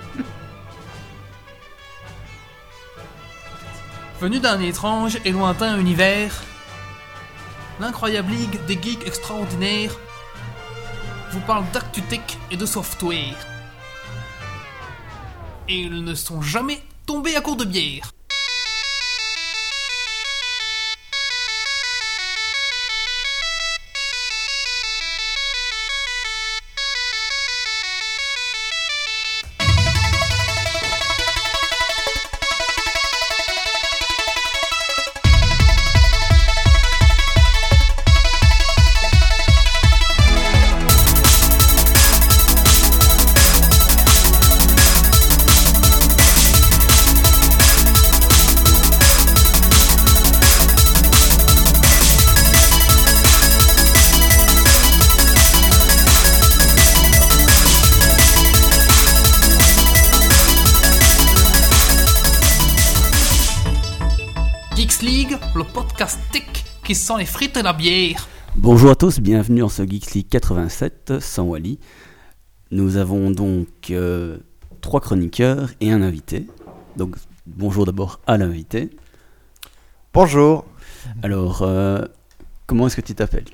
Venu d'un étrange et lointain univers, l'incroyable ligue des geeks extraordinaires vous parle d'actu tech et de software. Et ils ne sont jamais tombés à court de bière. Sent les frites et la bière. Bonjour à tous, bienvenue en ce Geeks League 87 sans Wally. Nous avons donc euh, trois chroniqueurs et un invité. Donc bonjour d'abord à l'invité. Bonjour. Alors, euh, comment est-ce que tu t'appelles?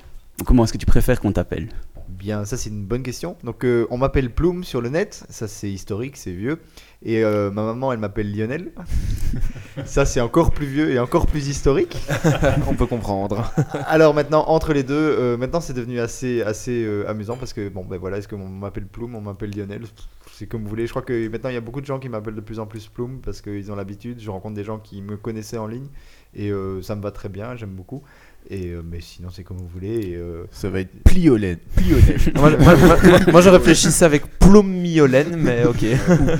Comment est-ce que tu préfères qu'on t'appelle? Bien, ça c'est une bonne question. Donc euh, on m'appelle Plume sur le net, ça c'est historique, c'est vieux. Et euh, ma maman elle m'appelle Lionel. ça c'est encore plus vieux et encore plus historique. On peut comprendre. Alors maintenant entre les deux, euh, maintenant c'est devenu assez assez amusant parce que bon ben voilà, est-ce qu'on m'appelle Plume, on m'appelle Lionel, c'est comme vous voulez. Je crois que maintenant il y a beaucoup de gens qui m'appellent de plus en plus Plume parce qu'ils ont l'habitude. Je rencontre des gens qui me connaissaient en ligne et ça me va très bien, j'aime beaucoup. Et euh, mais sinon c'est comme vous voulez. Et, euh, Ça va être pliolène. Pliolène. moi, moi- moi- moi, je réfléchissais avec plomiolène, mais ok.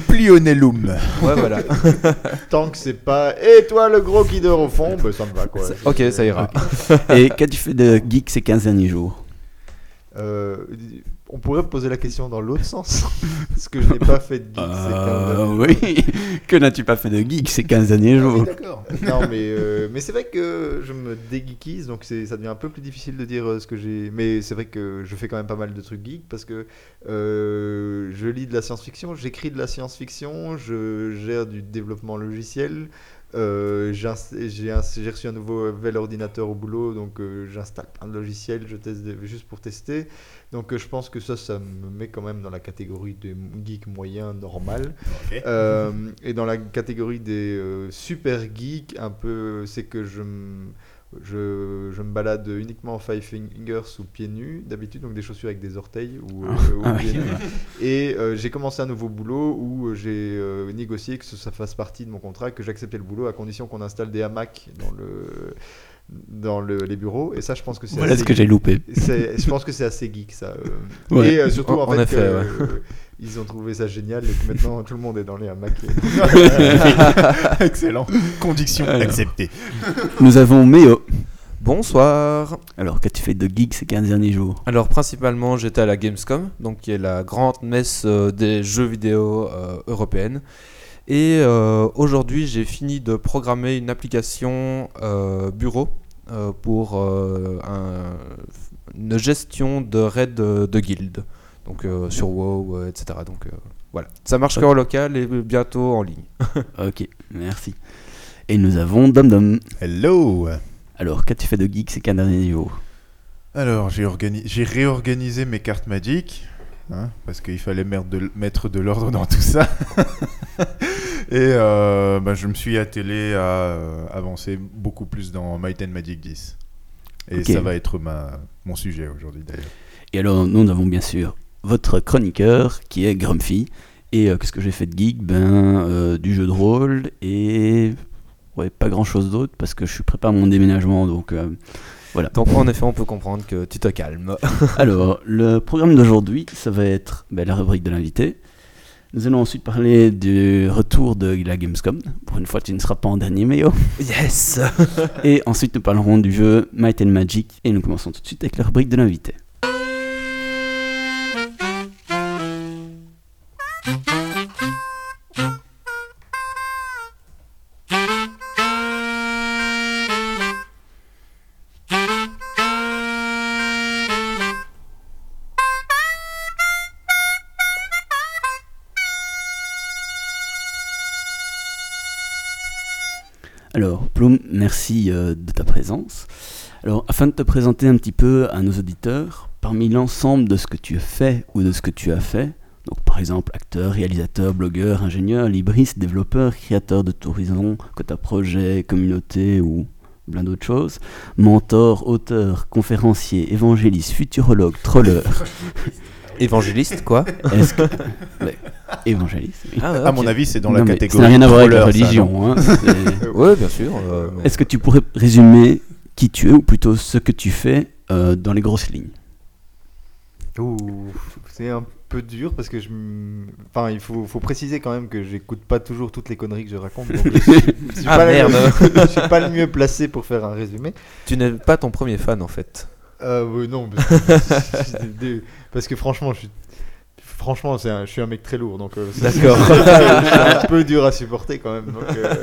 Plionellum. Ouais, voilà. tant que c'est pas et toi le gros qui dort au fond, ben ça me va quoi. Ok, ça ira. Et qu'as-tu fait de geek ces 15 derniers jours? Euh, on pourrait poser la question dans l'autre sens. Parce que je n'ai pas fait de geek. c'est Euh, quand même- Oui, que n'as-tu pas fait de geek ces 15 derniers jours d'accord. Non, mais, euh, mais c'est vrai que je me dégeekise, donc c'est- ça devient un peu plus difficile de dire euh, ce que j'ai. Mais c'est vrai que je fais quand même pas mal de trucs geek parce que euh, je lis de la science-fiction, j'écris de la science-fiction, je gère du développement logiciel. Euh, j'ai reçu un nouveau nouvel ordinateur au boulot, donc euh, j'installe plein de logiciels, je teste des- juste pour tester. Donc euh, je pense que ça, ça me met quand même dans la catégorie des geeks moyens normal. Euh, et dans la catégorie des super geeks, un peu, c'est que je me, je, je me balade uniquement en five fingers ou pieds nus d'habitude, donc des chaussures avec des orteils ou, euh, ou Ah pieds nus. Et euh, j'ai commencé un nouveau boulot où euh, j'ai euh, négocié que ça fasse partie de mon contrat, que j'acceptais le boulot à condition qu'on installe des hamacs dans le dans le- les bureaux. Et ça, je pense que c'est Voilà assez ce que j'ai loupé. je pense que c'est assez geek ça. Ouais. Et surtout en, en fait, ouais. Ils ont trouvé ça génial et que maintenant tout le monde est dans les hamacs. Excellent. Condition Alors. acceptée. Nous avons Méo. Bonsoir. Alors, qu'as-tu fait de geek ces 15 derniers jours? Alors, principalement, j'étais à la Gamescom, donc qui est la grande messe euh, des jeux vidéo euh, européenne. Et euh, aujourd'hui, j'ai fini de programmer une application euh, bureau euh, pour euh, un- une gestion de raids de, de guild, donc euh, sur WoW, euh, etc. Donc euh, voilà, ça marche qu'en local et bientôt en ligne. Ok, merci. Et nous avons Dom Dom. Hello. Alors, qu'as-tu fait de geek ces 15 derniers jours? Alors, j'ai organi- j'ai réorganisé mes cartes Magic. hein, parce qu'il fallait mer- de- mettre de l'ordre dans tout ça. Et euh, bah, je me suis attelé à euh, avancer beaucoup plus dans Might and Magic 10. Et ça va être ma, mon sujet aujourd'hui d'ailleurs. Et alors, nous avons bien sûr votre chroniqueur qui est Grumpy. Et euh, qu'est-ce que j'ai fait de geek? Ben, euh, du jeu de rôle et. Ouais, pas grand chose d'autre parce que je suis prépare mon déménagement donc euh, voilà. Donc en effet, on peut comprendre que tu te calmes. Alors, le programme d'aujourd'hui, ça va être ben, la rubrique de l'invité. Nous allons ensuite parler du retour de la Gamescom. Pour une fois, tu ne seras pas en dernier, Méo. Yes Et ensuite, nous parlerons du jeu Might and Magic. Et nous commençons tout de suite avec la rubrique de l'invité. Alors, Plum, merci euh, de ta présence. Alors, afin de te présenter un petit peu à nos auditeurs, parmi l'ensemble de ce que tu fais ou de ce que tu as fait, donc par exemple acteur, réalisateur, blogueur, ingénieur, libriste, développeur, créateur de tourisme, quota projet, communauté ou plein d'autres choses, mentor, auteur, conférencier, évangéliste, futurologue, troller, Évangéliste, quoi est-ce que... ouais, évangéliste, oui. Ah, À mon avis, c'est dans la Non, mais catégorie. Ça n'a rien à voir avec la troller, ça, religion. hein, Ouais, bien sûr. euh, Est-ce que tu pourrais résumer qui tu es, ou plutôt ce que tu fais euh, dans les grosses lignes? Ouh, c'est un peu dur parce que je. Enfin, il faut, faut préciser quand même que j'écoute pas toujours toutes les conneries que je raconte. Donc je suis, je suis Ah, pas le- merde. je suis pas le mieux placé pour faire un résumé. Tu n'es pas ton premier fan en fait. Euh, ouais, non, parce que, parce que franchement, je suis. Franchement, c'est un- je suis un mec très lourd, donc euh, D'accord. c'est un peu dur à supporter quand même. donc, euh,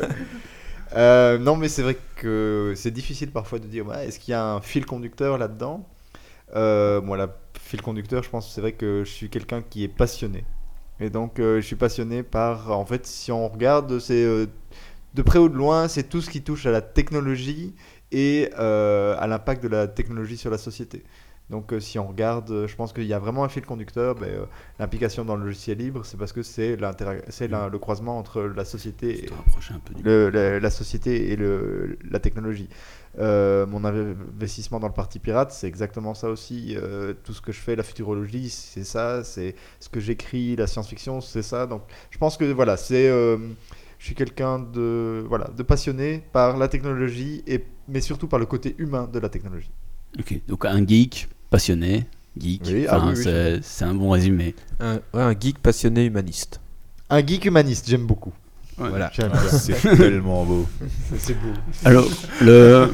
euh, non, mais c'est vrai que c'est difficile parfois de dire ouais, est-ce qu'il y a un fil conducteur là-dedans? Euh, Moi, la fil conducteur, je pense, c'est vrai que je suis quelqu'un qui est passionné. Et donc, euh, je suis passionné par. En fait, si on regarde, c'est euh, de près ou de loin, c'est tout ce qui touche à la technologie et euh, à l'impact de la technologie sur la société. Donc, si on regarde, je pense qu'il y a vraiment un fil conducteur. ben, L'implication dans le logiciel libre, c'est parce que c'est le croisement entre la société et, te rapprocher un peu du... le- la, la société et le, la technologie. Euh, mon investissement dans le Parti Pirate, c'est exactement ça aussi. Euh, tout ce que je fais, la futurologie, c'est ça. C'est ce que j'écris, la science-fiction, c'est ça. Donc, je pense que voilà, c'est. euh, je suis quelqu'un de voilà de passionné par la technologie et mais surtout par le côté humain de la technologie. Ok, donc un geek, passionné, geek, Oui, ah enfin, oui, oui, c'est un bon résumé. Un, ouais, un geek passionné humaniste. Un geek humaniste, j'aime beaucoup. Voilà. Ah. C'est tellement beau. c'est beau. Alors, le-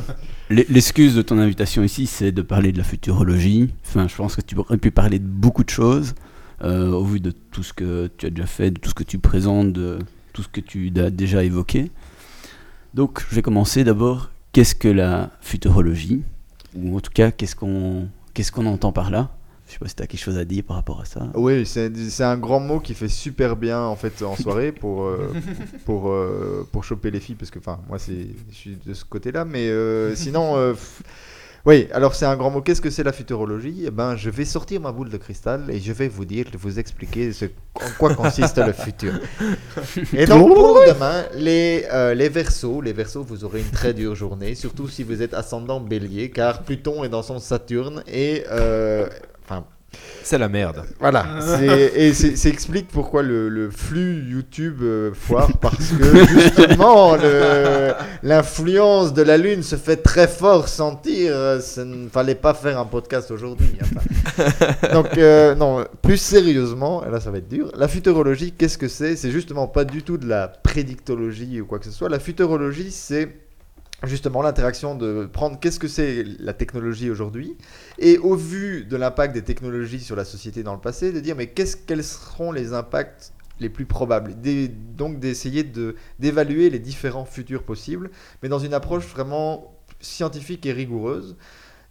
l'e- l'excuse de ton invitation ici, c'est de parler de la futurologie. Enfin, je pense que tu aurais pu parler de beaucoup de choses, euh, au vu de tout ce que tu as déjà fait, de tout ce que tu présentes, de tout ce que tu as déjà évoqué. Donc, je vais commencer d'abord. Qu'est-ce que la futurologie? Ou en tout cas, qu'est-ce qu'on qu'est-ce qu'on entend par là? Je sais pas si tu as quelque chose à dire par rapport à ça. Oui, c'est un grand mot qui fait super bien en fait en soirée pour euh, pour euh, pour choper les filles parce que enfin moi c'est je suis de ce côté-là mais euh, sinon oui alors c'est un grand mot qu'est-ce que c'est la futurologie? Eh ben je vais sortir ma boule de cristal et je vais vous dire vous expliquer ce, en quoi consiste le futur. Et donc pour demain les euh, les Verseaux les Verseaux vous aurez une très dure journée surtout si vous êtes ascendant Bélier car Pluton est dans son Saturne et euh, C'est la merde. voilà, c'est- et c'est explique pourquoi le, le flux YouTube euh, foire, parce que justement l'influence de la Lune se fait très fort sentir. euh, Ça ne fallait pas faire un podcast aujourd'hui. enfin. Donc, euh, non, plus sérieusement, et là ça va être dur, la futurologie, qu'est-ce que c'est? C'est justement pas du tout de la prédictologie ou quoi que ce soit. La futurologie, c'est justement l'interaction de prendre qu'est-ce que c'est la technologie aujourd'hui et au vu de l'impact des technologies sur la société dans le passé, de dire mais qu'est-ce, quels seront les impacts les plus probables? Donc d'essayer de, d'évaluer les différents futurs possibles, mais dans une approche vraiment scientifique et rigoureuse.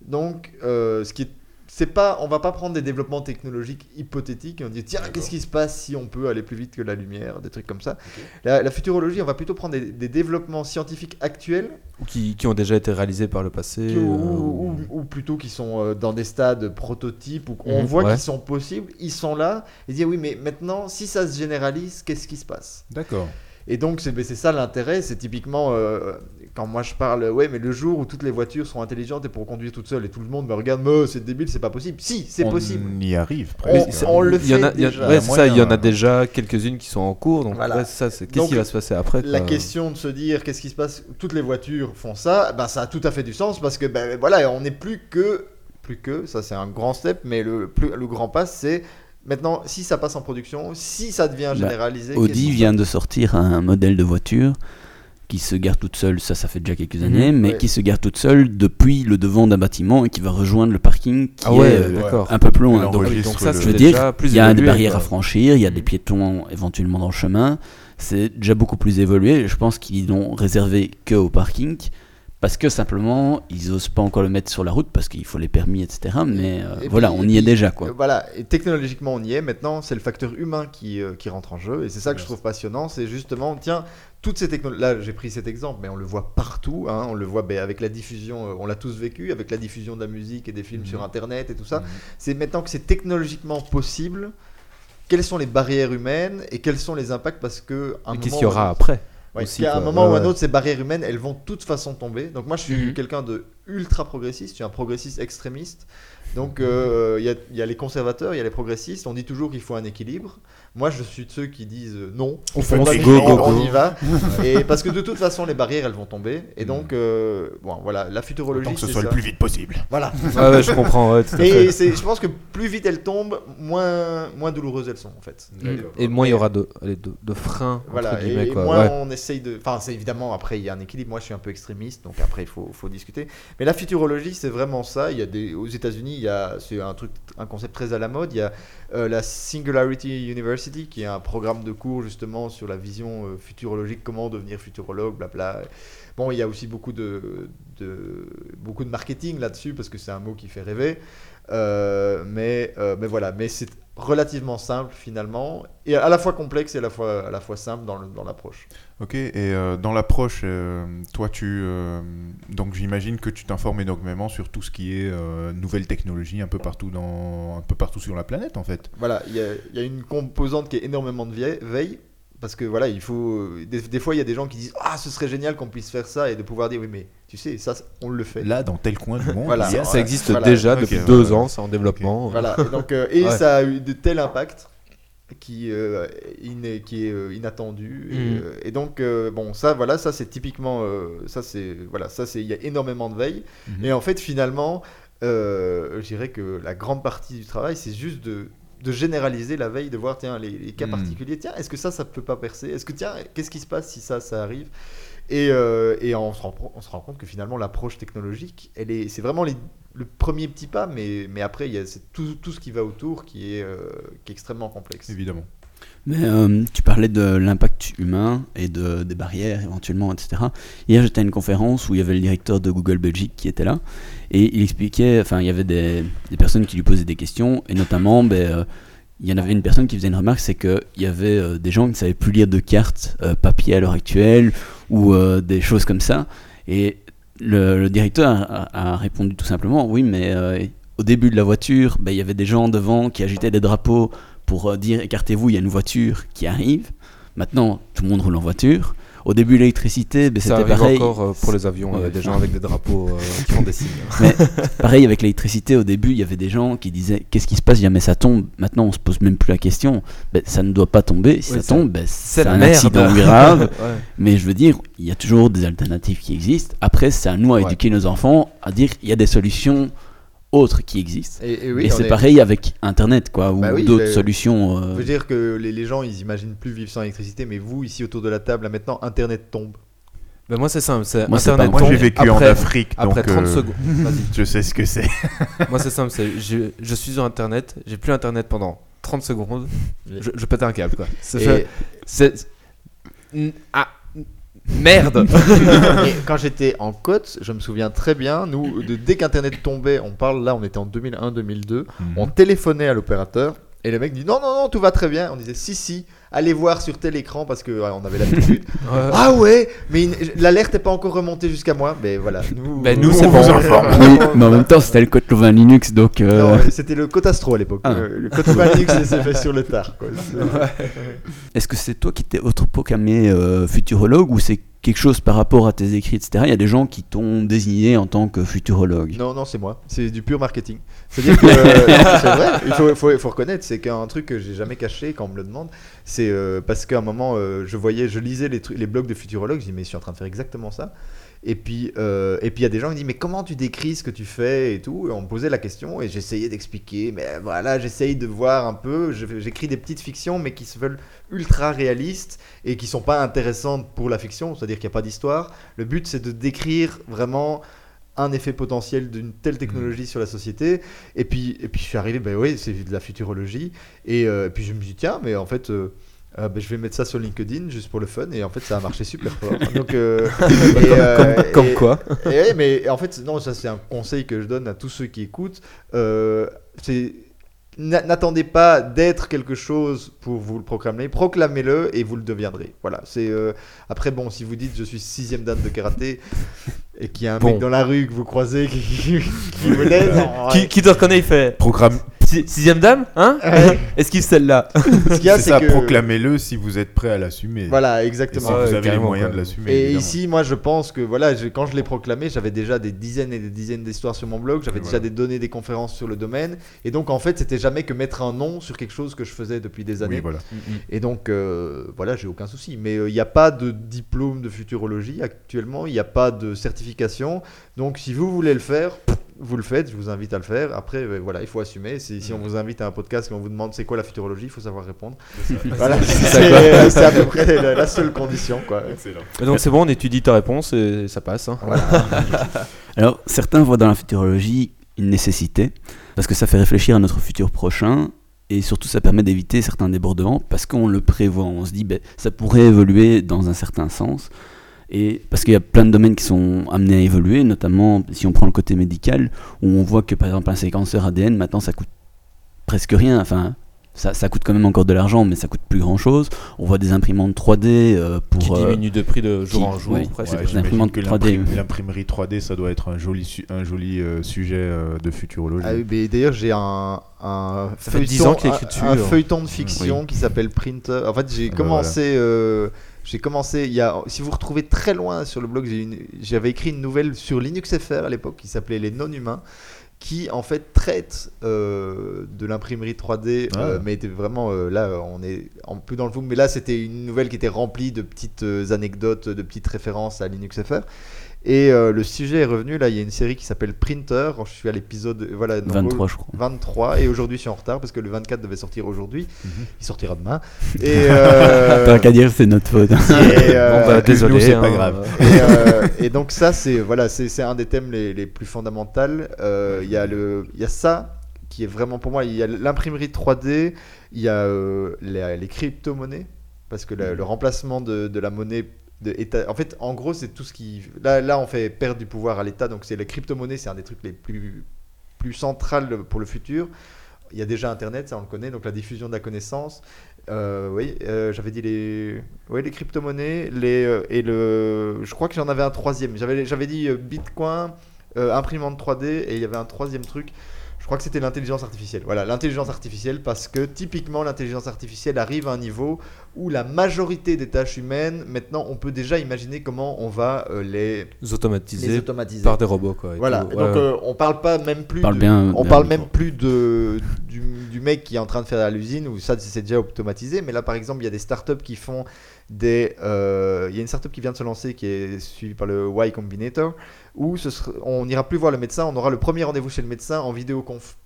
Donc, euh, ce qui est c'est pas, on va pas prendre des développements technologiques hypothétiques et on dit tiens qu'est-ce qui se passe si on peut aller plus vite que la lumière, des trucs comme ça. La, la futurologie, on va plutôt prendre des, des développements scientifiques actuels Ou qui, qui ont déjà été réalisés par le passé. qui- ou, ou- ou plutôt qui sont euh, dans des stades prototypes où on Mhm, voit ouais. qu'ils sont possibles, ils sont là et dire oui mais maintenant si ça se généralise qu'est-ce qui se passe? D'accord. Et donc c'est c'est ça l'intérêt, c'est typiquement euh, quand moi je parle ouais mais le jour où toutes les voitures sont intelligentes et pour conduire toutes seules et tout le monde me regarde mais c'est débile c'est pas possible. Si c'est On possible. y arrive On- presque. on le en a, fait ouais, c'est ça, il y en a hein. déjà quelques-unes qui sont en cours. Donc, Voilà. ouais, c'est ça, c'est qu'est-ce qui va se passer après La quoi. question de se dire qu'est-ce qui se passe, toutes les voitures font ça, ben ça a tout à fait du sens parce que ben voilà, on n'est plus que plus que ça c'est un grand step, mais le plus le grand pas c'est maintenant si ça passe en production, si ça devient Bah, généralisé. Audi vient de sortir un modèle de voiture qui se gare toute seule, ça ça fait déjà quelques années, mais ouais. qui se gare toute seule depuis le devant d'un bâtiment et qui va rejoindre le parking qui Ah ouais, est euh, un peu plus loin. Donc, donc ça, je veux dire, il y a des barrières quoi. à franchir, il y a des piétons éventuellement dans le chemin. C'est déjà beaucoup plus évolué. Je pense qu'ils n'ont réservé que au parking parce que simplement ils osent pas encore le mettre sur la route parce qu'il faut les permis, etc. Mais euh, Et voilà, puis- on y est déjà euh, quoi. Voilà, et technologiquement on y est. Maintenant, c'est le facteur humain qui, euh, qui rentre en jeu. Et c'est ça que je trouve passionnant. C'est justement, tiens, toutes ces technologies. Là, j'ai pris cet exemple, mais on le voit partout. hein. On le voit ben, avec la diffusion, euh, on l'a tous vécu, avec la diffusion de la musique et des films Mhm. sur Internet et tout ça. Mhm. C'est maintenant que c'est technologiquement possible. Quelles sont les barrières humaines et quels sont les impacts Parce que. qu'est-ce qu'il y aura après? Ouais, aussi, qu'à un moment Ouais, ou un ouais. autre, ces barrières humaines, elles vont de toute façon tomber. Donc moi, je suis Mhm. quelqu'un de ultra progressiste, je suis un progressiste extrémiste. Donc euh, il y, a, y a les conservateurs, il y a les progressistes. On dit toujours qu'il faut un équilibre. Moi, je suis de ceux qui disent euh, non, On fonce, pas go, go, on y va. et parce que de toute façon, les barrières, elles vont tomber. Et donc, euh, bon, voilà, la futurologie, Tant que ce soit ça. le plus vite possible. Voilà. Ouais, ouais, je comprends, ouais, tout à Et fait. c'est, je pense que plus vite elles tombent, moins, moins douloureuses elles sont en fait. Et moins il y aura de, allez, de, de freins, entre Voilà, et, guillemets, et quoi. moins Ouais. on essaye de. Enfin, c'est évidemment, après, il y a un équilibre. Moi, je suis un peu extrémiste, donc après, il faut, faut discuter. Mais la futurologie, c'est vraiment ça. Il y a des, aux États-Unis, il y a, c'est un truc, un concept très à la mode. Il y a euh, la Singularity University, qui est un programme de cours justement sur la vision euh, futurologique, comment devenir futurologue, blabla. Bon, il y a aussi beaucoup de, beaucoup de marketing là-dessus, parce que c'est un mot qui fait rêver. Euh, mais, euh, mais voilà, mais c'est relativement simple finalement, et à la fois complexe et à la fois, à la fois simple dans, le- dans l'approche. Ok, et euh, dans l'approche, euh, toi, tu. euh, donc, j'imagine que tu t'informes énormément sur tout ce qui est euh, nouvelles technologies un peu partout dans, un peu partout sur la planète, en fait. Voilà, il y a, il y a une composante qui est énormément de veille, parce que voilà, il faut. Des, des fois, il y a des gens qui disent Ah, ce serait génial qu'on puisse faire ça, et de pouvoir dire Oui, mais tu sais, ça, on le fait. Là, dans tel coin du monde, Voilà. Ça existe voilà. déjà depuis ouais, deux ouais. ans, c'est en développement. Voilà, et, donc, euh, et Ouais. ça a eu de tels impacts qui, euh, qui est euh, inattendu. Et, Mhm. euh, et donc, bon, ça, voilà, ça c'est typiquement. ça, c'est. Voilà, ça, c'est. Il y a énormément de veille. Mhm. Et en fait, finalement, je dirais que la grande partie du travail, c'est juste de de généraliser la veille, de voir tiens les, les cas Mhm. particuliers, tiens est-ce que ça ça peut pas percer, est-ce que tiens qu'est-ce qui se passe si ça ça arrive? Et, euh, et on, se rend, on se rend compte que finalement l'approche technologique, elle est, c'est vraiment les- le premier petit pas, mais, mais après il y a c'est tout, tout ce qui va autour qui est, euh, qui est extrêmement complexe. Évidemment. Mais euh, tu parlais de l'impact humain et de, des barrières éventuellement, etc. Hier, j'étais à une conférence où il y avait le directeur de Google Belgique qui était là et il expliquait, enfin, il y avait des, des personnes qui lui posaient des questions et notamment, ben, euh, il y en avait une personne qui faisait une remarque, c'est qu'il y avait euh, des gens qui ne savaient plus lire de cartes euh, papier à l'heure actuelle ou euh, des choses comme ça. Et le, directeur a, a répondu tout simplement, oui, mais euh, au début de la voiture, ben, il y avait des gens devant qui agitaient des drapeaux pour euh, dire écartez-vous, il y a une voiture qui arrive. Maintenant, tout le monde roule en voiture. Au début, l'électricité, ben, c'était pareil. encore euh, pour les avions, Ouais. des gens avec des drapeaux euh, qui font des signes. Pareil avec l'électricité, au début, il y avait des gens qui disaient qu'est-ce qui se passe jamais ça tombe Maintenant, on se pose même plus la question. Ben, ça ne doit pas tomber. Si Oui, ça tombe, ben, c'est un merde. accident grave. Ouais. Mais je veux dire, il y a toujours des alternatives qui existent. Après, c'est à nous à Ouais. éduquer nos enfants à dire il y a des solutions autres qui existent. Et, et oui, et on c'est est- pareil avec Internet, quoi, ou Bah oui, d'autres solutions. Je euh, veux dire que les, les gens ils imaginent plus vivre sans électricité, mais vous ici autour de la table, là, maintenant Internet tombe. Ben moi c'est simple, c'est Moi, c'est Internet pas- Moi, j'ai tombe vécu en après- Afrique, Après donc 30 euh, secondes. Vas-y. je sais ce que c'est. Moi c'est simple, c'est je, je suis sur internet, j'ai plus internet pendant 30 secondes, je, je pète un câble quoi. C'est Et- c'est- c'est- Ah merde. Et quand j'étais en côte, je me souviens très bien, nous, de, dès qu'Internet tombait, on parle là, on était en 2001-2002, on téléphonait à l'opérateur et le mec dit non, non, non, tout va très bien. On disait si, si, allez voir sur tel écran parce que ouais, on avait l'habitude. Ouais. ah ouais, mais l'alerte n'est pas encore remontée jusqu'à moi. Mais voilà, nous, Ben, nous, on c'est vous bon. informe. Oui, mais en même temps, c'était le code Louvain Linux, donc. euh, c'était le Cotastro à l'époque. Ah. Euh, Le Code Linux, c'est fait sur le tard. Est-ce que c'est toi qui t'es autoproclamé euh, futurologue ou c'est quelque chose par rapport à tes écrits, etc. Il y a des gens qui t'ont désigné en tant que futurologue. Non, non, c'est moi. C'est du pur marketing. C'est-à-dire que. non, c'est vrai, il faut, faut, faut reconnaître, c'est qu'un truc que j'ai jamais caché quand on me le demande, c'est euh, parce qu'à un moment, euh, je voyais, je lisais les, les blogs de futurologues, je dis, mais je suis en train de faire exactement ça. Et puis, euh, et puis il y a des gens qui disent, mais comment tu décris ce que tu fais et tout? Et on me posait la question et j'essayais d'expliquer, mais voilà, j'essaye de voir un peu. J'écris des petites fictions, mais qui se veulent ultra réalistes et qui sont pas intéressantes pour la fiction, c'est-à-dire qu'il n'y a pas d'histoire. Le but, c'est de décrire vraiment un effet potentiel d'une telle technologie sur la société. Et puis, et puis je suis arrivé, ben oui, c'est de la futurologie. Et, euh, puis je me dis, tiens, mais en fait, euh, euh, ben, je vais mettre ça sur LinkedIn juste pour le fun et en fait ça a marché super fort. Donc, et, Comme, comme et- quoi et mais en fait, non, ça c'est un conseil que je donne à tous ceux qui écoutent. C'est n'a- N'attendez pas d'être quelque chose pour vous le proclamer, proclamez-le et vous le deviendrez. Voilà. C'est euh, après bon, si vous dites je suis sixième dan de karaté et qu'il y a un Bon. mec dans la rue que vous croisez qui, qui, qui vous laisse, non, qui, qui te reconnaît, il fait Programme, Si- Sixième dame Hein Ouais. Esquive celle-là. Ce qu'il y a, c'est ça, que proclamez-le si vous êtes prêt à l'assumer. voilà, Et si exactement. Ouais, vous avez les moyens quoi. de l'assumer. Et évidemment. ici, moi, je pense que voilà, je- quand je l'ai proclamé, j'avais déjà des dizaines et des dizaines d'histoires sur mon blog, j'avais déjà voilà. des données, des conférences sur le domaine, et donc en fait, c'était jamais que mettre un nom sur quelque chose que je faisais depuis des années. Oui, voilà. Et donc, euh, voilà, j'ai aucun souci. Mais euh, il n'y a pas de diplôme de futurologie actuellement, il n'y a pas de certification. Donc, si vous voulez le faire, vous le faites, je vous invite à le faire. Après, euh, voilà, il faut assumer. Si, si on vous invite à un podcast et qu'on vous demande c'est quoi la futurologie, il faut savoir répondre. Voilà, c'est à peu près la, la seule condition. Quoi. Excellent. Donc c'est bon, on étudie ta réponse et ça passe. hein. Alors, certains voient dans la futurologie une nécessité, parce que ça fait réfléchir à notre futur prochain, et surtout ça permet d'éviter certains débordements, parce qu'on le prévoit, on se dit, ben, ça pourrait évoluer dans un certain sens, et parce qu'il y a plein de domaines qui sont amenés à évoluer, notamment si on prend le côté médical, où on voit que par exemple un séquenceur ADN, maintenant ça coûte presque rien, enfin... Ça, ça coûte quand même encore de l'argent, mais ça coûte plus grand chose. On voit des imprimantes 3D euh, pour. Qui euh, diminue de prix de jour qui- en jour, ouais, presque. ouais, que 3D. l'imprim- l'imprimerie 3D, ça doit être un joli, su- un joli euh, sujet euh, de futurologie. Ah oui, d'ailleurs, j'ai un, un, Ça fait 10 ans qu'il écrit un- feuilleton de fiction qui s'appelle Printer. En fait, j'ai Ah bah commencé. euh, j'ai commencé. Il y a, si vous retrouvez très loin sur le blog, j'avais écrit une nouvelle sur Linux FR à l'époque qui s'appelait Les Non-Humains, qui en fait traite euh, de l'imprimerie 3D, euh, Ah. mais était vraiment euh, là, on est un peu dans le boom. Mais là, c'était une nouvelle qui était remplie de petites anecdotes, de petites références à Linux FR. Et euh, le sujet est revenu. Là, il y a une série qui s'appelle Printer. Je suis à l'épisode voilà, donc, 23, je crois. 23 et aujourd'hui je suis en retard parce que le 24 devait sortir aujourd'hui. Mhm. Il sortira demain. Et, euh, Tant qu'à dire, c'est notre faute. et, euh, Bon, bah, désolé. nous, c'est hein, pas grave. et, euh, et donc ça c'est voilà c'est c'est un des thèmes les, les plus fondamentaux. Euh, Il y a le il y a ça qui est vraiment pour moi il y a l'imprimerie 3D, il y a euh, les, les crypto-monnaies parce que la- le remplacement de, de la monnaie en fait en gros c'est tout ce qui là on fait perdre du pouvoir à l'État donc c'est les crypto-monnaies c'est un des trucs les plus plus central pour le futur. Il y a déjà Internet, ça on le connaît, donc la diffusion de la connaissance. Euh, oui, euh, j'avais dit les, oui, les crypto-monnaies, les euh, et le, je crois que j'en avais un troisième. J'avais, j'avais dit Bitcoin, imprimante 3D, et il y avait un troisième truc. Je crois que c'était l'intelligence artificielle. Voilà, l'intelligence artificielle, parce que typiquement l'intelligence artificielle arrive à un niveau où la majorité des tâches humaines, maintenant, on peut déjà imaginer comment on va euh, les, Les automatisés les automatiser. par des robots. Quoi, et Voilà, tout. donc Ouais. euh, on parle pas même plus. Parle de- bien on d'un parle même plus de du, du mec qui est en train de faire à l'usine où ça c'est déjà automatisé. Mais là, par exemple, il y a des startups qui font des. euh, Il y a une startup qui vient de se lancer qui est suivie par le Y Combinator où ce sera- on n'ira plus voir le médecin, on aura le premier rendez-vous chez le médecin en vidéoconf.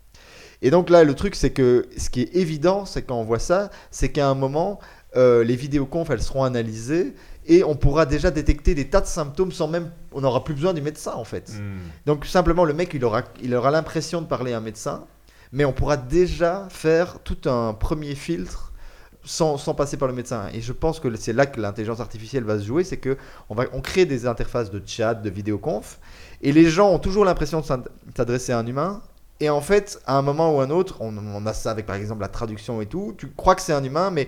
Et donc là, le truc, c'est que ce qui est évident, c'est quand on voit ça, c'est qu'à un moment, euh, les vidéoconf, elles seront analysées et on pourra déjà détecter des tas de symptômes sans même, on n'aura plus besoin du médecin en fait. Hmm. Donc simplement, le mec, il aura, il aura l'impression de parler à un médecin, mais on pourra déjà faire tout un premier filtre sans, passer par le médecin. Et je pense que c'est là que l'intelligence artificielle va se jouer, c'est que on va, on crée des interfaces de chat, de vidéoconf, et les gens ont toujours l'impression de s'ad- s'adresser à un humain. Et en fait, à un moment ou un autre, on, a ça avec par exemple la traduction et tout, tu crois que c'est un humain, mais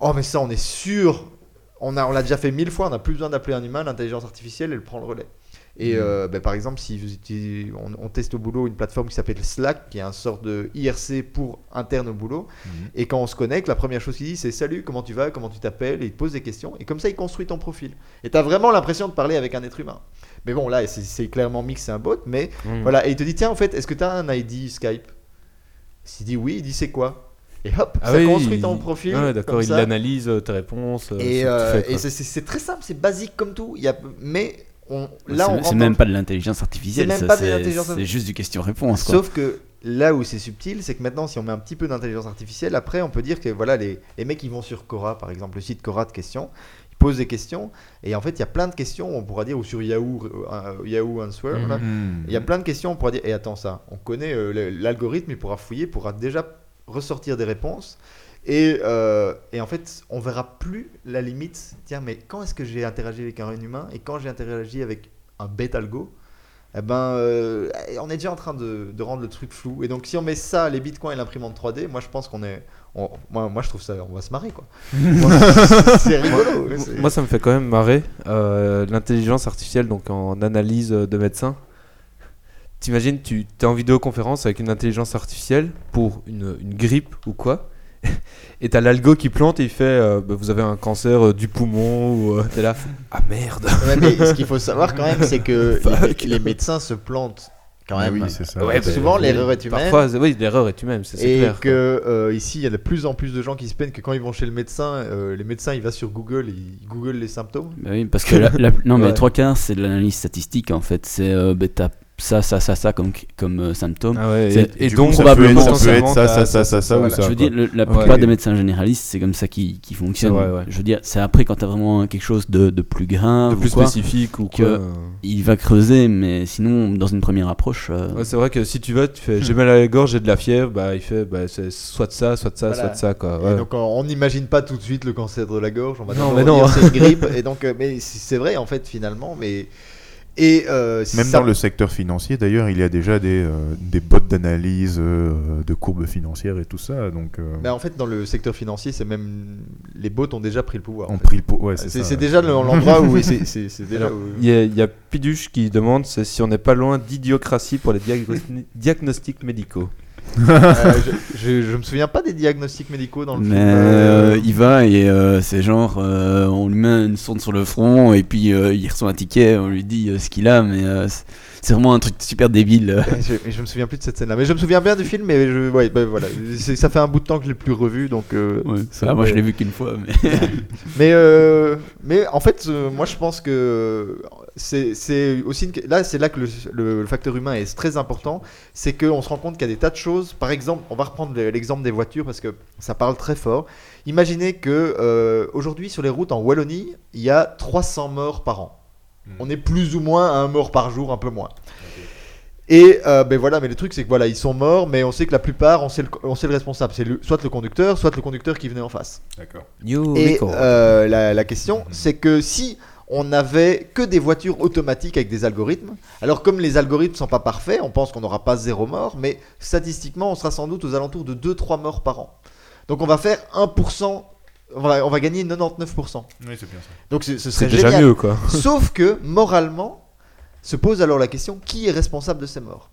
oh mais ça on est sûr, on a on l'a déjà fait mille fois, on n'a plus besoin d'appeler un humain, l'intelligence artificielle elle prend le relais. Et euh, ben, par exemple, si vous utilisez- on, on teste au boulot une plateforme qui s'appelle Slack, qui est un sort de IRC pour interne au boulot, Mhm. et quand on se connecte, la première chose qu'il dit c'est salut, comment tu vas, comment tu t'appelles, et il te pose des questions, et comme ça il construit ton profil. Et tu as vraiment l'impression de parler avec un être humain. Mais bon, là c'est- clairement mix, c'est un bot, mais Mm. voilà, et il te dit tiens, en fait, est-ce que tu as un ID Skype? S'il dit oui, il dit c'est quoi? Et hop, Ah ça oui, construit il- ton profil. Ouais, d'accord, il analyse euh, tes réponses. euh, Et, euh, et c'est très simple, c'est basique comme tout. Il y a, mais on, là, on C'est- même pas de l'intelligence artificielle, C'est même ça, pas de c'est l'intelligence c'est artificielle. juste du question-réponse. quoi. Sauf que là où c'est subtil, c'est que maintenant, si on met un petit peu d'intelligence artificielle, après, on peut dire que voilà, les, les mecs, ils vont sur Cora, par exemple, le site Cora de questions, ils posent des questions, et en fait, il y a plein de questions, on pourra dire, ou sur Yahoo, euh, Yahoo Answer, Hmm. il y a plein de questions, on pourra dire, et attends ça, on connaît euh, l'algorithme, il pourra fouiller, pourra déjà ressortir des réponses. Et, euh, et en fait, on verra plus la limite. Tiens, mais quand est-ce que j'ai interagi avec un humain et quand j'ai interagi avec un bête algo eh ben, euh, on est déjà en train de, de rendre le truc flou. Et donc, si on met ça, les bitcoins et l'imprimante 3D, moi je pense qu'on est. on- moi, moi, je trouve ça. On va se marrer, quoi. Moi, c'est rigolo. Moi- ça me fait quand même marrer. euh, L'intelligence artificielle, donc en analyse de médecin. T'imagines, tu es en vidéoconférence avec une intelligence artificielle pour une, une grippe ou quoi. Et t'as l'algo qui plante et il fait euh, bah, Vous avez un cancer euh, du poumon ou euh, t'es là. Ah merde Ouais, mais ce qu'il faut savoir quand même, c'est que les, les médecins se plantent quand Ah même. oui, c'est ça. Ouais, souvent, l'erreur est humaine. Parfois, c'est- oui, l'erreur est humaine, c'est Et clair. que euh, ici, il y a de plus en plus de gens qui se plaignent que quand ils vont chez le médecin, euh, les médecins, ils vont sur Google, et ils googlent les symptômes. Bah oui, parce que la, la- non, mais Ouais. trois quarts, c'est de l'analyse statistique en fait. C'est euh, bah, t'as ça, ça, ça, ça comme, comme euh, symptôme. Ah ouais, et, donc, coup, ça probablement, peut être- ça peut être potentiellement, ça, ça, ça, ça, ça ou voilà. ça. je veux quoi. dire, le- la Ouais. plupart des médecins généralistes, c'est comme ça qui, qui fonctionne. C'est vrai, ouais. Je veux dire, c'est après quand t'as vraiment quelque chose de, de plus grave, de ou plus quoi, spécifique ou que- quoi. euh. il va creuser, mais sinon, dans une première approche, euh, Ouais, c'est vrai que si tu vas, tu fais j'ai mal à la gorge, j'ai de la fièvre, bah il fait bah, c'est soit de ça, soit de ça, Voilà. soit de ça quoi. Et donc, on n'imagine pas tout de suite le cancer de la gorge. On va Non, mais non. dire c'est une grippe. Et donc, mais c'est c'est vrai, en fait, finalement. Mais. Et euh, Même ça- dans le secteur financier, d'ailleurs, il y a déjà des, euh, des bots d'analyse euh, de courbes financières et tout ça. Donc, euh, Mais en fait, dans le secteur financier, c'est même. Les bots ont déjà pris le pouvoir. en le. Ouais, c'est déjà le- l'endroit où. c'est- déjà. Il y, a- y a Piduche qui demande si on n'est pas loin d'idiocratie pour les diagnosti- diagnostics médicaux. Euh, je, je, je me souviens pas des diagnostics médicaux dans le mais film. euh, il va et euh, c'est genre, euh, on lui met une sonde sur le front et puis euh, il reçoit un ticket, on lui dit euh, ce qu'il a, mais euh, c'est- vraiment un truc super débile. je, je me souviens plus de cette scène-là, mais je me souviens bien du film. Mais je, ouais, bah, voilà, ça fait un bout de temps que je l'ai plus revu, donc. euh, Ouais, ça, moi je l'ai vu qu'une fois, mais Mais, euh, mais en fait, euh, moi je pense que c'est aussi une... là, c'est là que le, le- le facteur humain est très important. C'est qu'on se rend compte qu'il y a des tas de choses. Par exemple, on va reprendre le- l'exemple des voitures parce que ça parle très fort. Imaginez que aujourd'hui sur les routes en Wallonie, il y a 300 morts par an. On est plus ou moins à un mort par jour, un peu moins. Et euh, ben voilà, mais le truc c'est que voilà, ils sont morts, mais on sait que la plupart, on sait le, on sait le responsable, c'est le- soit le conducteur, soit le conducteur qui venait en face. D'accord. You Et euh, la, la question, c'est que si on n'avait que des voitures automatiques avec des algorithmes, alors comme les algorithmes sont pas parfaits, on pense qu'on n'aura pas zéro mort, mais statistiquement, on sera sans doute aux alentours de 2-3 morts par an. Donc on va faire 1%, on va, on va gagner 99%. Oui, c'est bien ça. Donc ce, serait déjà génial. mieux quoi. Sauf que, moralement, se pose alors la question, qui est responsable de ces morts?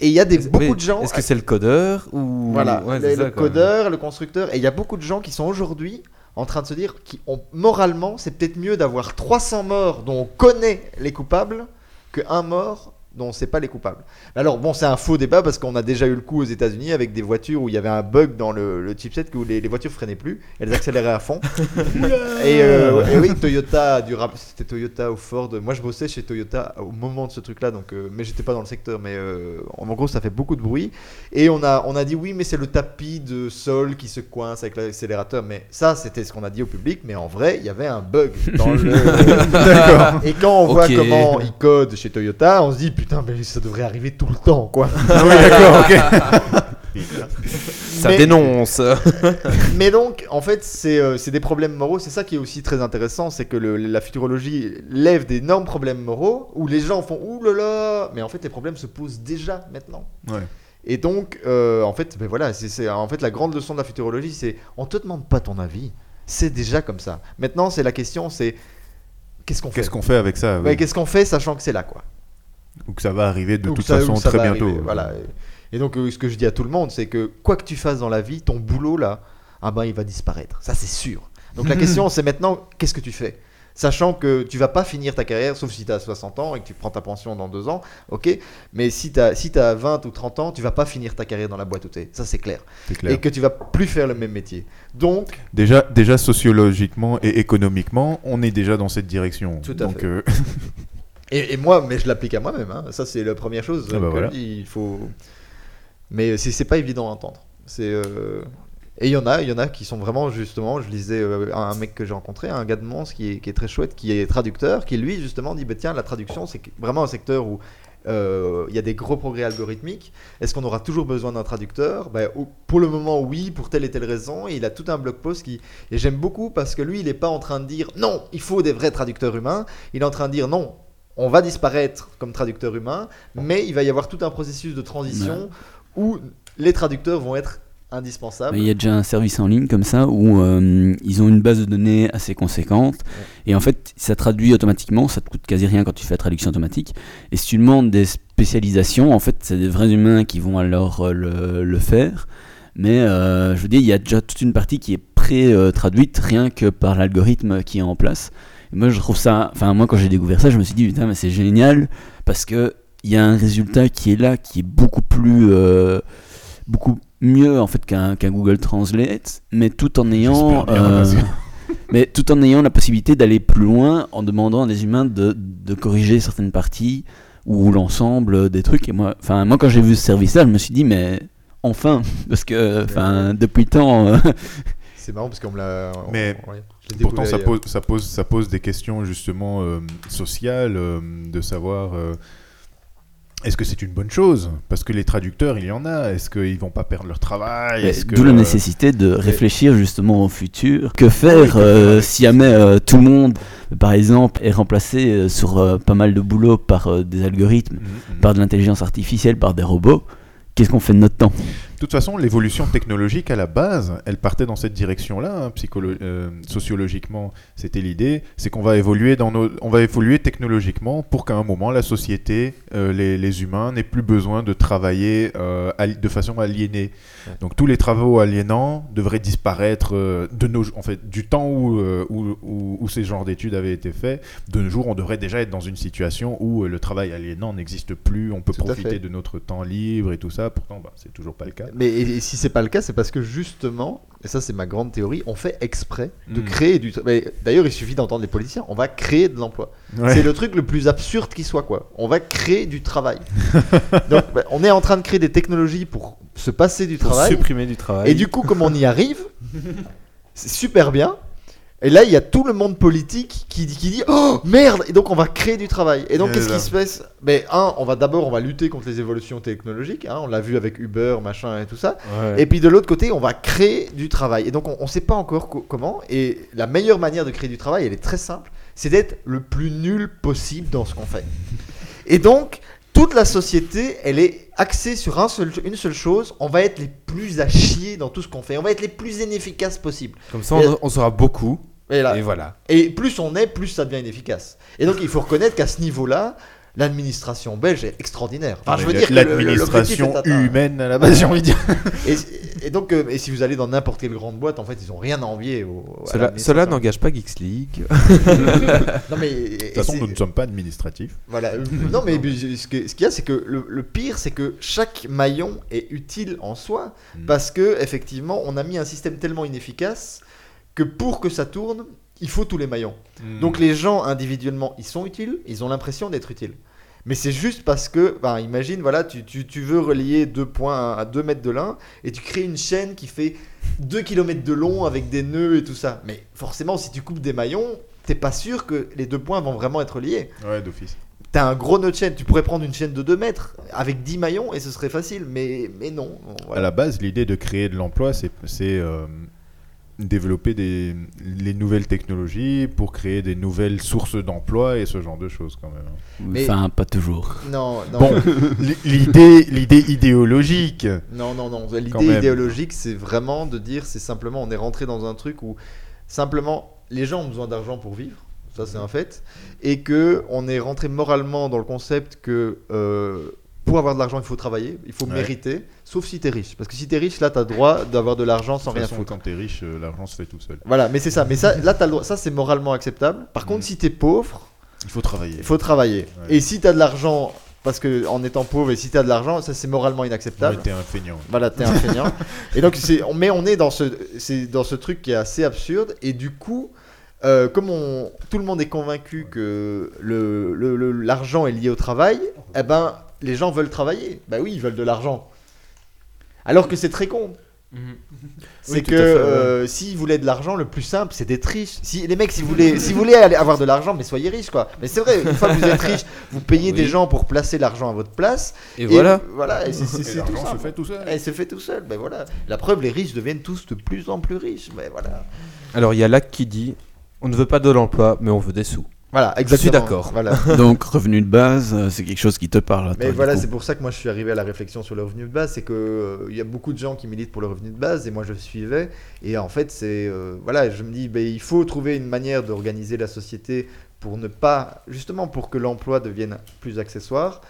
Et il y a des, beaucoup de gens... Est-ce que c'est le codeur ou Voilà, Ouais, le, c'est le ça, quoi. codeur, le constructeur, et il y a beaucoup de gens qui sont aujourd'hui en train de se dire, qui ont, moralement, c'est peut-être mieux d'avoir 300 morts dont on connaît les coupables que un mort dont on ne sait pas les coupables. Alors bon, c'est un faux débat parce qu'on a déjà eu le coup aux États-Unis avec des voitures où il y avait un bug dans le, le chipset où les, les voitures freinaient plus, elles accéléraient à fond. et, euh, et oui, Toyota rap- c'était Toyota ou Ford. Moi, je bossais chez Toyota au moment de ce truc-là, donc euh, mais j'étais pas dans le secteur, mais euh, en gros, ça fait beaucoup de bruit. Et on a, on a dit oui, mais c'est le tapis de sol qui se coince avec l'accélérateur. Mais ça, c'était ce qu'on a dit au public. Mais en vrai, il y avait un bug dans le. Et quand on voit comment ils codent chez Toyota, on se dit putain, mais ça devrait arriver tout le temps, quoi. Ah oui, d'accord, ok. Ça Mais- dénonce. Mais donc, en fait, c'est euh, c'est des problèmes moraux. C'est ça qui est aussi très intéressant, c'est que le- la futurologie lève d'énormes problèmes moraux où les gens font ouh là là, mais en fait, les problèmes se posent déjà maintenant. Ouais. Et donc, euh, en fait, ben voilà, c'est- en fait la grande leçon de la futurologie, c'est on te demande pas ton avis, c'est déjà comme ça. Maintenant, c'est la question, c'est qu'est-ce qu'on fait? Qu'est-ce qu'on fait avec ça oui. Ouais, Qu'est-ce qu'on fait, sachant que c'est là, quoi. Ou que ça va arriver de Ou toute ça- façon très bientôt. arriver, Voilà. Et donc, euh, ce que je dis à tout le monde, c'est que quoi que tu fasses dans la vie, ton boulot là, ah ben, il va disparaître. Ça, c'est sûr. Donc, la question, c'est maintenant, qu'est-ce que tu fais? Sachant que tu vas pas finir ta carrière, sauf si tu as 60 ans et que tu prends ta pension dans deux ans, ok? Mais si tu as, si as 20 ou 30 ans, tu vas pas finir ta carrière dans la boîte où t'es. Ça, c'est clair. Et que tu vas plus faire le même métier. Donc, Déjà, déjà sociologiquement et économiquement, on est déjà dans cette direction. Tout à Donc, fait. euh, Et, et moi, mais je l'applique à moi-même. hein. Ça, c'est la première chose. Ah bah voilà. Il faut. Mais c'est pas évident à entendre. C'est. euh, Et il y en a, il y en a qui sont vraiment justement. Je lisais euh, un mec que j'ai rencontré, un gars de Mons qui est, qui est très chouette, qui est traducteur, qui lui justement dit bah tiens la traduction c'est vraiment un secteur où euh, il y a des gros progrès algorithmiques. Est-ce qu'on aura toujours besoin d'un traducteur? Au- Pour le moment, oui, pour telle et telle raison. Et il a tout un blog post qui. Et j'aime beaucoup parce que lui, il n'est pas en train de dire non, il faut des vrais traducteurs humains. Il est en train de dire non, on va disparaître comme traducteur humain, mais il va y avoir tout un processus de transition où les traducteurs vont être indispensables. Il y a déjà un service en ligne comme ça où euh, ils ont une base de données assez conséquente et en fait ça traduit automatiquement, ça te coûte quasi rien quand tu fais la traduction automatique. Et si tu demandes des spécialisations, en fait c'est des vrais humains qui vont alors euh, le, le faire. Mais euh, je veux dire, il y a déjà toute une partie qui est pré-traduite rien que par l'algorithme qui est en place. Et moi je trouve ça, enfin moi quand j'ai découvert ça, je me suis dit putain mais c'est génial parce que il y a un résultat qui est là, qui est beaucoup plus, euh, beaucoup mieux en fait qu'un qu'un Google Translate, mais tout en ayant, euh, mais tout en ayant la possibilité d'aller plus loin en demandant à des humains de, de corriger certaines parties ou l'ensemble des trucs. Et moi, enfin moi quand j'ai vu ce service-là, je me suis dit mais enfin parce que enfin depuis tant. euh, C'est marrant parce qu'on me l'a. on- Mais Pourtant, ça pose, ça, pose, ça pose des questions justement euh, sociales, euh, de savoir euh, est-ce que c'est une bonne chose? Parce que les traducteurs, il y en a. Est-ce qu'ils vont pas perdre leur travail? Est-ce que, D'où la euh, nécessité de réfléchir justement au futur. Que faire euh, si jamais euh, tout le monde, par exemple, est remplacé euh, sur euh, pas mal de boulot par euh, des algorithmes, mhm, mhm. par de l'intelligence artificielle, par des robots Qu'est-ce qu'on fait de notre temps? Toute façon, l'évolution technologique à la base, elle partait dans cette direction-là. hein, euh, sociologiquement, c'était l'idée, c'est qu'on va évoluer dans nos, on va évoluer technologiquement pour qu'à un moment la société, euh, les, les humains n'aient plus besoin de travailler euh, de façon aliénée. Ouais. Donc tous les travaux aliénants devraient disparaître de nos, en fait, du temps où, où, où- où ces genres d'études avaient été faits. De nos jours, on devrait déjà être dans une situation où le travail aliénant n'existe plus. On peut Tout profiter de notre temps libre et tout ça. Pourtant, bah, c'est toujours pas le cas. Mais et, et si c'est pas le cas, c'est parce que justement, et ça c'est ma grande théorie, on fait exprès de Mm. créer du. D'ailleurs, il suffit d'entendre les politiciens. On va créer de l'emploi. Ouais. C'est le truc le plus absurde qui soit quoi. On va créer du travail. Donc, bah, on est en train de créer des technologies pour se passer du Pour travail. supprimer du travail. Et du coup, comme on y arrive, c'est super bien. Et là, il y a tout le monde politique qui, dit- qui dit Oh merde Et donc, on va créer du travail. Et donc, qu'est-ce qui se passe? Ben, un, on va d'abord, on va lutter contre les évolutions technologiques. hein, on l'a vu avec Uber, machin et tout ça. Ouais. Et puis de l'autre côté, on va créer du travail. Et donc, on ne sait pas encore co- comment. Et la meilleure manière de créer du travail, elle est très simple c'est d'être le plus nul possible dans ce qu'on fait. Et donc, toute la société, elle est axée sur un seul, une seule chose on va être les plus à chier dans tout ce qu'on fait. On va être les plus inefficaces possible. Comme ça, on, on saura beaucoup. Et, là- Et voilà. et plus on est, plus ça devient inefficace. Et donc, il faut reconnaître qu'à ce niveau-là, l'administration belge est extraordinaire. Enfin, je veux dire l'administration humaine à la base, j'ai envie de dire. Et, et donc, euh, et si vous allez dans n'importe quelle grande boîte, en fait, ils ont rien à envier au. Cela, n'engage pas Geeks League. Non mais De toute façon, nous ne sommes pas administratifs. Voilà. non mais ce qu'il y a, c'est que le, le pire, c'est que chaque maillon est utile en soi Mm. parce que effectivement, on a mis un système tellement inefficace que pour que ça tourne, il faut tous les maillons. Mm. Donc les gens individuellement, ils sont utiles, ils ont l'impression d'être utiles. Mais c'est juste parce que, ben, imagine, voilà, tu, tu- tu veux relier deux points à 2 mètres de l'un et tu crées une chaîne qui fait 2 km de long avec des nœuds et tout ça. Mais forcément, si tu coupes des maillons, t'es pas sûr que les deux points vont vraiment être liés. Ouais, d'office. T'as un gros nœud de chaîne, tu pourrais prendre une chaîne de 2 mètres avec 10 maillons et ce serait facile, mais, mais non. À la base, l'idée de créer de l'emploi, c'est c'est, euh, développer des, les nouvelles technologies pour créer des nouvelles sources d'emploi et ce genre de choses quand même. Mais- Enfin, pas toujours. Non, non, Bon, l'idée l'idée idéologique. non, non, non. L'idée idéologique, c'est vraiment de dire, c'est simplement, on est rentré dans un truc où simplement, les gens ont besoin d'argent pour vivre. Ça, c'est un fait. Et que on est rentré moralement dans le concept que euh, pour avoir de l'argent, il faut travailler, il faut Ouais. mériter, sauf si t'es riche. Parce que si t'es riche, là, t'as droit d'avoir de l'argent sans De toute rien façon, foutre. quand t'es riche, euh, l'argent se fait tout seul. Voilà, mais c'est ça. Mais ça, là, t'as le droit- ça, c'est moralement acceptable. Par contre, Mm. si t'es pauvre, Il faut travailler. il faut travailler. Ouais. Et si t'as de l'argent, parce que en étant pauvre, et si t'as de l'argent, ça, c'est moralement inacceptable. Ouais, t'es un feignant. Voilà, t'es un feignant. et donc, c'est, on- mais on est dans ce, c'est dans ce truc qui est assez absurde. Et du coup, euh, comme on, tout le monde est convaincu que le- l'argent est lié au travail, eh ben, les gens veulent travailler. Bah oui, ils veulent de l'argent. Alors que c'est très con. C'est Oui, que euh, s'ils voulaient de l'argent, le plus simple, c'est d'être riche. Si les mecs, si vous voulez, si vous voulez aller avoir de l'argent, mais soyez riche, quoi. Mais c'est vrai, une fois que vous êtes riche, vous payez Oui. des gens pour placer l'argent à votre place. Et, voilà. voilà. Et c'est- c'est Et c'est tout l'argent se fait tout seul. Et c'est fait tout seul. Ben voilà. La preuve, les riches deviennent tous de plus en plus riches. Mais voilà. Alors il y a Lac qui dit on ne veut pas de l'emploi, mais on veut des sous. Voilà, Je suis exactement. d'accord. Voilà. Donc, revenu de base, euh, c'est quelque chose qui te parle. toi, Mais voilà, c'est pour ça que moi je suis arrivé à la réflexion sur le revenu de base, c'est que euh, y a beaucoup de gens qui militent pour le revenu de base et moi je suivais et en fait c'est euh, voilà, je me dis ben, il faut trouver une manière d'organiser la société pour ne pas justement pour que l'emploi devienne plus accessoire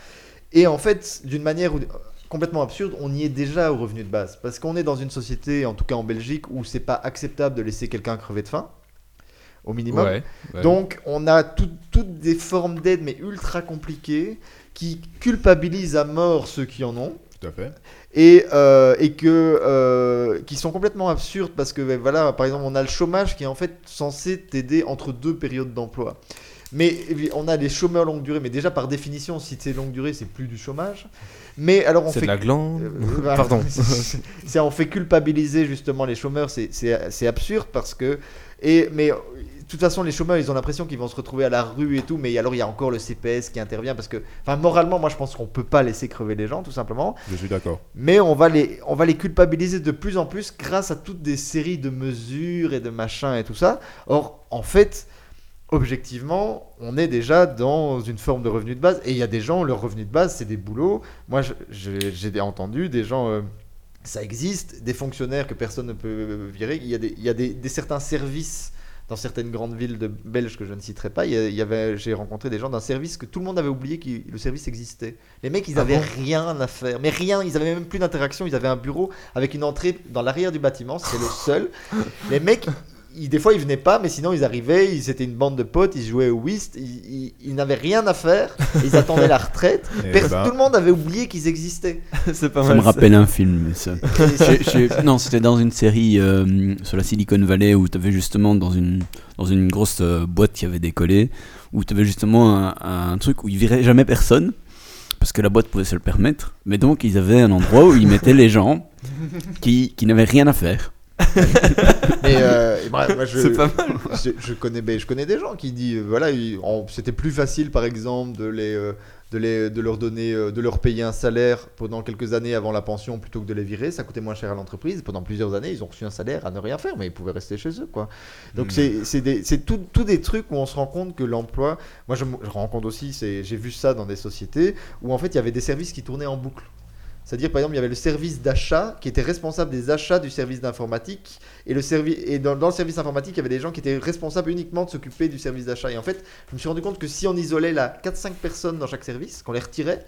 et en fait d'une manière où- complètement absurde, on y est déjà au revenu de base parce qu'on est dans une société en tout cas en Belgique où c'est pas acceptable de laisser quelqu'un crever de faim au minimum. Ouais, ouais. Donc, on a tout- toutes des formes d'aide, mais ultra compliquées, qui culpabilisent à mort ceux qui en ont. Tout à fait. Et, euh, et que, euh, qui sont complètement absurdes parce que, ben, voilà, par exemple, on a le chômage qui est en fait censé t'aider entre deux périodes d'emploi. Mais on a les chômeurs longue durée, mais déjà par définition, si c'est longue durée, c'est plus du chômage. Mais alors on c'est fait de la glande. euh. Pardon. C'est- c'est on fait culpabiliser justement les chômeurs, c'est- c'est c'est absurde parce que et mais toute façon les chômeurs ils ont l'impression qu'ils vont se retrouver à la rue et tout, mais alors il y a encore le CPS qui intervient parce que enfin moralement moi je pense qu'on peut pas laisser crever les gens tout simplement, Je suis d'accord. mais on va les on va les culpabiliser de plus en plus grâce à toutes des séries de mesures et de machins et tout ça. Or en fait objectivement, on est déjà dans une forme de revenu de base. Et il y a des gens, leur revenu de base, c'est des boulots. Moi, j'ai entendu des gens, euh, ça existe, des fonctionnaires que personne ne peut virer. Il y a des, il y a des, des certains services dans certaines grandes villes de belges que je ne citerai pas. Il y, avait, j'ai rencontré des gens d'un service que tout le monde avait oublié que le service existait. Les mecs, ils Ah avaient bon rien à faire, mais rien. Ils avaient même plus d'interaction. Ils avaient un bureau avec une entrée dans l'arrière du bâtiment. C'est le seul. Les mecs, ils- des fois, ils venaient pas, mais sinon, ils arrivaient. Ils étaient une bande de potes. Ils jouaient au whist. Ils, ils- ils n'avaient rien à faire. Ils attendaient la retraite. Eh Pers- ben, Tout le monde avait oublié qu'ils existaient. c'est pas Ça mal. me rappelle un film, ça. Et- J'ai- j'ai- non, c'était dans une série euh, sur la Silicon Valley où tu avais justement dans une, dans une grosse euh, boîte qui avait décollé, où tu avais justement un, un truc où ils viraient jamais personne, parce que la boîte pouvait se le permettre, mais donc ils avaient un endroit où ils mettaient les gens qui, qui n'avaient rien à faire. Mais euh, moi, je, pas mal. je, je connais, ben, je connais des gens qui disent, voilà, c'était plus facile, par exemple, de les, euh, de les, de leur donner, euh, de leur payer un salaire pendant quelques années avant la pension plutôt que de les virer. Ça coûtait moins cher à l'entreprise. Pendant plusieurs années, ils ont reçu un salaire à ne rien faire, mais ils pouvaient rester chez eux, quoi. Donc Hmm. c'est, tout, tout des trucs où on se rend compte que l'emploi. Moi, je, me- je rencontre aussi, j'ai vu ça dans des sociétés où en fait il y avait des services qui tournaient en boucle. C'est-à-dire, par exemple, il y avait le service d'achat qui était responsable des achats du service d'informatique. Et, le servi- et dans, dans le service informatique, il y avait des gens qui étaient responsables uniquement de s'occuper du service d'achat. Et en fait, je me suis rendu compte que si on isolait là 4-5 personnes dans chaque service, qu'on les retirait,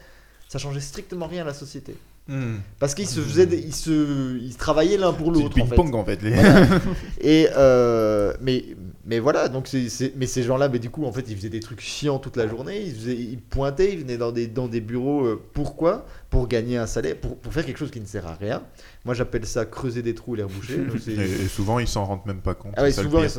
ça changeait strictement rien à la société. hmm. Parce qu'ils se faisaient, des- ils se, ils travaillaient l'un pour l'autre. en fait. ping-pong en fait. les- Et euh, mais mais voilà donc c'est mais ces gens-là mais du coup en fait ils faisaient des trucs chiants toute la journée ils, faisaient- ils pointaient ils venaient dans des dans des bureaux euh, pourquoi? Pour gagner un salaire pour, pour faire quelque chose qui ne sert à rien moi j'appelle ça creuser des trous et les reboucher Et, et souvent ils s'en rendent même pas compte. ah ouais, souvent ils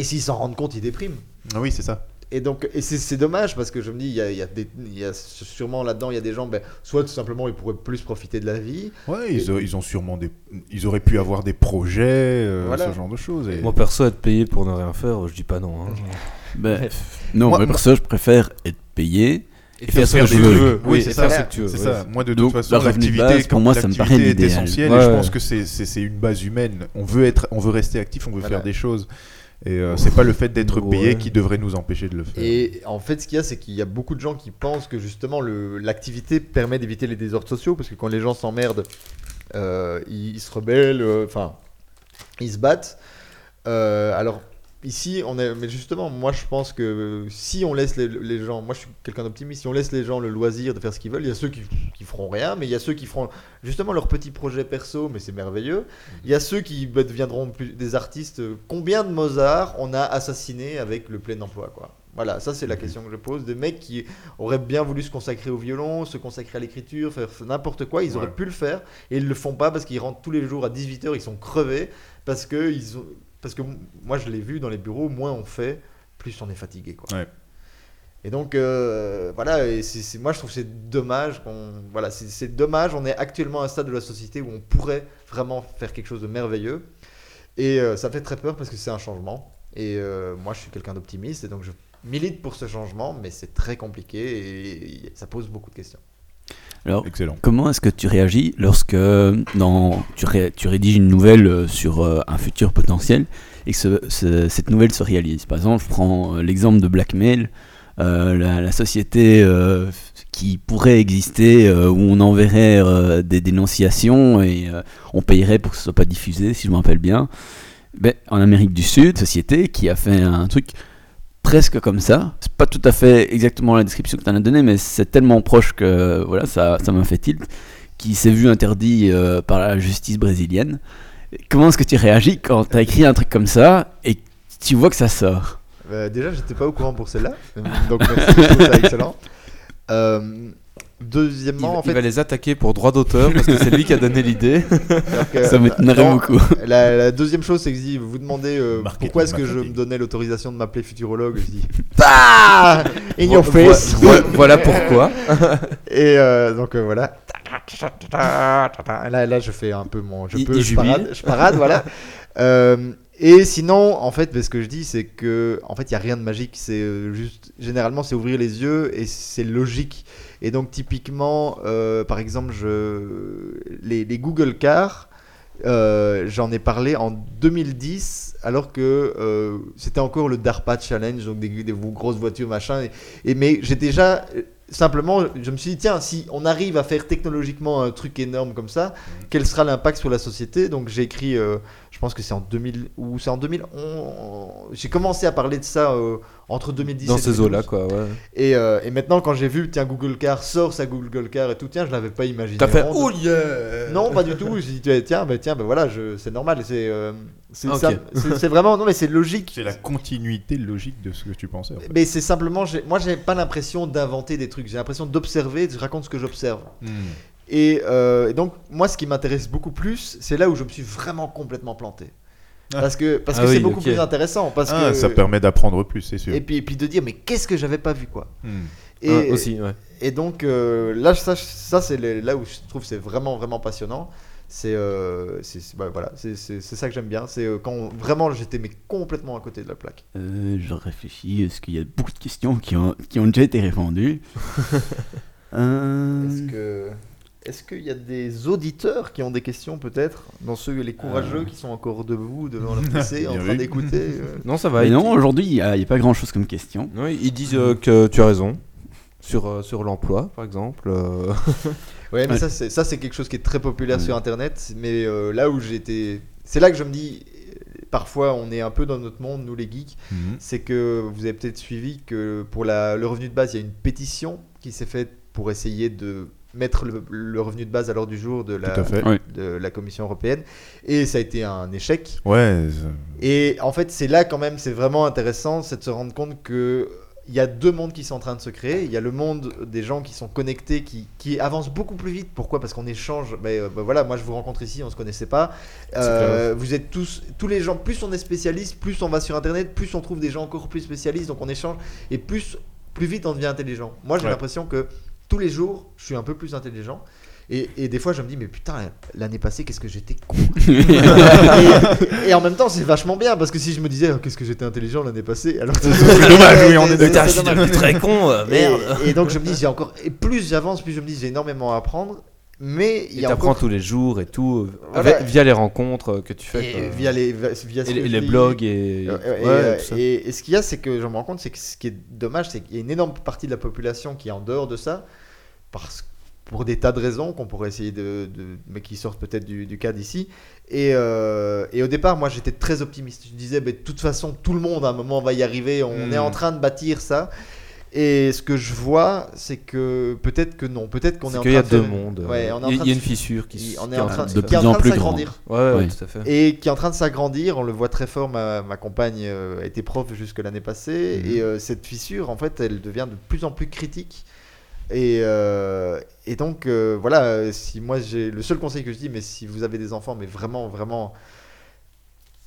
et s'ils s'en rendent compte ils dépriment Ah oui, c'est ça. Et donc et c'est dommage parce que je me dis il y a, il y a des il y a sûrement là-dedans il y a des gens ben, soit tout simplement ils pourraient plus profiter de la vie Ouais, ils, ont- ils ont sûrement des. Ils auraient pu avoir des projets, euh, Voilà. ce genre de choses. Et... Moi perso, être payé pour ne rien faire, je dis pas non. hein. Ben, non, Moi- mais perso, je préfère être payé. Et faire ce que je tu veux. Oui, c'est ça. ce que tu veux. C'est ouais. ça. Moi, de Donc, toute façon, le revenu de l'activité, base, pour moi, ça me paraît est essentielle. Ouais, et je pense que c'est une base humaine. On veut être, on veut rester actif, on veut Voilà. faire des choses. Et euh, c'est pas le fait d'être Ouais. payé qui devrait nous empêcher de le faire. Et en fait, ce qu'il y a, c'est qu'il y a beaucoup de gens qui pensent que justement l'activité permet d'éviter les désordres sociaux, parce que quand les gens s'emmerdent, euh, ils, ils se rebellent, euh, enfin, ils se battent. Alors ici, on est, mais justement, moi je pense que si on laisse les, les gens, moi je suis quelqu'un d'optimiste, si on laisse les gens le loisir de faire ce qu'ils veulent, il y a ceux qui, qui feront rien, mais il y a ceux qui feront justement leurs petits projets perso, mais c'est merveilleux. Il y a ceux qui bah, deviendront plus des artistes. Combien de Mozart on a assassiné avec le plein emploi, quoi Voilà, ça c'est la question que je pose. Des mecs qui auraient bien voulu se consacrer au violon, se consacrer à l'écriture, faire n'importe quoi, ils Ouais. auraient pu le faire et ils le font pas parce qu'ils rentrent tous les jours à 18h, ils sont crevés parce que ils ont parce que moi je l'ai vu dans les bureaux, moins on fait, plus on est fatigué quoi. Ouais. Et donc, euh, voilà, et moi je trouve que c'est dommage. qu'on voilà, c'est- c'est dommage. On est actuellement à un stade de la société où on pourrait vraiment faire quelque chose de merveilleux. Et euh, ça me fait très peur parce que c'est un changement. Et euh, moi je suis quelqu'un d'optimiste et donc je milite pour ce changement, mais c'est très compliqué et ça pose beaucoup de questions. Alors, Excellent. comment est-ce que tu réagis lorsque dans, tu, ré- tu rédiges une nouvelle euh, sur euh, un futur potentiel et que ce- ce- cette nouvelle se réalise? Par exemple, je prends euh, l'exemple de Blackmail, euh, la, la société euh, qui pourrait exister euh, où on enverrait des dénonciations et on payerait pour que ce soit pas diffusé, si je me rappelle bien. Ben, en Amérique du Sud, société qui a fait un truc presque comme ça. C'est pas tout à fait exactement la description que tu en as donnée, mais c'est tellement proche que voilà, ça ça m'a fait tilt. Qui s'est vu interdit euh, par la justice brésilienne. Comment est-ce que tu réagis quand tu as écrit un truc comme ça et tu vois que ça sort? Euh, déjà, j'étais pas au courant pour celle-là, donc merci, je trouve ça excellent. Euh, Il, deuxièmement, en il fait, va les attaquer pour droit d'auteur parce que c'est lui qui a donné l'idée. euh, Ça m'étonnerait beaucoup. La, la deuxième chose, c'est que je dis, vous demandez euh, pourquoi est-ce que je me donnais l'autorisation de m'appeler futurologue. Je dis, bah, in your face. vo- voilà pourquoi. Et euh, donc euh, voilà. Là, là, je fais un peu mon. Je, Il- peux, il je parade, je parade, voilà. Euh, et sinon, en fait, ce que je dis, c'est que en fait, il y a rien de magique. C'est juste, généralement, c'est ouvrir les yeux et c'est logique. Et donc, typiquement, euh, par exemple, je, les, les Google Cars, euh, j'en ai parlé en 2010, alors que euh, c'était encore le DARPA Challenge, donc des, des grosses voitures, machin. Et, et- mais j'ai déjà simplement, je me suis dit, tiens, si on arrive à faire technologiquement un truc énorme comme ça, quel sera l'impact sur la société? Donc j'ai écrit, je pense que c'est en 2000 ou c'est en 2011. J'ai commencé à parler de ça euh, entre 2010 Dans et ces 2012. eaux-là, quoi. Ouais. Et, euh, et maintenant, quand j'ai vu, tiens, Google Car sort sa Google Car et tout, tiens, je l'avais pas imaginé. T'as fait oh yeah non, pas du tout. J'ai dit, tiens, tiens, ben, tiens, ben voilà, je- c'est normal. C'est euh, c'est ça- c'est- c'est vraiment, non, mais c'est logique. C'est la continuité logique de ce que tu pensais. en fait. Mais c'est simplement, j'ai- moi, j'ai pas l'impression d'inventer des trucs. J'ai l'impression d'observer. Je raconte ce que j'observe. Hmm. Et, euh, et donc, moi, ce qui m'intéresse beaucoup plus, c'est là où je me suis vraiment complètement planté. Ah. Parce que parce Ah que c'est oui, beaucoup plus intéressant. Parce Ah, que ça permet d'apprendre plus, c'est sûr. et puis et puis de dire mais qu'est-ce que j'avais pas vu quoi. Hmm. Et, aussi, ouais. et donc euh, là, ça, ça c'est là où je trouve que c'est vraiment vraiment passionnant. C'est euh, bah, voilà, c'est c'est- c'est ça que j'aime bien. C'est euh, quand vraiment j'étais mais complètement à côté de la plaque. Euh, je réfléchis, est-ce qu'il y a beaucoup de questions qui ont, qui ont déjà été répondues? Euh, Est-ce que est-ce qu'il y a des auditeurs qui ont des questions peut-être dans ceux les courageux qui sont encore debout devant leur PC en train d'écouter euh, Non, ça va. ils- non, aujourd'hui, il n'y a, il y a pas grand-chose comme question. Non, ils disent euh, que tu as raison. Sur, euh, sur l'emploi, par exemple. euh. Ouais, mais Ouais. ça, c'est, quelque chose qui est très populaire Ouais. sur Internet. Mais euh, là où j'étais. C'est là que je me dis. euh, Parfois, on est un peu dans notre monde, nous les geeks. Mhm. C'est que vous avez peut-être suivi que pour la, le revenu de base, il y a une pétition qui s'est faite pour essayer de mettre le, le revenu de base à l'ordre du jour de la, de la Commission européenne. Et ça a été un échec. Ouais, Et en fait, c'est là quand même, c'est vraiment intéressant, c'est de se rendre compte que il y a deux mondes qui sont en train de se créer. Il y a le monde des gens qui sont connectés, qui, qui avancent beaucoup plus vite. Pourquoi? Parce qu'on échange. Ben, euh, ben voilà, moi je vous rencontre ici, on se connaissait pas. Euh, vous êtes tous, tous les gens. Plus on est spécialiste, plus on va sur Internet, plus on trouve des gens encore plus spécialistes. Donc on échange et plus, plus vite on devient intelligent. Moi j'ai Ouais. l'impression que tous les jours, je suis un peu plus intelligent. Et, et des fois, je me dis, mais putain, l'année passée, qu'est-ce que j'étais con. et, et en même temps, c'est vachement bien parce que si je me disais, oh, qu'est-ce que j'étais intelligent l'année passée, alors c'est dommage, oui, on est Putain, je suis très con, euh, merde. Et, et donc, je me dis, j'ai encore. Et plus j'avance, plus je me dis, j'ai énormément à apprendre. Mais il y a t'apprends encore. tous les jours et tout, euh, Voilà. via, les rencontres euh, que tu fais. et quoi. via les, via ce Et que les, je les lis. blogs et. Et, ouais, tout ça. et- et ce qu'il y a, c'est que je me rends compte, c'est que ce qui est dommage, c'est qu'il y a une énorme partie de la population qui est en dehors de ça, parce pour des tas de raisons qu'on pourrait essayer de, de- mais qui sortent peut-être du, du cadre ici. Et, euh, et au départ, moi, j'étais très optimiste. Je disais, mais de toute façon, tout le monde à un moment va y arriver. On Hmm. est en train de bâtir ça. Et ce que je vois, c'est que peut-être que non, peut-être qu'on est, en qu'il y a train de deux faire- mondes. Ouais, on est en il y a- train il y a une fissure qui, s- on qui est en train, de plus en plus s'agrandir. Ouais, ouais, Ouais. tout à fait. Et qui est en train de s'agrandir, on le voit très fort, ma, ma compagne euh, a été prof jusque l'année passée, Mhm. et euh, cette fissure, en fait, elle devient de plus en plus critique. Et, euh, et donc, euh, voilà, si moi, j'ai le seul conseil que je dis, mais si vous avez des enfants, mais vraiment, vraiment,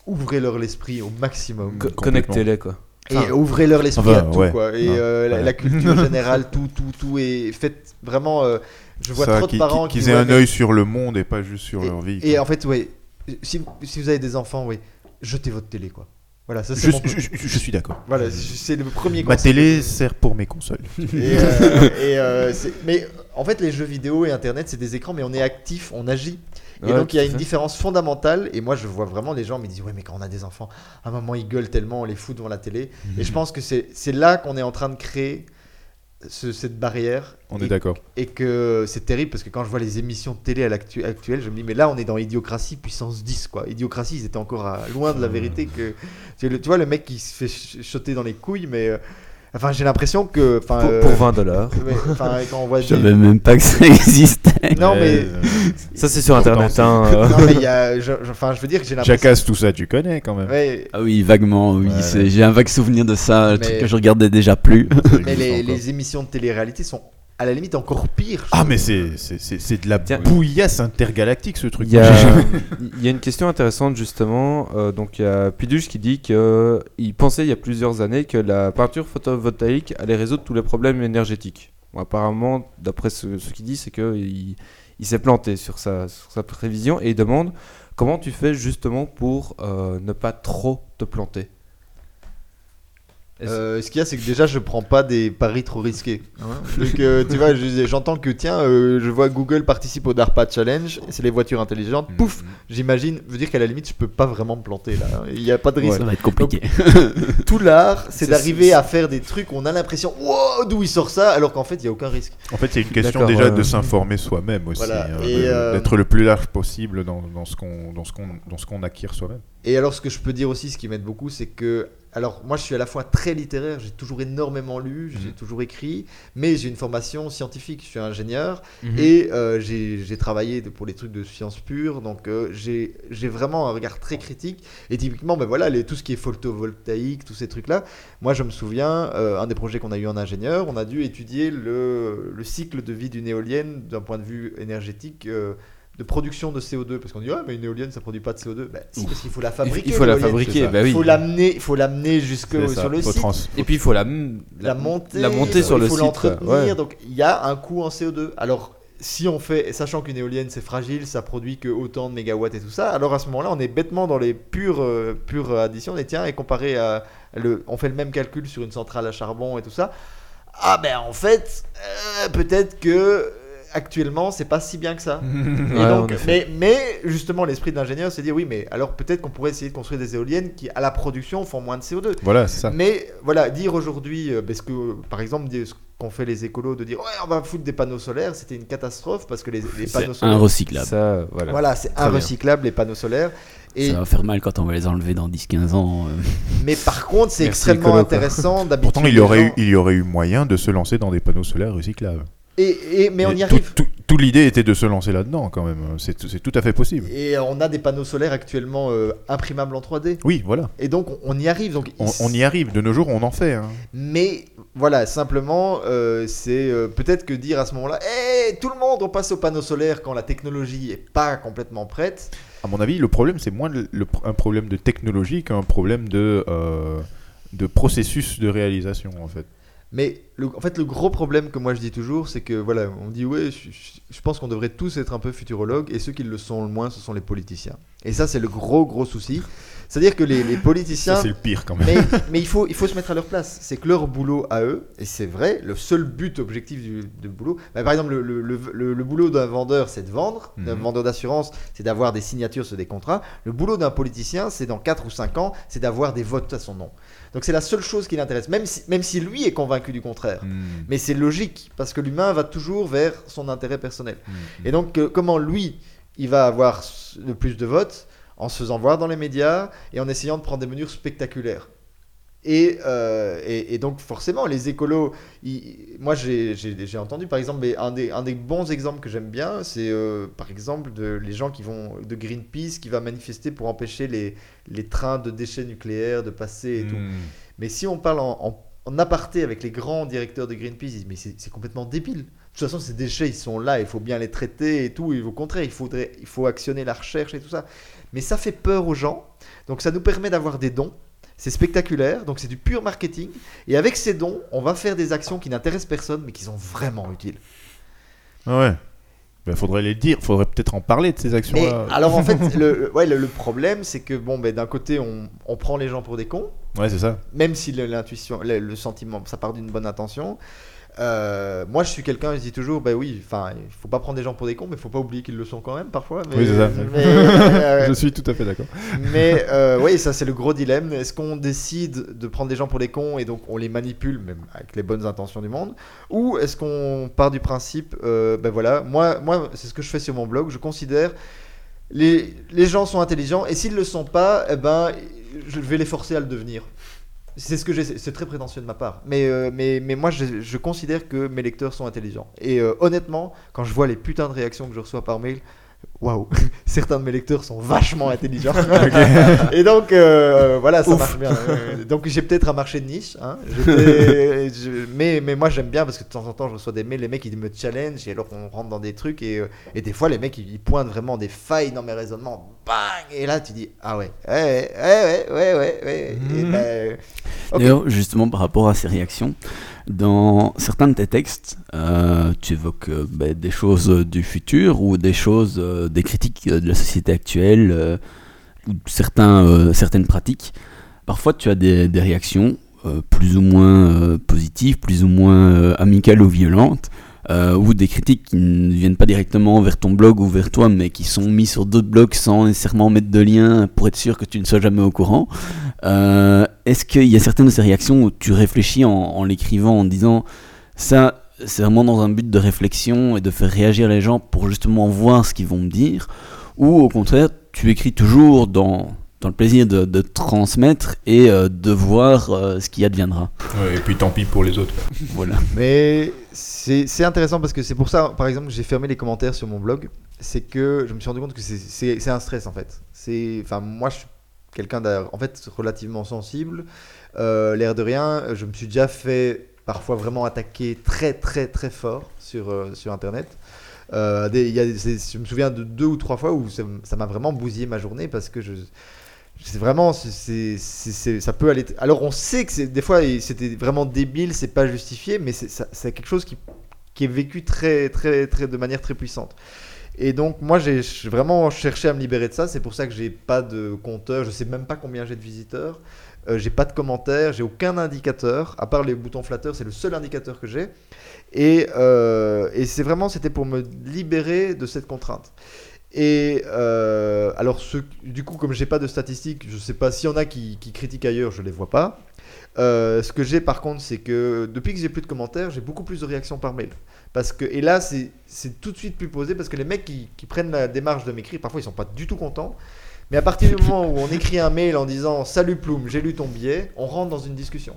ouvrez-leur l'esprit au maximum. Co- complètement. Connectez-les, quoi. Et Enfin, ouvrez-leur l'esprit enfin, à tout, ouais. quoi. Et Ouais. euh, la, Ouais. la culture générale, tout, tout, tout. Et faites vraiment. euh, je vois Ça, trop de parents qui- qui. qu'ils aient un œil sur le monde et pas juste sur et, leur vie. Et quoi. en fait, ouais. Si, si vous avez des enfants, oui, jetez votre télé, quoi. Voilà, ça c'est je, mon- je- je- je suis d'accord. Voilà, c'est le premier Ma télé sert pour mes consoles. Et, euh, et, euh, mais en fait, les jeux vidéo et Internet, c'est des écrans, mais on est actif, on agit. Et Ouais, donc, il y a une fait. différence fondamentale. Et moi, je vois vraiment les gens me disent Ouais, mais quand on a des enfants, à un moment, ils gueulent tellement, on les fout devant la télé. Mhm. Et je pense que c'est c'est là qu'on est en train de créer ce- cette barrière. On et, est d'accord. Et que c'est terrible parce que quand je vois les émissions de télé à l'actu- actuelle, je me dis Mais là, on est dans Idiocratie puissance 10, quoi. Idiocratie, ils étaient encore à- loin de la vérité. que Tu vois, le mec qui se fait ch- choter dans les couilles, mais. euh, Enfin, j'ai l'impression que. enfin, Pour, euh, pour 20 dollars. Enfin, quand on voit Je des- savais même pas que ça existait. Non, mais. Euh, Ça, c'est sur internet. hein, euh. non, mais il y a. je- je- Enfin, je veux dire que j'ai l'impression. Jackass, tout ça, tu connais quand même. Ouais, Ah oui, vaguement, oui. Ouais. c'est- J'ai un vague souvenir de ça, le Mais- truc que je regardais déjà plus. Ça mais les, encore. les émissions de télé-réalité sont à la limite encore pires. je Ah, mais c'est c'est- c'est- c'est de la Tiens. bouillasse intergalactique ce truc. Il y, a, il y a une question intéressante justement. euh, donc il y a Piduche qui dit qu'il pensait il y a plusieurs années que la peinture photovoltaïque allait résoudre tous les problèmes énergétiques. Bon, apparemment, d'après ce, ce qu'il dit, c'est qu'il il s'est planté sur sa, sur sa prévision et il demande comment tu fais justement pour euh, ne pas trop te planter? Euh, ce qu'il y a, c'est que déjà, je prends pas des paris trop risqués. hein. Donc, euh, tu vois, je- j'entends que, tiens, euh, je vois Google participe au DARPA Challenge, c'est les voitures intelligentes. Pouf, j'imagine, je veux dire qu'à la limite, je peux pas vraiment me planter là. Il n'y a pas de risque. Ça va être compliqué. Tout l'art, c'est d'arriver à faire des trucs, on a l'impression, wow, d'où il sort ça, alors qu'en fait, il y a aucun risque. En fait, c'est une question déjà ouais. de s'informer soi-même aussi. Voilà, hein, euh, D'être le plus large possible dans, dans ce qu'on dans ce qu'on dans ce qu'on acquiert soi-même. Et alors, ce que je peux dire aussi, ce qui m'aide beaucoup, c'est que. Alors, moi, je suis à la fois très littéraire, j'ai toujours énormément lu, j'ai Mhm. toujours écrit, mais j'ai une formation scientifique, je suis ingénieur, Mhm. et euh, j'ai travaillé pour les trucs de sciences pures, donc euh, j'ai j'ai vraiment un regard très critique. Et typiquement, ben voilà, les, tout ce qui est photovoltaïque, tous ces trucs-là, moi, je me souviens, euh, un des projets qu'on a eu en ingénieur, on a dû étudier le, le cycle de vie d'une éolienne d'un point de vue énergétique. Euh, de production de CO2 parce qu'on dit ah mais une éolienne ça produit pas de CO2 ben, si parce qu'il faut la fabriquer il faut la fabriquer, bah oui. Il faut l'amener, il faut l'amener jusque sur le site, trans- Et puis il faut la, la monter, la monter sur il le faut l'entretenir. ouais. Donc il y a un coût en CO2. Alors si on fait, sachant qu'une éolienne c'est fragile, ça produit que autant de mégawatts et tout ça, alors à ce moment-là on est bêtement dans les pures, euh, pures additions. Et tiens, et comparé à le, on fait le même calcul sur une centrale à charbon et tout ça. Ah ben en fait, euh, peut-être que euh, actuellement c'est pas si bien que ça. Et Ouais, donc, en effet. mais, mais justement, l'esprit de l'ingénieur, c'est de dire oui, mais alors peut-être qu'on pourrait essayer de construire des éoliennes qui, à la production, font moins de CO2. Voilà, c'est ça. Mais voilà, dire aujourd'hui, euh, parce que par exemple, ce qu'ont fait les écolos, de dire ouais, on va foutre des panneaux solaires, c'était une catastrophe parce que les, les panneaux C'est solaires. inrecyclable. Ça, voilà. Voilà, c'est inrecyclable les panneaux solaires. Et, Ça va faire mal quand on va les enlever dans 10-15 ans. euh. mais par contre, c'est extrêmement écolo, intéressant d'habitude. Pourtant, il y, aurait eu, il y aurait eu moyen de se lancer dans des panneaux solaires recyclables. Et, et- mais on y tout- arrive. tout- l'idée était de se lancer là-dedans, quand même. C'est tout à fait possible. Et on a des panneaux solaires actuellement euh, imprimables en 3D. Oui, voilà. Et donc on, y arrive. Donc On, y arrive. De nos jours, on en fait. hein. Mais voilà, simplement, euh, c'est euh, peut-être que dire à ce moment-là, hey, tout le monde, on passe aux panneaux solaires quand la technologie est pas complètement prête. À mon avis, le problème, c'est moins le- le- un problème de technologie qu'un problème de, euh, de processus de réalisation, en fait. Mais le- en fait, le gros problème que moi je dis toujours, c'est que voilà, on dit ouais, je, pense qu'on devrait tous être un peu futurologues, et ceux qui le sont le moins, ce sont les politiciens. Et ça, c'est le gros gros souci. C'est-à-dire que les, les politiciens, c'est le pire, quand même. mais, mais il, faut, il faut se mettre à leur place. C'est que leur boulot à eux, et c'est vrai, le seul but objectif du, du boulot, bah, par exemple, le, le- le- boulot d'un vendeur, c'est de vendre, d'un Mhm. vendeur d'assurance, c'est d'avoir des signatures sur des contrats. Le boulot d'un politicien, c'est dans 4 ou 5 ans, c'est d'avoir des votes à son nom. Donc c'est la seule chose qui l'intéresse, même si, même si lui est convaincu du contraire. Hmm. Mais c'est logique, parce que l'humain va toujours vers son intérêt personnel. Hmm. Et donc, euh, comment lui, il va avoir le plus de votes En se faisant voir dans les médias et en essayant de prendre des mesures spectaculaires. Et, euh, et, et donc, forcément, les écolos. ils- moi, j'ai entendu, par exemple, mais un des, un des bons exemples que j'aime bien, c'est euh, par exemple de, les gens qui vont de Greenpeace qui va manifester pour empêcher les, les trains de déchets nucléaires de passer et tout. Hmm. Mais si on parle en, en- en aparté avec les grands directeurs de Greenpeace, ils disent mais c'est c'est complètement débile. De toute façon, ces déchets, ils sont là, il faut bien les traiter et tout. Et au contraire, il, faudrait, il faut actionner la recherche et tout ça. Mais ça fait peur aux gens. Donc ça nous permet d'avoir des dons. C'est spectaculaire, donc c'est du pur marketing. Et avec ces dons, on va faire des actions qui n'intéressent personne, mais qui sont vraiment utiles. Ah ouais. Il faudrait les dire, faudrait peut-être en parler de ces Mais actions-là. alors en fait, le, le- ouais, le, le problème, c'est que bon, ben, d'un côté, on, on prend les gens pour des cons, Ouais, c'est ça. même si l'intuition, le, le sentiment, ça part d'une bonne intention. Euh, moi, je suis quelqu'un, je dis toujours, bah oui, enfin, il faut pas prendre des gens pour des cons, mais il faut pas oublier qu'ils le sont quand même parfois. Mais, Oui, c'est ça. mais, euh, Je suis tout à fait d'accord. mais euh, oui, ça c'est le gros dilemme. Est-ce qu'on décide de prendre des gens pour des cons et donc on les manipule, même avec les bonnes intentions du monde, ou est-ce qu'on part du principe, ben voilà, moi, moi, c'est ce que je fais sur mon blog. Je considère les, les gens sont intelligents et s'ils le sont pas, eh ben, je vais les forcer à le devenir. C'est ce que. C'est très prétentieux de ma part. Mais, euh, mais, mais moi, je, je considère que mes lecteurs sont intelligents. Et euh, honnêtement, quand je vois les putains de réactions que je reçois par mail, waouh, certains de mes lecteurs sont vachement intelligents. Et donc, euh, voilà, ça marche bien. Donc, j'ai peut-être un marché de niche. hein. Je- mais, mais moi, j'aime bien parce que de temps en temps, je reçois des mails, les mecs, ils me challenge et alors on rentre dans des trucs. Et, euh, et des fois, les mecs, ils, pointent vraiment des failles dans mes raisonnements. Bang Et là, tu dis, ah ouais, ouais, ouais, ouais, ouais, ouais. ouais. Et Mhm. ben, ok. D'ailleurs, justement, par rapport à ces réactions, dans certains de tes textes, euh, tu évoques euh, bah, des choses euh, du futur ou des choses, des critiques de la société actuelle ou certains, certaines pratiques. Parfois, tu as des, réactions plus ou moins positives, plus ou moins amicales ou violentes. Euh, ou des critiques qui ne viennent pas directement vers ton blog ou vers toi, mais qui sont mis sur d'autres blogs sans nécessairement mettre de lien pour être sûr que tu ne sois jamais au courant. Euh, Est-ce qu'il y a certaines de ces réactions où tu réfléchis en, en l'écrivant, en disant ça, c'est vraiment dans un but de réflexion et de faire réagir les gens pour justement voir ce qu'ils vont me dire, ou au contraire, tu écris toujours dans, dans le plaisir de, de transmettre et euh, de voir euh, ce qui adviendra. Ouais, et puis tant pis pour les autres. Voilà. Mais c'est intéressant parce que c'est pour ça, par exemple, que j'ai fermé les commentaires sur mon blog. C'est que je me suis rendu compte que c'est- un stress en fait. C'est, enfin, moi, je suis quelqu'un en fait relativement sensible. Euh, L'air de rien, je me suis déjà fait parfois vraiment attaquer très très très fort sur euh, sur internet. Euh, des- il y a des- c'est- je me souviens de deux ou trois fois où ça m'a vraiment bousillé ma journée parce que je c'est vraiment c'est- ça peut aller alors on sait que des fois c'était vraiment débile c'est pas justifié mais c'est quelque chose qui est vécu très très très de manière très puissante. Et donc moi j'ai vraiment cherché à me libérer de ça c'est pour ça que j'ai pas de compteur je sais même pas combien j'ai de visiteurs euh, j'ai pas de commentaires j'ai aucun indicateur à part les boutons flatteurs c'est le seul indicateur que j'ai. Et, euh, et c'est vraiment c'était pour me libérer de cette contrainte et euh, alors, du coup, comme j'ai pas de statistiques, je sais pas s'il y en a qui, critiquent ailleurs, je les vois pas. Euh, ce que j'ai par contre, c'est que depuis que j'ai plus de commentaires, j'ai beaucoup plus de réactions par mail. Parce que, et là, c'est tout de suite plus posé parce que les mecs qui, prennent la démarche de m'écrire, parfois ils sont pas du tout contents. Mais à partir du moment où on écrit un mail en disant Salut Plume, j'ai lu ton billet, on rentre dans une discussion.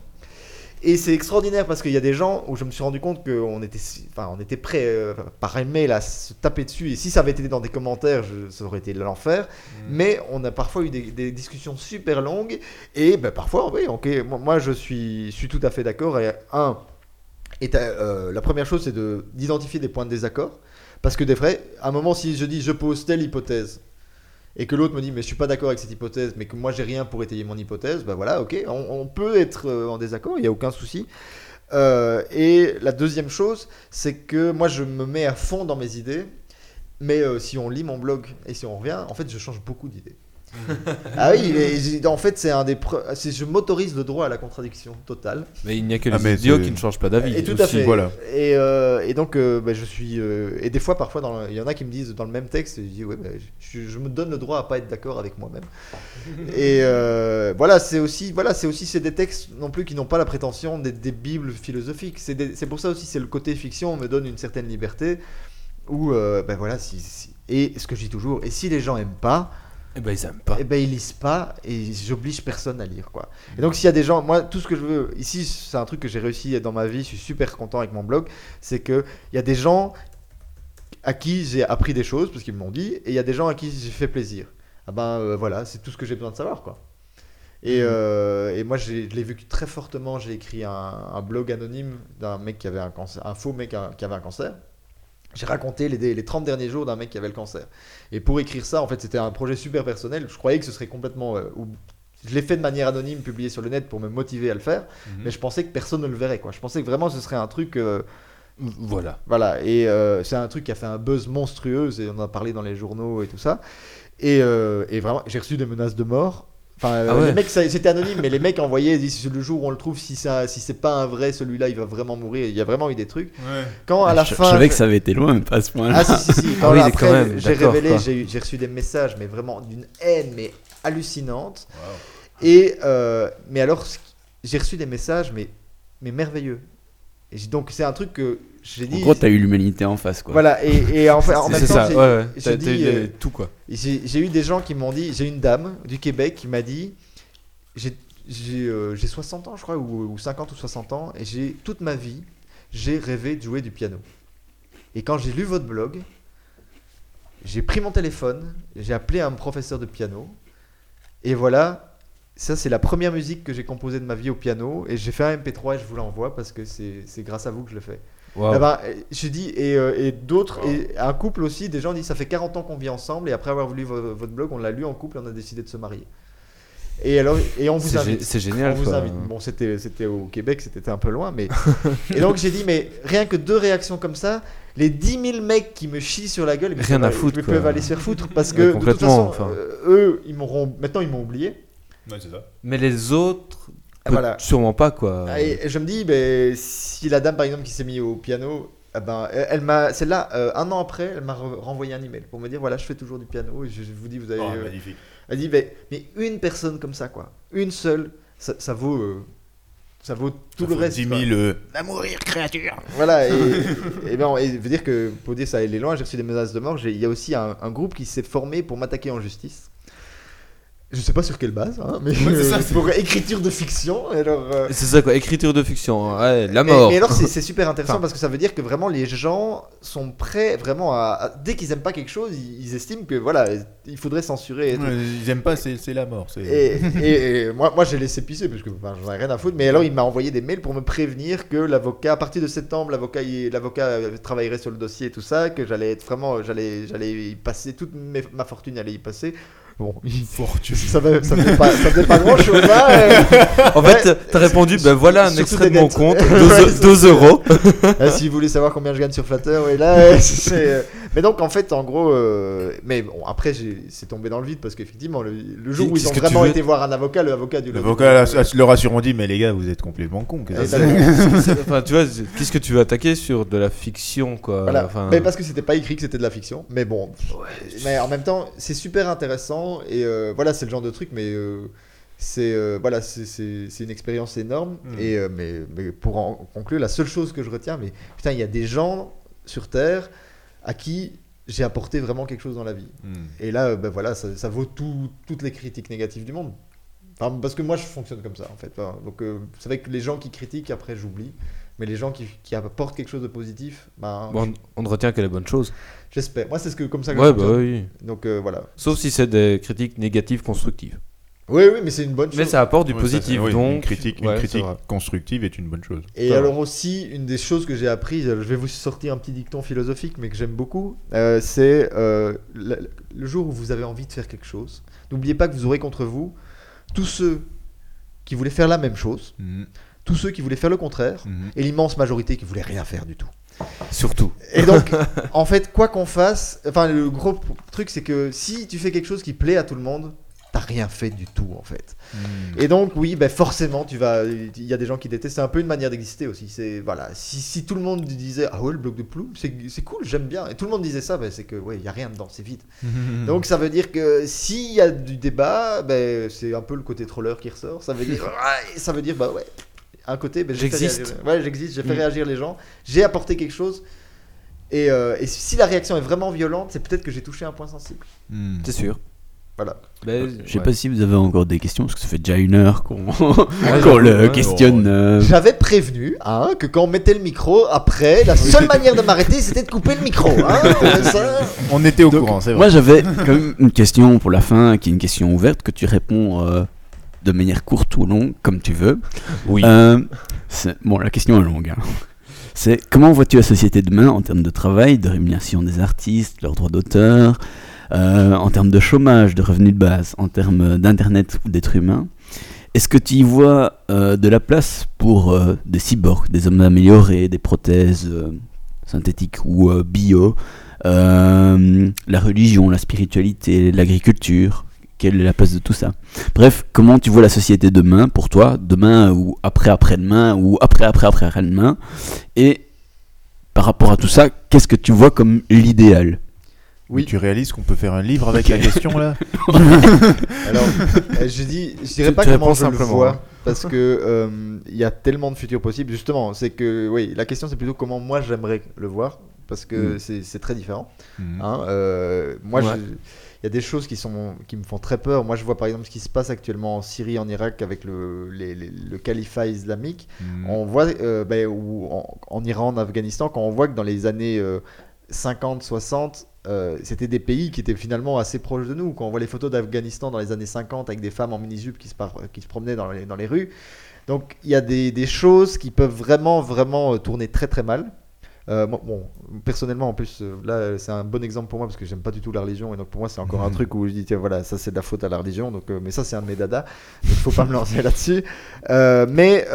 Et c'est extraordinaire parce qu'il y a des gens où je me suis rendu compte qu'on était, enfin, on était prêt euh, par email à se taper dessus. Et si ça avait été dans des commentaires, je- ça aurait été l'enfer. Mais on a parfois eu des, des discussions super longues. Et ben, parfois, oui, ok, moi, moi, je suis, suis tout à fait d'accord. Et un, et euh, la première chose, c'est de- d'identifier des points de désaccord. Parce que des vrais, à un moment, si je dis je pose telle hypothèse et que l'autre me dit mais je suis pas d'accord avec cette hypothèse, mais que moi j'ai rien pour étayer mon hypothèse, ben voilà, ok, on, on peut être euh, en désaccord, il n'y a aucun souci. Euh, et la deuxième chose, c'est que moi je me mets à fond dans mes idées, mais euh, si on lit mon blog et si on revient, en fait je change beaucoup d'idées. Ah oui, mais en fait c'est un des, pre- c'est- je m'autorise le droit à la contradiction totale. Mais il n'y a que Ah, les mais idiots c'est- qui ne changent pas d'avis. Et tout à fait. voilà. Et, euh, et donc, euh, bah, je suis. euh, et des fois, parfois, dans le- il y en a qui me disent dans le même texte, je dis, ouais, bah, je, je me donne le droit à pas être d'accord avec moi-même. et euh, voilà, c'est aussi, voilà, c'est aussi, c'est des textes non plus qui n'ont pas la prétention d'être des bibles philosophiques. C'est des- c'est pour ça aussi, c'est le côté fiction, on me donne une certaine liberté. Où, euh, ben voilà, si, si- et ce que je dis toujours, et si les gens aiment pas, Eh ben ils aiment pas. eh ben ils lisent pas et j'oblige personne à lire quoi. Et donc s'il y a des gens, moi tout ce que je veux ici, c'est un truc que j'ai réussi dans ma vie, je suis super content avec mon blog, c'est que il y a des gens à qui j'ai appris des choses parce qu'ils me l'ont dit et il y a des gens à qui j'ai fait plaisir. Ah ben euh, voilà, c'est tout ce que j'ai besoin de savoir quoi. Et, euh, et moi je l'ai vécu très fortement, j'ai écrit un, un blog anonyme d'un mec qui avait un cancer, un faux mec qui avait un cancer. J'ai raconté les, les 30 derniers jours d'un mec qui avait le cancer. Et pour écrire ça, en fait, c'était un projet super personnel. Je croyais que ce serait complètement. euh, ou- Je l'ai fait de manière anonyme, publié sur le net pour me motiver à le faire, Mhm. mais je pensais que personne ne le verrait. Quoi. Je pensais que vraiment ce serait un truc. euh, Voilà. voilà, et euh, c'est un truc qui a fait un buzz monstrueux, et on en a parlé dans les journaux et tout ça. Et, euh, et vraiment, j'ai reçu des menaces de mort. Enfin, euh, Ah ouais. les mecs, c'était anonyme, mais les mecs envoyaient, disent le jour où on le trouve, si, ça, si c'est pas un vrai, celui-là, il va vraiment mourir. Il y a vraiment eu des trucs. Ouais. Quand à la je, fin. je savais que ça avait été loin, mais pas à ce point-là. Ah si, si, si. Ah Quand oui, là, quand après, même, j'ai révélé, j'ai reçu des messages, mais vraiment d'une haine, mais hallucinante. Et, euh, mais alors, j'ai reçu des messages, mais, mais merveilleux. Et j'ai- donc, c'est un truc que j'ai En dit. gros, t'as eu l'humanité en face, quoi. Voilà, et, et en, fait, en même C'est temps, ça, j'ai- ouais, ouais. j'ai T'as- dit, t'as eu euh, tout quoi. j'ai j'ai eu des gens qui m'ont dit, j'ai une dame du Québec qui m'a dit, j'ai j'ai, euh, j'ai 60 ans je crois, ou, ou 50 ou 60 ans, et j'ai toute ma vie, j'ai rêvé de jouer du piano. Et quand j'ai lu votre blog, j'ai pris mon téléphone, j'ai appelé un professeur de piano, et voilà, ça c'est la première musique que j'ai composée de ma vie au piano, et j'ai fait un MP3 et je vous l'envoie parce que c'est c'est grâce à vous que je le fais. Waouh. Eh ben, je dis, et, euh, et d'autres, et un couple aussi, des gens disent ça fait 40 ans qu'on vit ensemble, et après avoir lu vo- votre blog, on l'a lu en couple et on a décidé de se marier. Et, alors, et on vous invite. c'est génial, On vous invite. Bon, c'était, c'était au Québec, c'était un peu loin, mais. et donc j'ai dit, mais rien que deux réactions comme ça, les 10 000 mecs qui me chient sur la gueule, ils Rien peuvent- à foutre, Ils quoi. peuvent aller se faire foutre parce Ouais, que de toute complètement, façon, enfin. euh, eux, ils m'auront. Maintenant, ils m'ont oublié. Ouais, c'est ça. Mais les autres, voilà. sûrement pas quoi. Ah, Et je me dis, ben, si la dame par exemple qui s'est mise au piano, eh ben, elle m'a, celle-là, euh, un an après, elle m'a re- renvoyé un email pour me dire voilà, je fais toujours du piano. Et je, je vous dis, vous avez. Oh, euh, magnifique. elle dit, ben, mais une personne comme ça, quoi, une seule, ça, ça vaut, euh, ça vaut tout Ça le reste. 10 quoi. 000. euh, Voilà, et, et ben, et veut dire que pour dire ça aller loin, j'ai reçu des menaces de mort. j'ai- Il y a aussi un, un groupe qui s'est formé pour m'attaquer en justice. Je sais pas sur quelle base, hein, mais c'est ça, euh, c'est- pour écriture de fiction. Alors, euh, C'est ça quoi, écriture de fiction. Ouais, la Mais- mort. Mais, alors c'est c'est super intéressant Enfin. parce que ça veut dire que vraiment les gens sont prêts vraiment à, à- dès qu'ils aiment pas quelque chose, ils, ils estiment que voilà, il faudrait censurer. Et, ouais, Ils aiment pas, c'est c'est la mort. c'est- Et, et- et moi, moi j'ai laissé pisser parce que enfin, j'en ai rien à foutre. Mais alors il m'a envoyé des mails pour me prévenir que l'avocat, à partir de septembre, l'avocat, il- l'avocat travaillerait sur le dossier et tout ça, que j'allais être vraiment, j'allais, j'allais y passer toute mes- ma fortune allait y passer. Bon, Fortune. ça, va- ça faisait pas, pas grand chose. Hein, En fait, t'as répondu, ben voilà un extrait de mon compte, Ouais, 2 c'est ça. euros. Ah, si vous voulez savoir combien je gagne sur Flutter, oui, là, euh, c'est. Euh, Mais donc, en fait, en gros, euh, mais bon, après, j'ai- c'est tombé dans le vide parce qu'effectivement, le, le jour où ils ont vraiment été voir un avocat, le avocat du L'avocat leur assurant dit Mais les gars, vous êtes complètement cons. C'est- enfin, tu vois, qu'est-ce que tu veux attaquer sur de la fiction quoi Voilà. Enfin, Mais parce que c'était pas écrit que c'était de la fiction. Mais bon. Mais en même temps, c'est super intéressant. Et euh, voilà, c'est le genre de truc, mais. euh, c'est euh, voilà, c'est- une expérience énorme. Mm. Et euh, mais, mais pour en conclure, la seule chose que je retiens, mais putain, il y a des gens sur Terre à qui j'ai apporté vraiment quelque chose dans la vie. Hmm. Et là, euh, ben voilà, ça, ça vaut tout- toutes les critiques négatives du monde. Enfin, parce que moi, je fonctionne comme ça, en fait. Enfin, donc, euh, c'est vrai que les gens qui critiquent, après, j'oublie. Mais les gens qui, qui apportent quelque chose de positif, ben, bon, on ne retient que les bonnes choses. j'espère. Moi, c'est ce que, comme ça que Ouais, je bah oui. Donc, euh, voilà. Sauf si c'est des critiques négatives constructives. Oui, oui, mais c'est une bonne chose. Mais ça apporte du positif, oui, donc. Une critique, une ouais, c'est critique vrai. constructive est une bonne chose. Et alors aussi, une des choses que j'ai appris, je vais vous sortir un petit dicton philosophique, mais que j'aime beaucoup, euh, c'est euh, le, le jour où vous avez envie de faire quelque chose, n'oubliez pas que vous aurez contre vous tous ceux qui voulaient faire la même chose, Mhm. tous ceux qui voulaient faire le contraire, Mhm. et l'immense majorité qui voulait rien faire du tout. Surtout. Et donc, en fait, quoi qu'on fasse, enfin, le gros truc, c'est que si tu fais quelque chose qui plaît à tout le monde, t'as rien fait du tout, en fait. Mhm. Et donc, oui, ben forcément, tu vas. Il y a des gens qui détestent. C'est un peu une manière d'exister aussi. C'est voilà. Si, si tout le monde disait ah ouais le bloc de Plou, c'est c'est cool, j'aime bien. Et tout le monde disait ça, ben, c'est que ouais, il y a rien dedans, c'est vide. Mhm. Donc ça veut dire que s'il y a du débat, ben c'est un peu le côté troller qui ressort. Ça veut dire ouais, ça veut dire bah ouais. Un côté, ben, j'ai fait J'existe. Ouais, j'existe. J'ai fait Mm. réagir les gens. J'ai apporté quelque chose. Et, euh, et si la réaction est vraiment violente, c'est peut-être que j'ai touché un point sensible. C'est sûr. Voilà. Ben, Je sais ouais. pas si vous avez encore des questions, parce que ça fait déjà une heure qu'on le ouais. questionne. euh, J'avais prévenu hein, que quand on mettait le micro, après, la seule manière de m'arrêter, c'était de couper le micro. Hein, ça, On était au Donc, courant, c'est vrai. Moi, j'avais quand même une question pour la fin, qui est une question ouverte, que tu réponds euh, de manière courte ou longue, comme tu veux. Oui. Euh, bon, la question est longue. hein. C'est comment vois-tu la société demain en termes de travail, de rémunération des artistes, leurs droits d'auteur, euh, en termes de chômage, de revenus de base, en termes d'internet ou d'êtres humains. Est-ce que tu y vois euh, de la place pour euh, des cyborgs, des hommes améliorés, des prothèses synthétiques ou bio, la religion, la spiritualité, l'agriculture? Quelle est la place de tout ça? Bref, comment tu vois la société demain pour toi, demain ou après après-demain ou après après après après-demain? Et par rapport à tout ça, qu'est-ce que tu vois comme l'idéal? Oui. Tu réalises qu'on peut faire un livre avec la question là Alors, euh, je dis, je dirais Tu- pas tu comment je le vois, hein. parce que euh, il y a tellement de futurs possibles. Justement, c'est que, oui, la question c'est plutôt comment moi j'aimerais le voir, parce que Mm. c'est très différent. Mhm. hein. Euh, moi, Ouais. il y a des choses qui, sont, qui me font très peur. Moi, je vois par exemple ce qui se passe actuellement en Syrie, en Irak avec le, les- les- le califat islamique. On voit, euh, ben, ou en, en Iran, en Afghanistan, quand on voit que dans les années euh, 50, 60, euh, c'était des pays qui étaient finalement assez proches de nous. Quand on voit les photos d'Afghanistan dans les années 50 avec des femmes en mini-jupe qui, se par- qui se promenaient dans les, dans les rues. Donc il y a des, des choses qui peuvent vraiment, vraiment euh, tourner très très mal. Euh, bon, personnellement, en plus, là, c'est un bon exemple pour moi parce que j'aime pas du tout la religion et donc pour moi, c'est encore un truc où je dis, tiens, voilà, ça c'est de la faute à la religion. Donc, euh, mais ça, c'est un de mes dadas. Donc, faut pas me lancer là-dessus. Euh, mais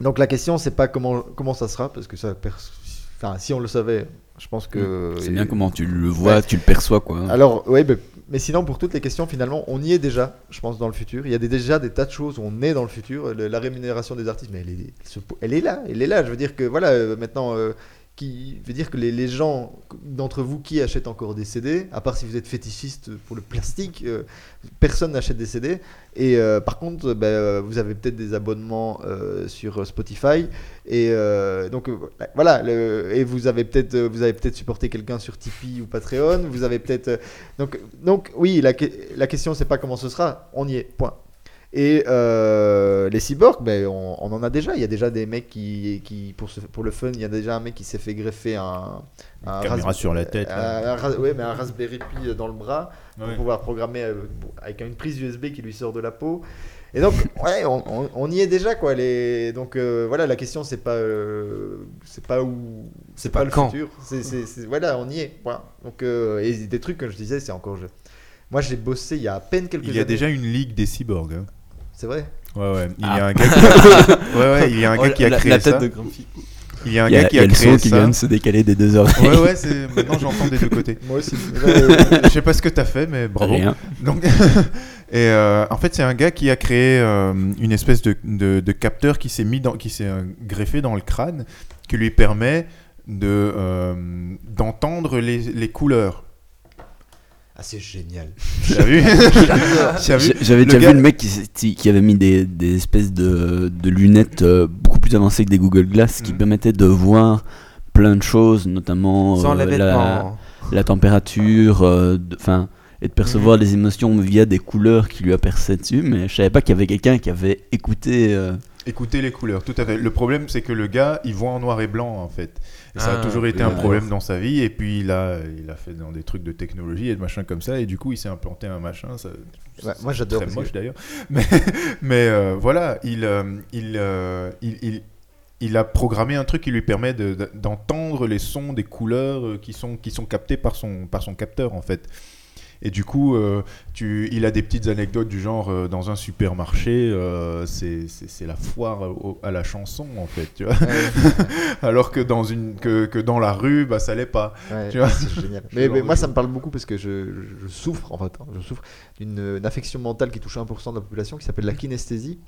donc la question, c'est pas comment comment ça sera parce que ça, enfin, si on le savait, je pense que C'est bien comment tu le vois, Ouais. tu le perçois quoi. alors, oui, mais, mais sinon, pour toutes les questions, finalement, on y est déjà, je pense, dans le futur. Il y a des- déjà des tas de choses où on est dans le futur. Le- la rémunération des artistes, mais elle est, elle est là, elle est là. Je veux dire que, voilà, euh, maintenant, euh, qui veut dire que les, les gens d'entre vous qui achètent encore des CD, à part si vous êtes fétichiste pour le plastique, euh, personne n'achète des CD. Et euh, par contre, euh, vous avez peut-être des abonnements sur Spotify. Et donc voilà, et vous avez peut-être peut-être supporté quelqu'un sur Tipeee ou Patreon. Vous avez peut-être donc donc oui, la, la question c'est pas comment ce sera, on y est. Point. Et euh, les cyborgs, ben, on, on en a déjà. Il y a déjà des mecs qui, qui pour, ce- pour le fun, il y a déjà un mec qui s'est fait greffer un, un Caméra sur la tête, un- ouais, mais un Raspberry Pi dans le bras pour Ouais. pouvoir programmer euh, avec une prise USB qui lui sort de la peau. Et donc, ouais, on, on- on y est déjà quoi. Les... Donc euh, voilà, la question c'est pas, euh, c'est pas où, C'est pas, pas le quand. futur. C'est, voilà, on y est. Voilà. Donc euh, et des trucs que je disais, c'est encore. Je... Moi, j'ai bossé il y a à peine quelques Il y a années. déjà une ligue des cyborgs. hein. C'est vrai. Ouais, ouais. Il y Ah. a un gars qui a, ouais, ouais, il y a un gars Oh, qui a la, créé la tête ça. de Grumpy. Il y a un Il y a, gars qui il y a a le son créé qui vient de se décaler des deux oreilles. Ouais, ouais, c'est... maintenant j'entends des deux côtés. Moi aussi. Je sais pas ce que t'as fait, mais bravo. Rien. Donc, et euh, en fait, c'est un gars qui a créé euh, une espèce de, de, de capteur qui s'est mis dans, qui s'est euh, greffé dans le crâne, qui lui permet de euh, d'entendre les, les couleurs. Ah, c'est génial. J'avais déjà gars- vu le mec qui, avait mis des, des espèces de, de lunettes euh, beaucoup plus avancées que des Google Glass qui Mhm. permettaient de voir plein de choses, notamment Sans euh, les la, la température, euh, enfin, et de percevoir des émotions via des couleurs qui lui aperçaient dessus. Mais je savais pas qu'il y avait quelqu'un qui avait écouté. euh, les couleurs, tout à fait. Le problème, c'est que le gars, il voit en noir et blanc, en fait. Et ça a Ah, toujours été un problème dans sa vie. Et puis là, il a fait dans des trucs de technologie et de machin comme ça. Et du coup, il s'est implanté un machin. Ça, Ouais, moi, j'adore Très moche que- d'ailleurs. Mais, mais euh, voilà, il, euh, il, euh, il, il, il a programmé un truc qui lui permet de- de- d'entendre les sons des couleurs qui sont, qui sont captés par son, par son capteur, en fait. Et du coup, euh, tu, il a des petites anecdotes du genre euh, dans un supermarché, euh, c'est la foire au- à la chanson en fait, tu vois. Ouais, Alors que dans une que, que dans la rue, bah ça l'est pas. ouais, Tu vois c'est génial. Mais, moi, ça me parle beaucoup parce que je, souffre, en fait, hein, je souffre d'une une affection mentale qui touche 1% de la population qui s'appelle la kinesthésie,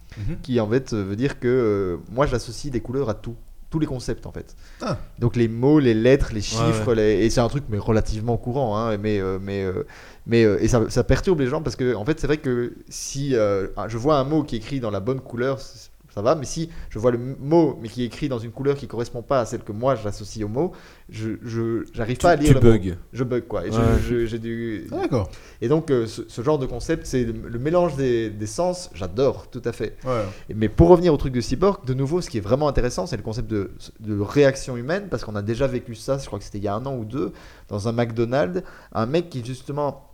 qui en fait euh, veut dire que euh, moi, j'associe des couleurs à tout. Tous les concepts en fait. Ah. Donc les mots, les lettres, les chiffres, ouais. les- et c'est un truc mais relativement courant, hein, mais euh, mais euh, mais euh, et ça, ça perturbe les gens parce que en fait c'est vrai que si euh, je vois un mot qui est écrit dans la bonne couleur, ça va, mais si je vois le mot mais qui est écrit dans une couleur qui correspond pas à celle que moi j'associe au mot, je je j'arrive pas à lire tu le mot. bugs. Je bug quoi. Et je- Ouais. je- j'ai du Ah, D'accord. et donc euh, ce, ce genre de concept, c'est le, le mélange des, des sens. J'adore tout à fait. Ouais. Mais pour revenir au truc de cyborg, de nouveau, ce qui est vraiment intéressant, c'est le concept de, de réaction humaine, parce qu'on a déjà vécu ça, je crois que c'était il y a un an ou deux, dans un McDonald's, un mec qui justement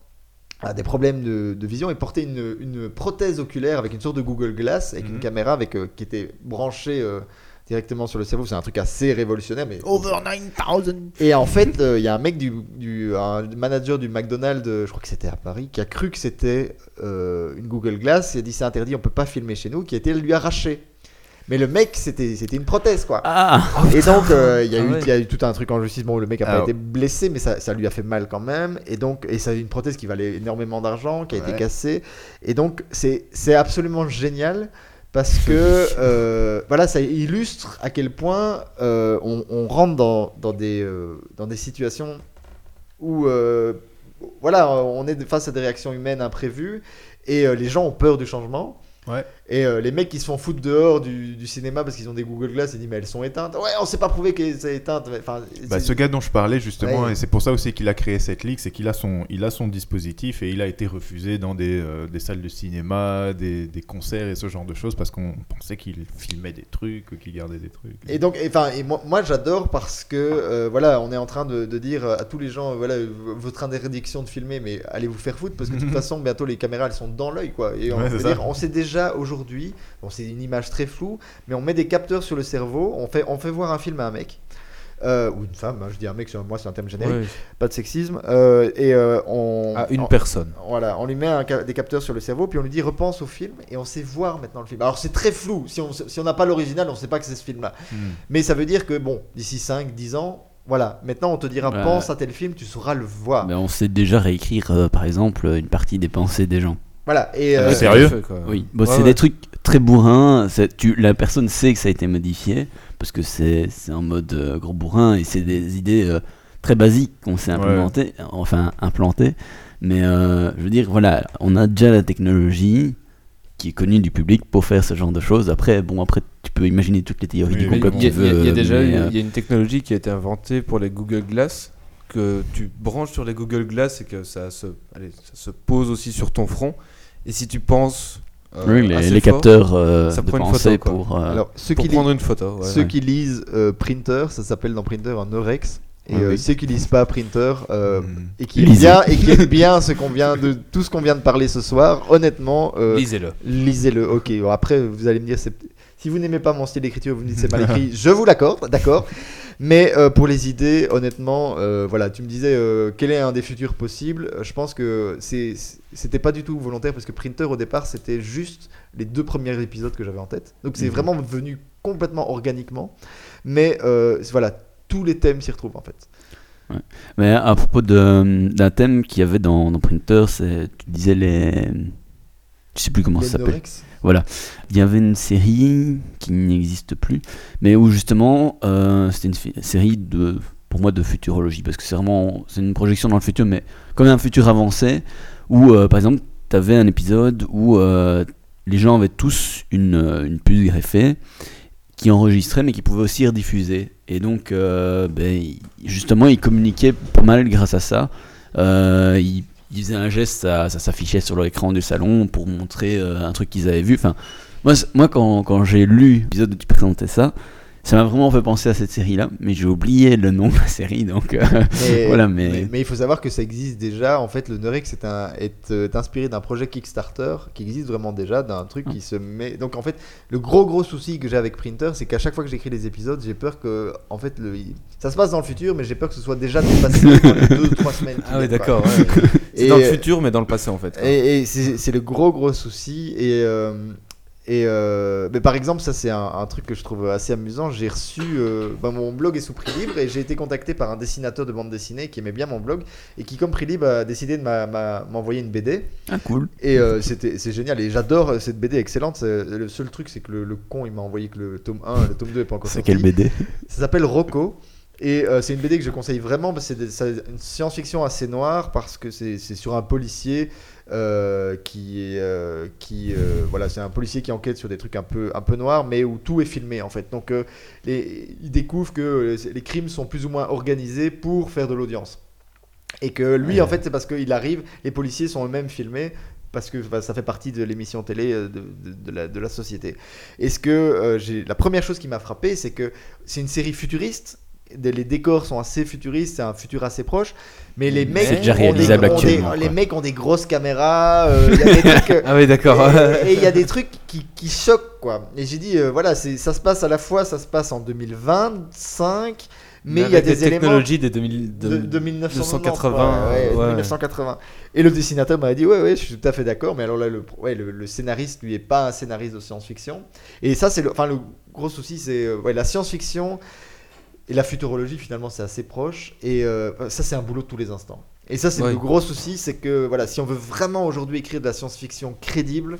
a des problèmes de, de vision et portait une, une prothèse oculaire avec une sorte de Google Glass, avec Mhm. une caméra avec, euh, qui était branchée euh, directement sur le cerveau. C'est un truc assez révolutionnaire. Mais... Over 9000 Et en fait, euh, il y a un mec, du, du- un manager du McDonald's, je crois que c'était à Paris, qui a cru que c'était une Google Glass. Il a dit c'est interdit, on peut pas filmer chez nous, qui a été lui arraché. Mais le mec, c'était c'était une prothèse quoi. Ah Et donc, euh, il y, a Ah eu- ouais. il y a eu tout un truc en justice. Bon, le mec a pas été blessé, mais ça, ça lui a fait mal quand même. Et donc, et ça a une prothèse qui valait énormément d'argent, qui a été cassée. Et donc, c'est c'est absolument génial parce que euh, voilà, ça illustre à quel point euh, on, on rentre dans, dans des, euh, dans des situations où euh, voilà, on est face à des réactions humaines imprévues et euh, les gens ont peur du changement. Ouais. Et euh, les mecs qui se font foutre dehors du, du cinéma parce qu'ils ont des Google Glass et disent mais elles sont éteintes. Ouais, on s'est pas prouvé qu'elles sont éteintes. Enfin, Bah, ce gars dont je parlais justement, Ouais. et c'est pour ça aussi qu'il a créé cette ligue, c'est qu'il a son, il a son dispositif et il a été refusé dans des, euh, des salles de cinéma, des, des concerts et ce genre de choses parce qu'on pensait qu'il filmait des trucs, qu'il gardait des trucs. Et donc, enfin, et moi, moi, j'adore parce que euh, voilà, on est en train de, de dire à tous les gens, voilà, votre interdiction de filmer, mais allez vous faire foutre parce que de toute façon, bientôt les caméras elles sont dans l'œil, quoi. Et on, Ouais, dire, on sait déjà aujourd'hui, bon, c'est une image très floue, mais on met des capteurs sur le cerveau, on fait, on fait voir un film à un mec. euh, ou une femme, hein, je dis un mec, moi c'est un thème générique, pas de sexisme, euh, et euh, on, À une on- personne. Voilà, on lui met un des capteurs sur le cerveau, puis on lui dit repense au film, et on sait voir maintenant le film. Alors c'est très flou, si on si on n'a pas l'original, on sait pas que c'est ce film-là. Hmm. Mais ça veut dire que, bon, d'ici 5, 10 ans, voilà, maintenant on te dira pense à tel film, tu sauras le voir. Ben, On sait déjà réécrire, par exemple, une partie des pensées des gens. Voilà, et Ah, euh, sérieux quoi. Oui, bon, Ouais, c'est ouais. des trucs très bourrins. Tu, la personne sait que ça a été modifié parce que c'est c'est un mode euh, gros bourrin et c'est des idées euh, très basiques qu'on s'est Ouais. enfin implantées. Mais euh, je veux dire, voilà, on a déjà la technologie qui est connue du public pour faire ce genre de choses. Après, bon, après, tu peux imaginer toutes les théories Oui, du complot Il que y, a- tu il y a- veux. il y a déjà mais, euh, y a une technologie qui a été inventée pour les Google Glass que tu branches sur les Google Glass et que ça se, allez, ça se pose aussi sur ton front. Et si tu penses euh, oui, les, assez les fort, capteurs euh, ça de prend une photo, pour. euh, alors ceux pour qui, prendre une photo. ouais. ceux Ouais. qui lisent euh, Printer, ça s'appelle dans Printer un Eurex. Et euh, oui. ceux qui lisent pas Printer euh, Hmm. et qui bien et qui aiment bien ce qu'on vient de tout ce qu'on vient de parler ce soir, honnêtement, euh, Lisez-le. Lisez-le, ok. Bon, après, vous allez me dire, si vous n'aimez pas mon style d'écriture, vous me dites c'est mal écrit, je vous l'accorde, d'accord. Mais euh, pour les idées, honnêtement, euh, voilà, tu me disais euh, quel est un des futurs possibles. Je pense que c'était pas du tout volontaire parce que Printer au départ c'était juste les deux premiers épisodes que j'avais en tête. Donc c'est Mhm. vraiment venu complètement organiquement. Mais voilà, tous les thèmes s'y retrouvent en fait. Mais à propos d'un thème qu'il y avait dans, dans Printer, tu disais les. Je sais plus comment ça s'appelle. Norex. Il y avait une série qui n'existe plus, mais où justement euh, c'était une série de, pour moi, de futurologie, parce que c'est vraiment c'est une projection dans le futur, mais comme un futur avancé, où euh, par exemple tu avais un épisode où euh, les gens avaient tous une, une puce greffée qui enregistrait, mais qui pouvait aussi rediffuser. Et donc, ben, justement, ils communiquaient pas mal grâce à ça. Ils, ils un geste, ça, ça s'affichait sur l'écran du salon pour montrer euh, un truc qu'ils avaient vu. Enfin, moi, moi quand, quand j'ai lu l'épisode où tu présentais ça, ça m'a vraiment fait penser à cette série-là, mais j'ai oublié le nom de la série, donc euh, Mais, voilà. Mais, mais, mais il faut savoir que ça existe déjà. En fait, le Nerex est, un, est, euh, est inspiré d'un projet Kickstarter qui existe vraiment déjà, d'un truc qui se met. Donc en fait, le gros gros souci que j'ai avec Printer, c'est qu'à chaque fois que j'écris les épisodes, j'ai peur que, en fait, le... ça se passe dans le futur, mais j'ai peur que ce soit déjà dépassé dans les deux ou trois semaines. Ah oui, d'accord. ouais. C'est dans le futur, mais dans le passé en fait. quoi. Et, et c'est c'est le gros gros souci. Et, euh, et euh, mais par exemple, ça c'est un, un truc que je trouve assez amusant. J'ai reçu, euh, bah, mon blog est sous prix libre et j'ai été contacté par un dessinateur de bande dessinée qui aimait bien mon blog et qui, comme prix libre, a décidé de m'envoyer une BD. ah, cool. Et euh, c'était c'est génial. Et j'adore cette BD excellente. C'est- Le seul truc, c'est que le, le con il m'a envoyé que le tome 1, le tome 2 est pas encore C'est sorti. quelle BD Ça s'appelle Rocco. Et euh, c'est une BD que je conseille vraiment c'est c'est une science-fiction assez noire parce que c'est c'est sur un policier euh, qui est euh, qui euh, voilà c'est un policier qui enquête sur des trucs un peu un peu noirs mais où tout est filmé en fait. Donc euh, les, il découvre que les crimes sont plus ou moins organisés pour faire de l'audience. Et que lui en fait c'est parce qu'il arrive les policiers sont eux-mêmes filmés parce que bah, ça fait partie de l'émission télé de, de- de la, de la société. Et ce que euh, j'ai, la première chose qui m'a frappé, c'est que c'est une série futuriste, les décors sont assez futuristes, c'est un futur assez proche, mais les mecs, déjà ont des- ont les mecs ont des grosses caméras, euh, il y a des trucs, Ah oui, d'accord. et- il y a des trucs qui, qui choquent, quoi. Et j'ai dit, euh, voilà, ça se passe à la fois, ça se passe en 2025, mais il y a des éléments technologies des 2000, de, de 1980. 1980, ouais, ouais, ouais. 1980. Et le dessinateur m'a dit, ouais, ouais, je suis tout à fait d'accord, mais alors là, le, ouais, le, le scénariste, lui, est pas un scénariste de science-fiction. Et ça, c'est le, enfin, le gros souci, c'est euh, ouais, la science-fiction et la futurologie, finalement, c'est assez proche. Et euh, ça, c'est un boulot de tous les instants. Et ça, c'est Ouais. le gros souci, c'est que voilà, si on veut vraiment aujourd'hui écrire de la science-fiction crédible,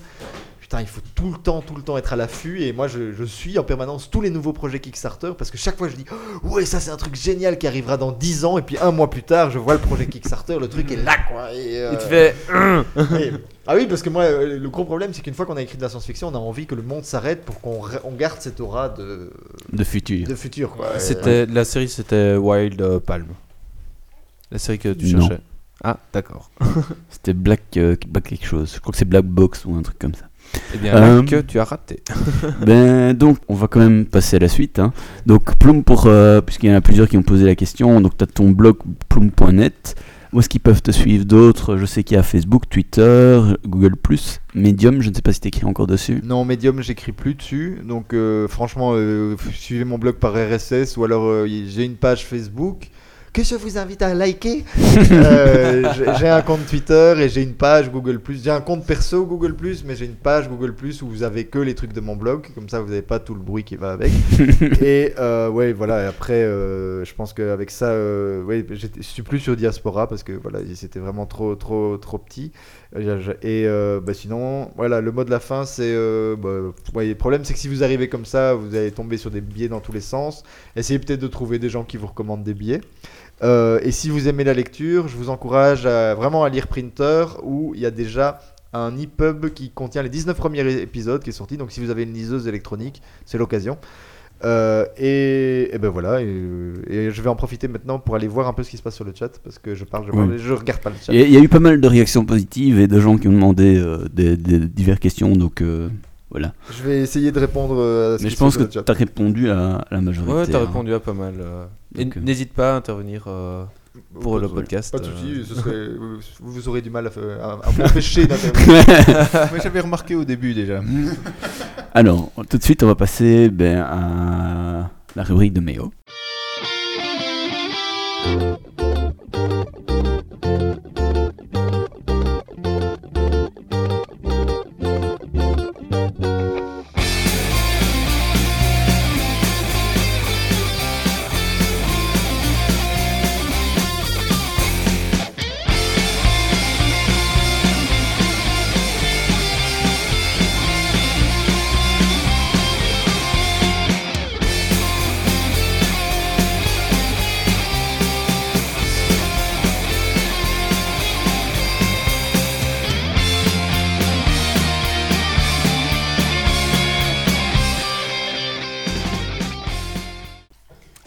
putain, il faut tout le temps, tout le temps être à l'affût. Et moi, je, je suis en permanence tous les nouveaux projets Kickstarter parce que chaque fois, je dis, Oh, ouais, ça, c'est un truc génial qui arrivera dans 10 ans. Et puis un mois plus tard, je vois le projet Kickstarter, le truc est là, quoi. Et, euh, Et tu fais. et- Ah oui, parce que moi, euh, le gros problème, c'est qu'une fois qu'on a écrit de la science-fiction, on a envie que le monde s'arrête pour qu'on on garde cette aura de, De futur. de futur, quoi. C'était la série, c'était Wild euh, Palm. La série que tu Non. cherchais. Ah, d'accord. C'était Black, euh, Black quelque chose. Je crois que c'est Black Box ou un truc comme ça. Eh bien, Euh, là que tu as raté. ben donc, on va quand même passer à la suite. hein. Donc, Plume, pour, euh, puisqu'il y en a plusieurs qui ont posé la question, donc tu as ton blog plume.net. Où est-ce qu'ils peuvent te suivre d'autres? Je sais qu'il y a Facebook, Twitter, Google, Medium, je ne sais pas si tu écrit encore dessus. Non, Medium, j'écris plus dessus. Donc, euh, franchement, euh, suivez mon blog par RSS ou alors euh, j'ai une page Facebook que je vous invite à liker. Euh, j'ai- un compte Twitter et j'ai une page Google J'ai un compte perso Google mais j'ai une page Google où vous avez que les trucs de mon blog. Comme ça, vous n'avez pas tout le bruit qui va avec. et euh, ouais, voilà. et Après, euh, je pense qu'avec ça, euh, ouais, je suis plus sur Diaspora parce que voilà, c'était vraiment trop, trop, trop petit. Et bah, sinon, voilà, le mot de la fin, c'est. bah, ouais, le problème, c'est que si vous arrivez comme ça, vous allez tomber sur des billets dans tous les sens. Essayez peut-être de trouver des gens qui vous recommandent des billets. Euh, et si vous aimez la lecture, je vous encourage à, vraiment à lire Printer, où il y a déjà un EPUB qui contient les 19 premiers épisodes qui est sorti. Donc si vous avez une liseuse électronique, c'est l'occasion. Euh, et, et ben voilà, et, et je vais en profiter maintenant pour aller voir un peu ce qui se passe sur le chat parce que je parle, je, parle, Oui. je regarde pas le chat. Il y, a- il y a eu pas mal de réactions positives et de gens qui ont demandé euh, des, des diverses questions, donc euh, voilà. Je vais essayer de répondre euh, à ce Mais je pense que tu as répondu à, à la majorité. Ouais, t'as hein. répondu à pas mal. euh. Et euh, n'hésite pas à intervenir pour le podcast. Pas de soucis, ce serait- vous, vous aurez du mal à, à, à m'empêcher d'intervenir. Moi j'avais remarqué au début déjà. Alors, tout de suite, on va passer ben, à la rubrique de Méo.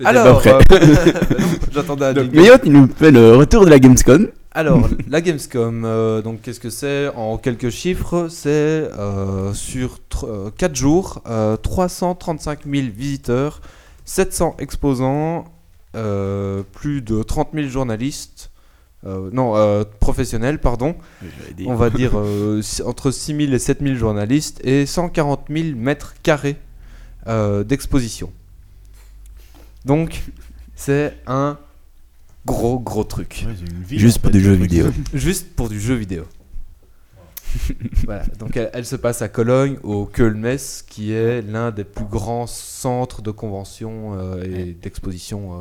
Alors, pas euh, j'attendais tu nous fais le retour de la Gamescom. Alors, la Gamescom, euh, donc qu'est-ce que c'est? En quelques chiffres, c'est euh, sur 4 jours, euh, 335 000 visiteurs, 700 exposants, plus de 30 000 journalistes, euh, non, euh, professionnels, pardon. On va dire euh, entre 6 000 et 7 000 journalistes et 140 000 mètres carrés d'exposition. Donc, c'est un gros, gros truc. Ouais, une Juste en pour du jeu vidéo. Juste pour du jeu vidéo. voilà, donc elle, elle se passe à Cologne, au Kölnmesse, qui est l'un des plus grands centres de convention euh, et d'exposition,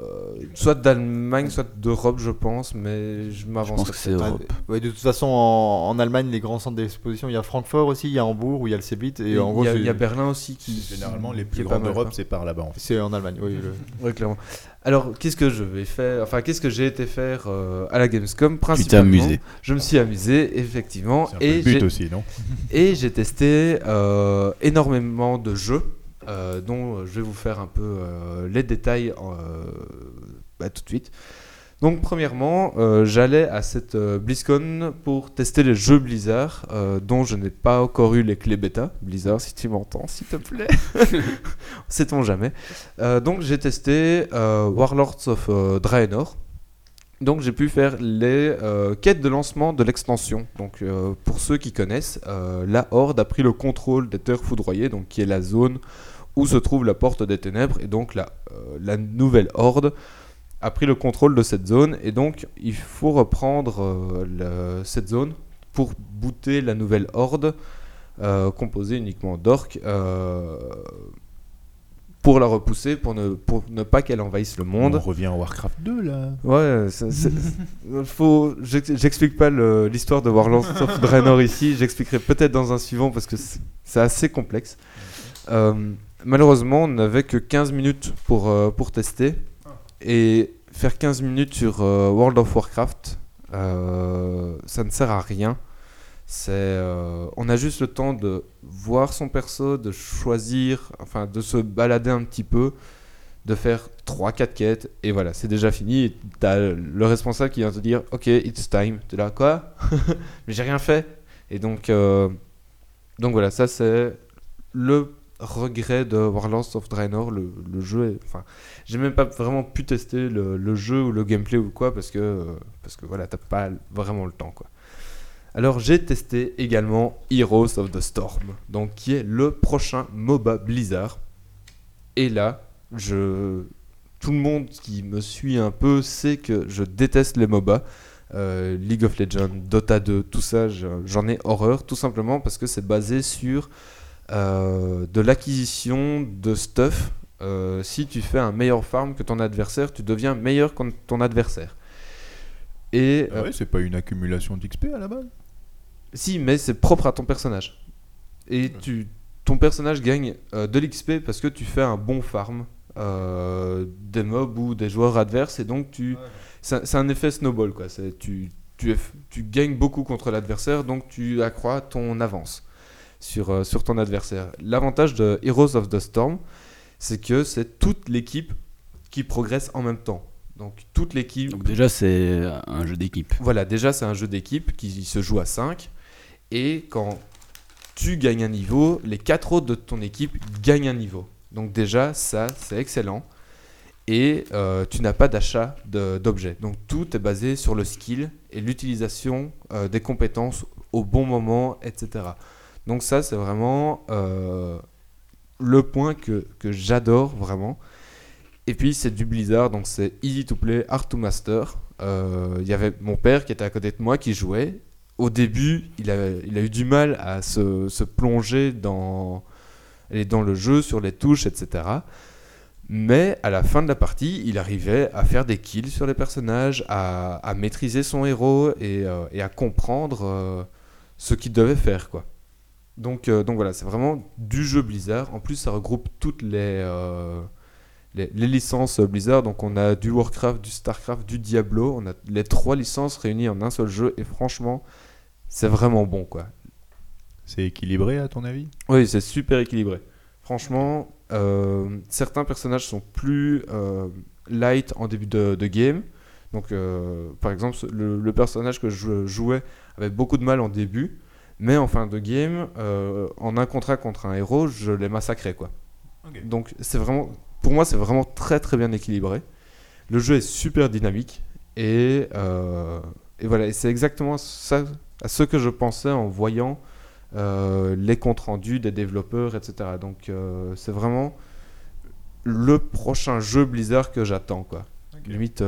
euh, soit d'Allemagne, soit d'Europe, je pense, mais je Je m'avance. pense que c'est Ah, Europe. ouais, de toute façon, en, en Allemagne, les grands centres d'exposition, il y a Francfort aussi, il y a Hambourg, où il y a le Cebit. Et en gros, il y a Berlin aussi qui. Généralement, les plus grands d'Europe, c'est par là-bas en fait. c'est en Allemagne, oui. clairement. Alors, qu'est-ce que je vais faire? Enfin, qu'est-ce que j'ai été faire euh, à la Gamescom Tu t'es principalement? amusé. Je me suis amusé, effectivement. C'est un peu Et le but j'ai- aussi, non? Et j'ai testé euh, énormément de jeux, euh, dont je vais vous faire un peu euh, les détails euh, bah, tout de suite. Donc premièrement, euh, j'allais à cette euh, BlizzCon pour tester les jeux Blizzard, euh, dont je n'ai pas encore eu les clés bêta. Blizzard, si tu m'entends, s'il te plaît. Sait-on jamais. Euh, donc j'ai testé euh, Warlords of euh, Draenor. Donc j'ai pu faire les euh, quêtes de lancement de l'extension. Donc euh, pour ceux qui connaissent, euh, la Horde a pris le contrôle des terres foudroyées, donc qui est la zone où se trouve la porte des ténèbres, et donc la, euh, la nouvelle Horde a pris le contrôle de cette zone, et donc il faut reprendre euh, le- cette zone pour booter la nouvelle Horde, euh, composée uniquement d'orques, pour la repousser, pour ne, pour ne pas qu'elle envahisse le monde. On revient à Warcraft 2 là. Ouais, faut. j'ex- J'explique pas l'histoire de Warlords of Draenor ici. J'expliquerai peut-être dans un suivant parce que c'est c'est assez complexe. Euh, malheureusement, on n'avait que 15 minutes pour, euh, pour tester. Et faire 15 minutes sur euh, World of Warcraft, euh, ça ne sert à rien. C'est, on a juste le temps de voir son perso, de choisir, enfin de se balader un petit peu, de faire 3-4 quêtes, et voilà, c'est déjà fini. Et t'as le responsable qui vient te dire Ok, it's time. T'es là, quoi? Mais j'ai rien fait. Et donc, donc voilà, ça c'est le regret de Warlords of Draenor. Le, jeu. Enfin, j'ai même pas vraiment pu tester le, jeu ou le gameplay ou quoi, parce que, parce que voilà, t'as pas vraiment le temps, quoi. Alors j'ai testé également Heroes of the Storm, donc qui est le prochain MOBA Blizzard. Et là, je... tout le monde qui me suit un peu sait que je déteste les MOBA. Euh, League of Legends, Dota 2, tout ça, je- j'en ai horreur, tout simplement parce que c'est basé sur de l'acquisition de stuff. Euh, si tu fais un meilleur farm que ton adversaire, tu deviens meilleur que ton adversaire. Et Ah ouais, c'est pas une accumulation d'XP à la base si, mais c'est propre à ton personnage. Et tu, ton personnage gagne euh, de l'XP parce que tu fais un bon farm euh, des mobs ou des joueurs adverses et donc tu, c'est c'est un effet snowball quoi. Tu, tu gagnes beaucoup contre l'adversaire donc tu accrois ton avance sur, euh, sur ton adversaire. L'avantage de Heroes of the Storm, c'est que c'est toute l'équipe qui progresse en même temps. Donc toute l'équipe Donc déjà, c'est un jeu d'équipe. voilà, déjà c'est un jeu d'équipe qui se joue à 5. Et quand tu gagnes un niveau, les 4 autres de ton équipe gagnent un niveau. Donc déjà, ça, c'est excellent. Et euh, tu n'as pas d'achat d'objets. Donc tout est basé sur le skill et l'utilisation euh, des compétences au bon moment, etc. Donc ça, c'est vraiment euh, le point que, j'adore vraiment. Et puis c'est du Blizzard, donc c'est easy to play, hard to master. Euh, Il y avait mon père qui était à côté de moi qui jouait. Au début, il a, eu du mal à se, plonger dans, le jeu, sur les touches, etc. Mais à la fin de la partie, il arrivait à faire des kills sur les personnages, à, maîtriser son héros et, euh, à comprendre ce qu'il devait faire. Quoi. Donc, euh, donc voilà, c'est vraiment du jeu Blizzard. En plus, ça regroupe toutes les, euh, les, les licences Blizzard. Donc on a du Warcraft, du Starcraft, du Diablo. On a les trois licences réunies en un seul jeu. Et franchement, c'est vraiment bon. quoi. C'est équilibré à ton avis? Oui, c'est super équilibré. Franchement, euh, certains personnages sont plus light en début de, de game. Donc, par exemple, le, le personnage que je jouais avait beaucoup de mal en début, mais en fin de game, euh, en un contrat contre un héros, je l'ai massacré, quoi. Donc, c'est vraiment, pour moi, c'est vraiment très très bien équilibré. Le jeu est super dynamique et, euh, et voilà, et c'est exactement ça à ce que je pensais en voyant euh, les comptes rendus des développeurs, etc. Donc c'est vraiment le prochain jeu Blizzard que j'attends, quoi. Limite,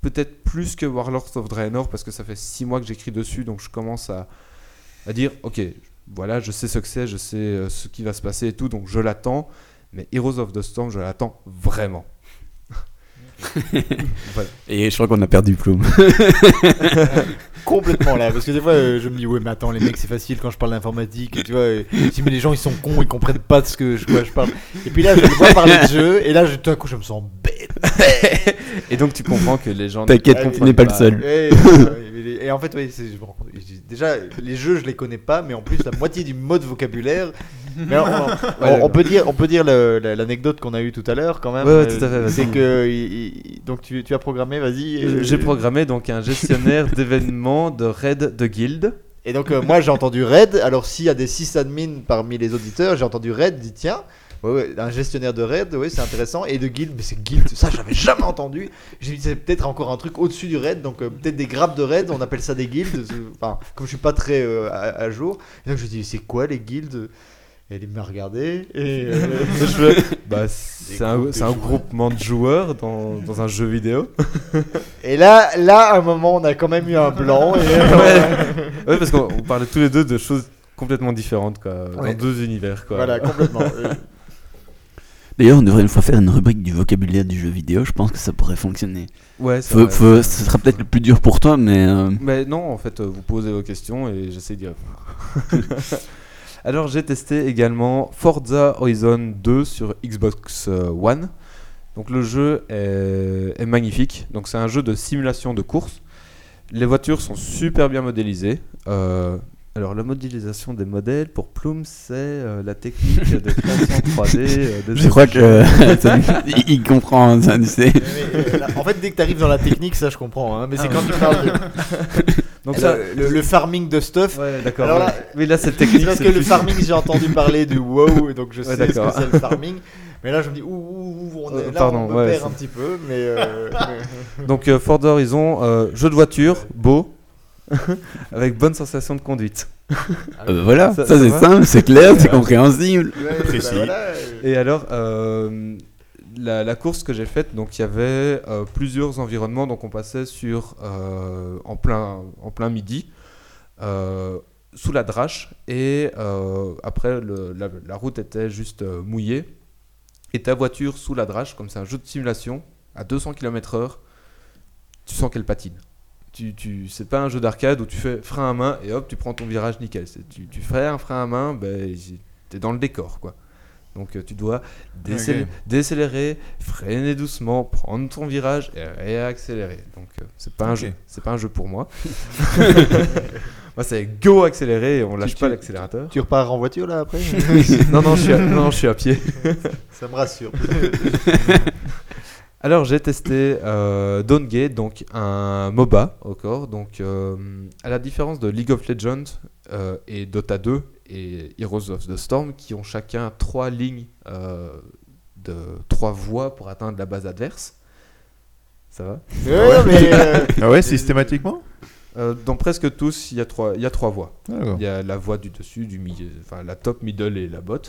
peut-être plus que Warlords of Draenor parce que ça fait 6 mois que j'écris dessus, donc je commence à, à dire, ok, voilà, je sais ce que c'est, je sais euh, ce qui va se passer et tout, donc je l'attends. Mais Heroes of the Storm, je l'attends vraiment. voilà. Et je crois qu'on a perdu Plume. complètement là parce que des fois euh, je me dis ouais mais attends les mecs c'est facile quand je parle d'informatique tu vois euh, si mais les gens ils sont cons ils comprennent pas de ce que je, quoi je parle et puis là je le vois parler de jeu et là je- tout à coup je me sens bête Et donc tu comprends que les gens. T'inquiète, tu n'es pas le seul. et, euh, et en fait ouais, c'est- je me rends compte- je dis, déjà les jeux je les connais pas mais en plus la moitié du mode vocabulaire Mais on, on- on d'accord. peut dire, on peut dire l'anecdote qu'on a eue tout à l'heure quand même. Ouais, Euh, tout à fait. C'est que il- il- donc tu, tu as programmé, vas-y. et- J'ai programmé donc un gestionnaire d'événements de raid de guild. Et donc euh, moi j'ai entendu raid. Alors s'il y a des sysadmins parmi les auditeurs, j'ai entendu raid. Dit tiens. Ouais, ouais, un gestionnaire de raid, oui, c'est intéressant. Et de guild, mais c'est guild, ça j'avais jamais entendu. J'ai dit c'est peut-être encore un truc au-dessus du raid, donc euh, peut-être des grappes de raid, on appelle ça des guildes. C'est- Enfin, comme je suis pas très euh, à, à jour, et donc je dis c'est quoi les guildes Et il m'a regardé et euh, Je bah, c'est un, un groupement de joueurs dans, dans un jeu vidéo. Et là, là, à un moment, on a quand même eu un blanc. Et, Ouais, parce qu'on on parlait tous les deux de choses complètement différentes, quoi, Ouais. dans deux univers. Quoi. voilà, complètement. D'ailleurs, on devrait une fois faire une rubrique du vocabulaire du jeu vidéo. Je pense que ça pourrait fonctionner. Ouais, c'est Faut- vrai. faut- ce sera peut-être le plus dur pour toi, mais euh, Mais non, en fait, euh, vous posez vos questions et j'essaie d'y répondre. Alors, j'ai testé également Forza Horizon 2 sur Xbox euh, One. Donc, le jeu est, est magnifique. Donc, c'est un jeu de simulation de course. Les voitures sont super bien modélisées. Euh, alors, la modélisation des modèles pour Plume, c'est euh, la technique de création 3D. euh, je crois que ça- il, comprend ça, tu sais. euh, là, en fait, dès que tu arrives dans la technique, ça je comprends. hein, mais c'est Ah, quand tu parles de- Donc, ça. le, farming de stuff. Ouais, d'accord. Alors là, Mais là, cette C'est technique. parce que le farming, j'ai entendu parler du WoW, donc je Ouais, sais ce que c'est le farming. Mais là, je me dis, ouh, ouh, ouh, on est, Euh, là, pardon, on me ouais, perd un petit peu, mais. euh, Donc euh, Forza Horizon, euh, jeu de voiture, beau, avec bonne sensation de conduite. Euh, voilà, Ça- ça, ça c'est simple, c'est clair, c'est compréhensible. ouais, Précis. bah voilà, Et alors, euh, la, la course que j'ai faite, donc il y avait euh, plusieurs environnements, donc on passait sur euh, en plein en plein midi. euh, sous la drache et euh, après le- la, la route était juste euh, mouillée et ta voiture sous la drache comme c'est un jeu de simulation à 200 km/h tu sens qu'elle patine tu, tu, c'est pas un jeu d'arcade où tu fais frein à main et hop tu prends ton virage nickel. Tu, tu fais un frein à main ben, t'es dans le décor quoi. Donc euh, tu dois décélérer freiner doucement prendre ton virage et réaccélérer. Donc euh, c'est pas un jeu c'est pas un jeu pour moi. Moi c'est go accélérer et on lâche tu- pas l'accélérateur. Tu repars en voiture là après non non je suis à, non, je suis à pied. Ça me rassure. Alors j'ai testé euh, Dawn donc un MOBA encore. Donc euh, à la différence de League of Legends euh, et Dota 2 et Heroes of the Storm, qui ont chacun trois lignes euh, de trois voies pour atteindre la base adverse. Ça va? Ouais, mais. euh, Ah ouais, systématiquement? Euh, Dans presque tous, il y a trois, il y a trois voies. D'accord. Il y a la voie du dessus, du milieu, enfin la top, middle et la bot.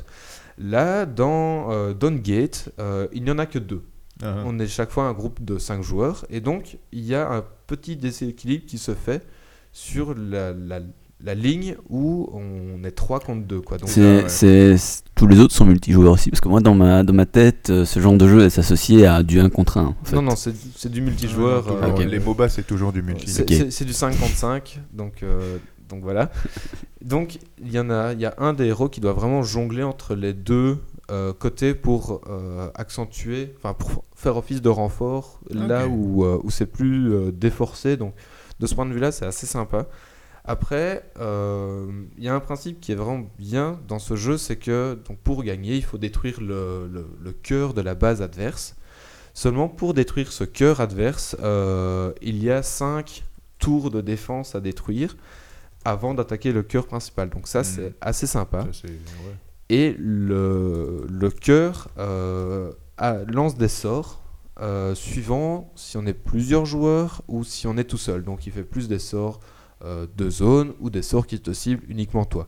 Là, dans euh, Dawn Gate, euh, il n'y en a que deux. Ah, On est chaque fois un groupe de 5 joueurs et donc il y a un petit déséquilibre qui se fait sur la, la- la ligne où on est 3 contre 2. Quoi. Donc, C'est, ouais. c'est- c'est- tous les autres sont multijoueurs aussi, parce que moi, dans ma, dans ma tête, euh, ce genre de jeu est associé à du 1 contre 1. en fait. non, non, c'est c'est du multijoueur. Toujours, euh. Les MOBA, c'est toujours du multi. c'est Ok. c'est- c'est du 5 contre 5, donc, euh, donc voilà. donc il y en a, il y a un des héros qui doit vraiment jongler entre les deux euh, côtés pour euh, accentuer, enfin pour faire office de renfort là où, euh, où c'est plus déforcé. Donc de ce point de vue-là, c'est assez sympa. Après, il y a un principe qui est vraiment bien dans ce jeu, c'est que donc, pour gagner, il faut détruire le, le- le cœur de la base adverse. Seulement pour détruire ce cœur adverse, il y a 5 tours de défense à détruire avant d'attaquer le cœur principal. Donc ça, c'est Mhm. assez sympa. Ça, c'est- ouais. Et le, le cœur euh, lance des sorts euh, suivant si on est plusieurs joueurs ou si on est tout seul. Donc il fait plus des sorts euh, de zone ou des sorts qui te ciblent uniquement toi.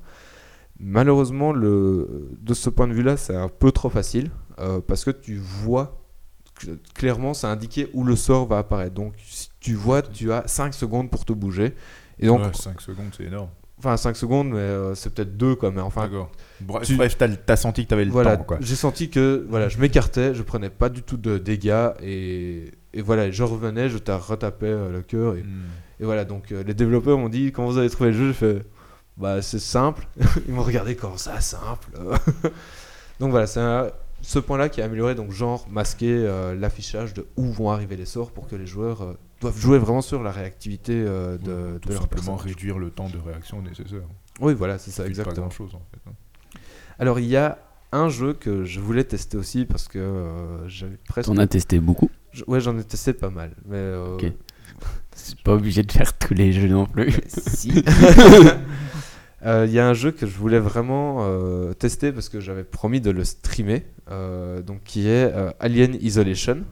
Malheureusement, de ce point de vue-là, c'est un peu trop facile parce que tu vois cl- clairement, c'est indiqué où le sort va apparaître. Donc si tu vois, tu as 5 secondes pour te bouger. Et donc, Ouais, 5 secondes, c'est énorme. Enfin 5 secondes, mais euh, c'est peut-être 2 quoi. Mais enfin. Bref, tu- bref, t'as t'as senti que t'avais le voilà, temps, quoi. j'ai senti que voilà, je m'écartais, je prenais pas du tout de dégâts et, et voilà, je revenais, je t'a retapais euh, le cœur et, Hmm. et voilà. Donc euh, les développeurs m'ont dit quand vous avez trouvé le jeu, j'ai fait bah c'est simple. Ils m'ont regardé comment ça simple? donc voilà, c'est un- ce point-là qui a amélioré donc genre masquer euh, l'affichage de où vont arriver les sorts pour que les joueurs doivent jouer vraiment sur la réactivité euh, de, Tout de leur simplement personnage. réduire le temps de réaction nécessaire. Oui, voilà, c'est ça C'est pas exactement. grand chose en fait. hein. Alors il y a un jeu que je voulais tester aussi parce que euh, j'avais presque. T'en as testé beaucoup. Je- Ouais, j'en ai testé pas mal. Mais euh, Ok. C'est pas obligé de faire tous les jeux non plus. si. Euh, Il y a un jeu que je voulais vraiment euh, tester parce que j'avais promis de le streamer, euh, donc qui est euh, Alien Isolation.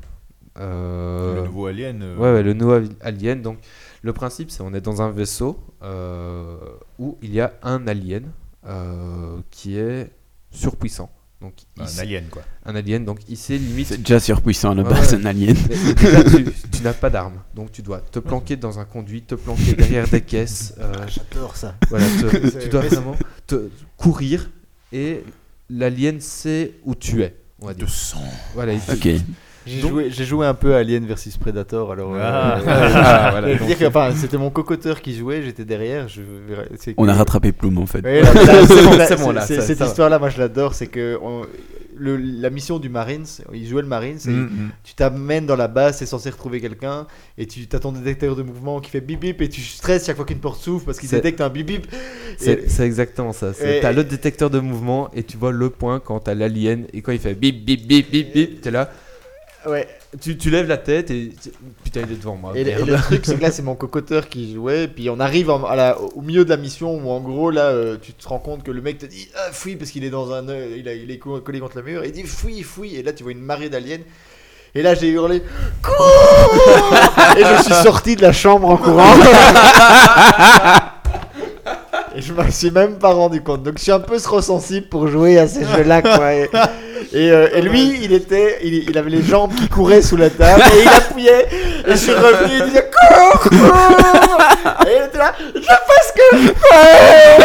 Euh, Le nouveau Alien. euh, Ouais, ouais, le nouveau Alien. Donc, le principe, c'est on est dans un vaisseau euh, où il y a un alien euh, qui est surpuissant. Donc, il Un sait- alien, quoi. un alien. Donc, il sait limite. C'est déjà surpuissant à la base, ouais. un alien. Mais déjà, tu, tu n'as pas d'arme, donc tu dois te planquer dans un conduit, te planquer derrière des caisses. euh, J'adore ça. voilà, te- C'est- tu dois vraiment te courir et l'alien sait où tu es. On va dire. De sang. Voilà, il-. J'ai Donc- joué, j'ai joué un peu à Alien versus Predator, alors. euh, Ah. euh, Ah, voilà, enfin, c'était mon cocoteur qui jouait, j'étais derrière. Je, verrai- c'est On a rattrapé Plume en fait. Ouais, c'est bon, bon, Cette histoire-là, moi, je l'adore. C'est que on- le- la mission du Marines, il jouait le Marines. et Mm, mm. Tu t'amènes dans la base, c'est censé retrouver quelqu'un, et tu as ton détecteur de mouvement qui fait bip bip, et tu stresses chaque fois qu'une porte s'ouvre parce qu'il C'est- détecte un bip bip. C'est exactement ça. C'est- Et- T'as le détecteur de mouvement et tu vois le point quand t'as l'alien et quand il fait bip bip bip bip bip, t'es là. Ouais. Tu, tu lèves la tête et tu- putain il est devant moi. Et, le- et merde. le truc, c'est que là, c'est mon cocoteur qui jouait. Puis on arrive en- à la- au milieu de la mission où, en gros, là, euh, tu te rends compte que le mec te dit ah, fouille parce qu'il est dans un. euh, il, a- il est co- collé contre le mur. Et il dit fouille, fouille. Et là, tu vois une marée d'aliens. Et là, j'ai hurlé cours Et je suis sorti de la chambre en courant. Et je m'en suis même pas rendu compte. Donc je suis un peu trop sensible pour jouer à ces jeux-là, quoi. Et, et, euh, et lui, il était, il, il avait les jambes qui couraient sous la table et il appuyait. Et je suis revenu, il disait cours, cours. Et il était là, je fais ce que je fais.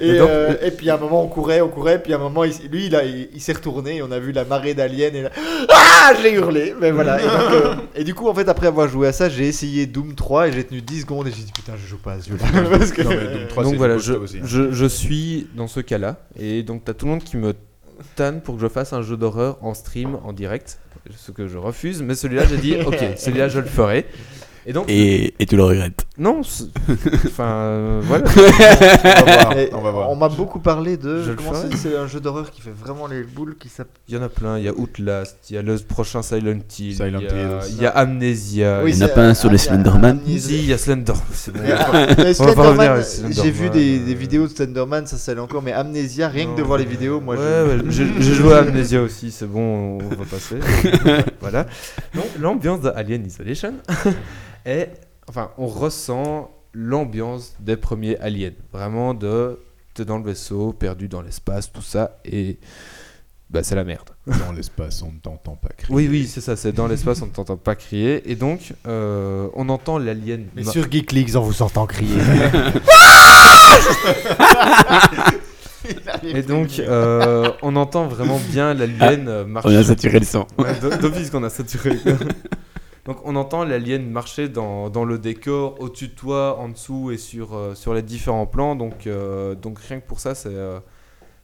Et, donc- euh, et puis à un moment on courait, on courait, puis à un moment il- lui il, a- il, il s'est retourné et on a vu la marée d'aliens et là, ah j'ai hurlé, mais voilà. Et, donc, euh, et du coup en fait après avoir joué à ça j'ai essayé Doom 3 et j'ai tenu 10 secondes et j'ai dit putain je joue pas à ce jeu-là parce que Non, mais Doom 3, donc voilà, je, aussi. je, je suis dans ce cas-là et donc t'as tout le monde qui me tanne pour que je fasse un jeu d'horreur en stream, en direct, ce que je refuse. Mais celui-là j'ai dit ok, celui-là je le ferai. Et donc Et, et tu le regrettes. non, enfin euh, voilà. On va voir. Et On m'a beaucoup parlé de. Je comment c'est C'est un jeu d'horreur qui fait vraiment les boules qui s'appelle. Il y en a plein, il y a Outlast, il y a le prochain Silent Hill, Silent il, y a, il y a Amnesia, Oui, Il y en a pas un ah, sur les il y a Slenderman Amnesia. Si, il y a Slender. Ah, j'ai vu des, des euh. vidéos de Slenderman, ça ça allait encore, mais Amnesia, rien que de voir les vidéos, moi ouais, je. ouais, j'ai j'ai joué à Amnesia aussi, c'est bon, on va passer. voilà. Donc, l'ambiance de Alien Isolation est. Enfin, on ressent l'ambiance des premiers Aliens. Vraiment de. T'es dans le vaisseau, perdu dans l'espace, tout ça, et. Bah, c'est la merde. Dans l'espace, on ne t'entend pas crier. Oui, oui, c'est ça, c'est dans l'espace, on ne t'entend pas crier, et donc, euh, on entend l'alien. Mais ma- sur Geek Leagues, on vous entend crier. Et donc, euh, on entend vraiment bien l'alien euh, marcher. On a saturé le son. Ouais, d'o- D'office qu'on a saturé. Donc on entend l'alien marcher dans, dans le décor, au-dessus de toi, en dessous et sur, euh, sur les différents plans. Donc, euh, donc rien que pour ça, c'est euh,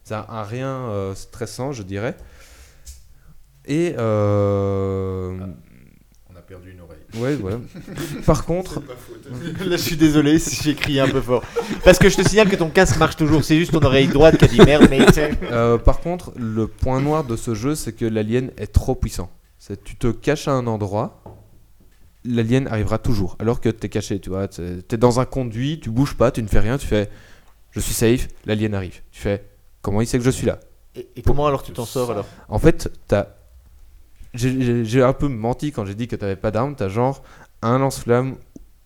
c'est un, rien euh, stressant, je dirais. Et... euh, On a perdu une oreille. ouais, ouais. Par contre... Là, je suis désolé si j'ai crié un peu fort. Parce que je te signale que ton casque marche toujours, c'est juste ton oreille droite qui a dit merde, mais. Euh, par contre, le point noir de ce jeu, c'est que l'alien est trop puissant. C'est tu te caches à un endroit, l'alien arrivera toujours. Alors que t'es caché, tu vois. T'es t'es dans un conduit, tu bouges pas, tu ne fais rien, tu fais je suis safe, l'alien arrive. Tu fais comment il sait que je suis là? Et, et comment alors tu t'en sors alors? En fait, t'as. J'ai- un peu menti quand j'ai dit que t'avais pas d'arme. T'as genre un lance-flamme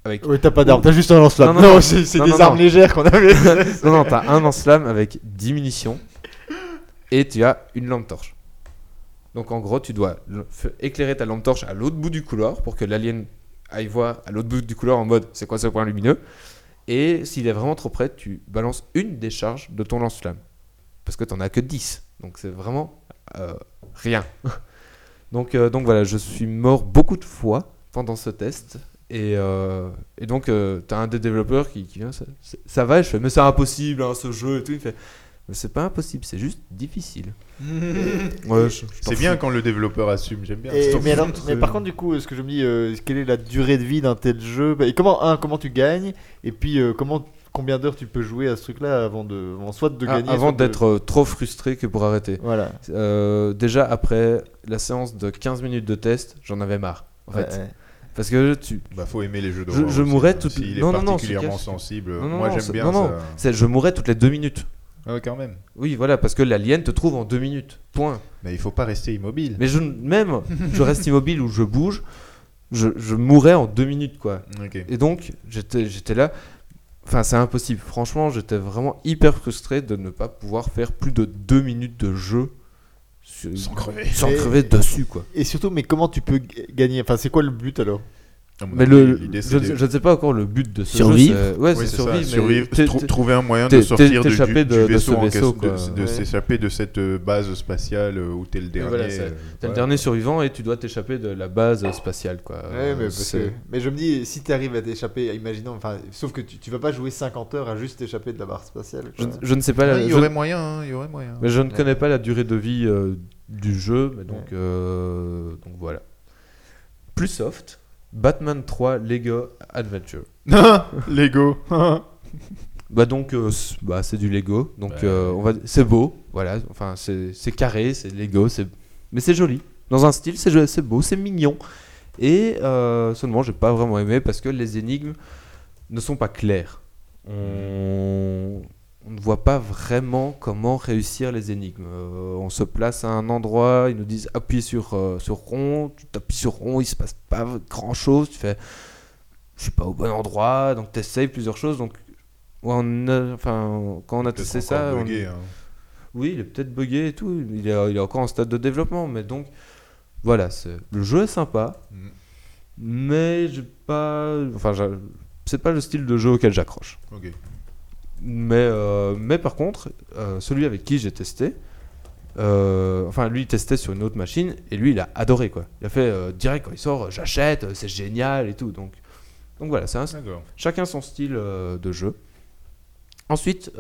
avec. Oui, t'as pas d'arme, t'as juste un lance-flamme. Non, Non, c'est des non, armes légères qu'on avait. Non, non, t'as un lance-flamme avec 10 munitions et tu as une lampe torche. Donc en gros, tu dois éclairer ta lampe torche à l'autre bout du couloir pour que l'alien aille voir à l'autre bout du couloir en mode c'est quoi ce point lumineux? Et s'il est vraiment trop près, tu balances une des charges de ton lance-flamme. Parce que t'en as que 10. Donc c'est vraiment euh, rien. donc, euh, donc voilà, je suis mort beaucoup de fois pendant ce test. Et, euh, et donc, euh, t'as un des développeurs qui, qui vient, ça, va, et je fais, mais c'est impossible, hein, ce jeu et tout. Il fait, c'est pas impossible, c'est juste difficile. ouais, je- je C'est bien quand le développeur assume, j'aime bien. Et- Je mais, alors- par contre, du coup, ce que je me dis, euh, quelle est la durée de vie d'un tel jeu? Bah, et comment, un, comment tu gagnes? Et puis, euh, comment, combien d'heures tu peux jouer à ce truc-là avant de, avant soit de Ah, gagner, avant de- d'être euh, trop frustré que pour arrêter. Voilà. Euh, déjà après la séance de 15 minutes de test, j'en avais marre. En fait. Ouais. Parce que tu, Bah, faut aimer les jeux Je- d'horreur. je aussi, mourrais hein. toutes- S'il est non, non, non, particulièrement sensible. Non, non, Moi, non, j'aime bien non, non, ça. je mourrais toutes les deux minutes. Ah ouais, quand même. Oui, voilà, parce que l'alien te trouve en deux minutes. Point. Mais il faut pas rester immobile. Mais je, même, je reste immobile ou je bouge, je, je mourrais en deux minutes, quoi. Et donc, j'étais j'étais là. Enfin, c'est impossible. Franchement, j'étais vraiment hyper frustré de ne pas pouvoir faire plus de deux minutes de jeu Sans crever. sans Et- crever dessus, quoi. Et surtout, mais comment tu peux gagner? Enfin, c'est quoi le but alors? Mais avis, le, je, ne sais pas encore le but de ce Survivre. jeu. Ouais, Oui, c'est survivre. trouver un moyen de sortir du, de- du de vaisseau, ce de, quoi. de Ouais. s'échapper de cette euh, base spatiale euh, où t'es le dernier. voilà, euh, T'es le dernier survivant et tu dois t'échapper de la base spatiale, quoi. Ouais, mais, parce c'est- que- mais je me dis, si tu arrives à t'échapper, imaginons, enfin, sauf que tu, tu vas pas jouer 50 heures à juste t'échapper de la barre spatiale. je, ne sais pas. il y je- aurait moyen, hein, il y aurait moyen. Mais je ne Ouais. connais pas la durée de vie euh, du jeu, donc, donc voilà. Plus soft, Batman 3 Lego Adventure. Lego. Bah donc euh, bah, c'est du Lego, donc Bah, euh, on va c'est beau, voilà, enfin c'est carré, c'est Lego, c'est mais c'est joli. Dans un style, c'est beau, c'est mignon. Et euh, seulement, j'ai pas vraiment aimé parce que les énigmes ne sont pas claires. On, on ne voit pas vraiment comment réussir les énigmes. Euh, on se place à un endroit, ils nous disent appuie sur, euh, sur rond, tu t'appuies sur rond, il se passe pas grand chose, tu fais je suis pas au bon endroit, donc tu essayes plusieurs choses. Donc, ouais, on a- enfin, quand on a testé ça, on- Bugué, hein. oui, il est peut-être buggé et tout. Il est, il est encore en stade de développement, mais donc voilà, le jeu est sympa, Mm. mais j'ai pas, enfin, c'est pas le style de jeu auquel j'accroche. Ok. Mais, euh, mais par contre, euh, celui avec qui j'ai testé, euh, enfin lui il testait sur une autre machine et lui il a adoré quoi. Il a fait direct quand il sort, j'achète, c'est génial et tout. Donc, donc voilà, c'est un, chacun son style de jeu. Ensuite,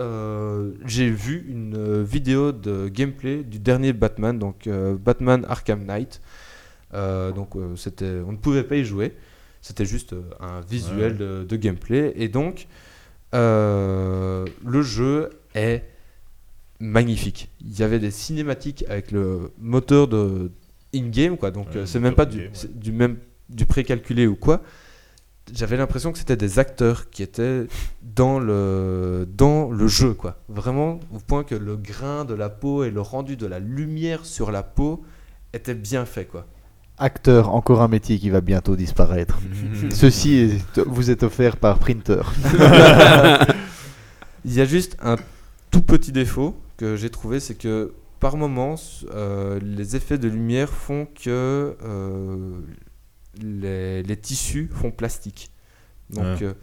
j'ai vu une vidéo de gameplay du dernier Batman, donc Batman Arkham Knight. Donc c'était, on ne pouvait pas y jouer, c'était juste un visuel de, de gameplay. Et donc, euh, le jeu est magnifique. Il y avait des cinématiques avec le moteur de in-game, quoi. Donc Ouais, euh, c'est même pas du, du même du précalculé ou quoi j'avais l'impression que c'était des acteurs qui étaient dans le, dans le jeu, quoi. Vraiment, au point que le grain de la peau et le rendu de la lumière sur la peau était bien fait, quoi. Acteur, encore un métier qui va bientôt disparaître. Ceci est- vous est offert par Printer. Il y a juste un tout petit défaut que j'ai trouvé, c'est que par moments, euh, les effets de lumière font que euh, les, les tissus font plastique. Donc, Ah. euh,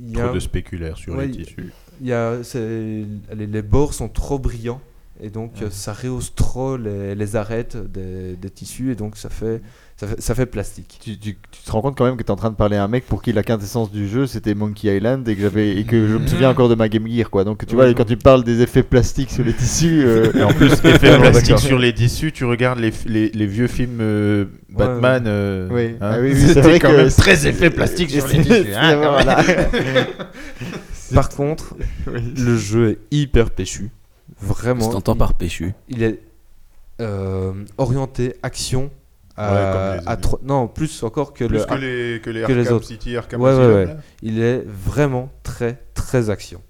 y a Trop un- de spéculaire sur Ouais, les tissus. Il y a, c'est- les, les bords sont trop brillants et donc ça rehausse trop les, les arêtes des, des tissus et donc ça fait, ça fait, ça fait plastique. tu, tu- tu te rends compte quand même que tu es en train de parler à un mec pour qui la quintessence du jeu c'était Monkey Island et que, j'avais, et que je me souviens encore de ma Game Gear. Quoi. Donc tu vois, Ouais. quand tu parles des effets plastiques sur les tissus. euh, Et en plus, effet Vraiment, plastique d'accord. sur les tissus, tu regardes les, les, les vieux films euh, Batman. euh, Oui. hein. Ah oui, oui, c'est C'était vrai quand que même très effet plastique sur les tissus. hein, voilà. Par contre, le jeu est hyper péchu. Vraiment. Tu t'entends par péchu. Il est euh, orienté action. À, Ouais, comme les à autres. tro- non, plus encore que Plus le. que les, que les que les autres. City, Arkham Ouais, ouais, Asylum, ouais. là. Il est vraiment très très action.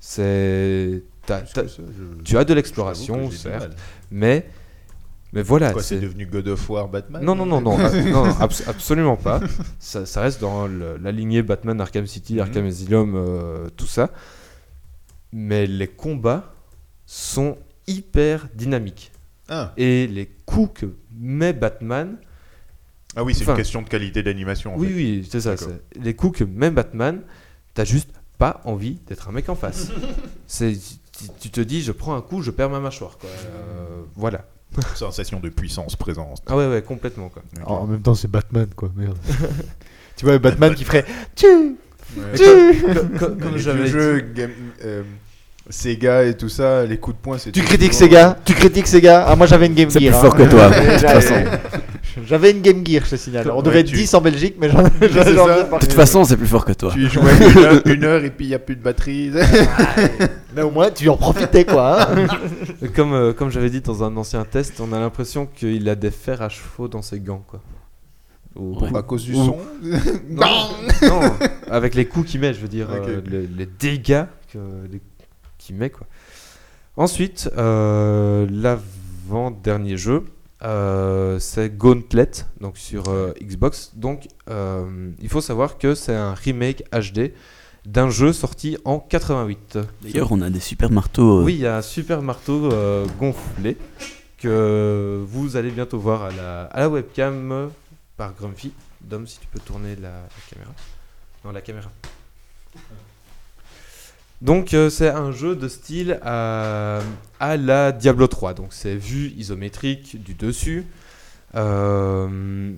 C'est. t'as- Parce t'as- que ça, je- tu as de l'exploration, certes, mais mais voilà. Quoi, c'est c'est- devenu God of War Batman Non, non, non, non, non, non, abs- absolument pas. Ça, ça reste dans le- la lignée Batman, Arkham City, Mhm. Arkham Asylum, euh, tout ça. Mais les combats sont hyper dynamiques. Ah, Et les coups que met Batman, Ah oui, c'est une question de qualité d'animation. en oui, fait. oui, c'est ça. Les coups que met Batman, t'as juste pas envie d'être un mec en face. c'est, tu, tu te dis, je prends un coup, je perds ma mâchoire. Quoi. Euh, voilà. Sensation de puissance présente. Ah ouais, ouais, complètement. Quoi. En en même temps, c'est Batman, quoi. Merde. tu vois, Batman qui ferait. Ouais. comme comme- comme j'avais dit- game- euh, Sega et tout ça, les coups de poing, c'est Tu toujours- critiques Sega Tu critiques Sega Ah, moi j'avais une Game C'est Gear. plus fort hein. que toi, de toute façon. J'avais une Game Gear, je te signale. On Ouais, devrait être tu- 10 en Belgique, mais j'en C'est ai De toute façon, c'est plus fort que toi. Tu y jouais une heure, une heure et puis il n'y a plus de batterie. Mais au moins, tu en profitais, quoi. hein. Comme, euh, comme j'avais dit dans un ancien test, on a l'impression qu'il a des fers à chevaux dans ses gants, quoi. Ou- Ouais. à cause du Ou- son. Non, non, avec les coups qu'il met, je veux dire, Ok. euh, les, les dégâts que- les- met, quoi. Ensuite, euh, l'avant-dernier jeu, euh, c'est Gauntlet, donc sur euh, Xbox. Donc, euh, il faut savoir que c'est un remake HD d'un jeu sorti en 88. D'ailleurs, on a des super marteaux. Oui, il y a un super marteau gonflé que vous allez bientôt voir à la, à la webcam par Grumpy. Dom, si tu peux tourner la, la caméra. Non, la caméra. Donc, euh, c'est un jeu de style à, à la Diablo 3. Donc, c'est vue isométrique du dessus. Euh,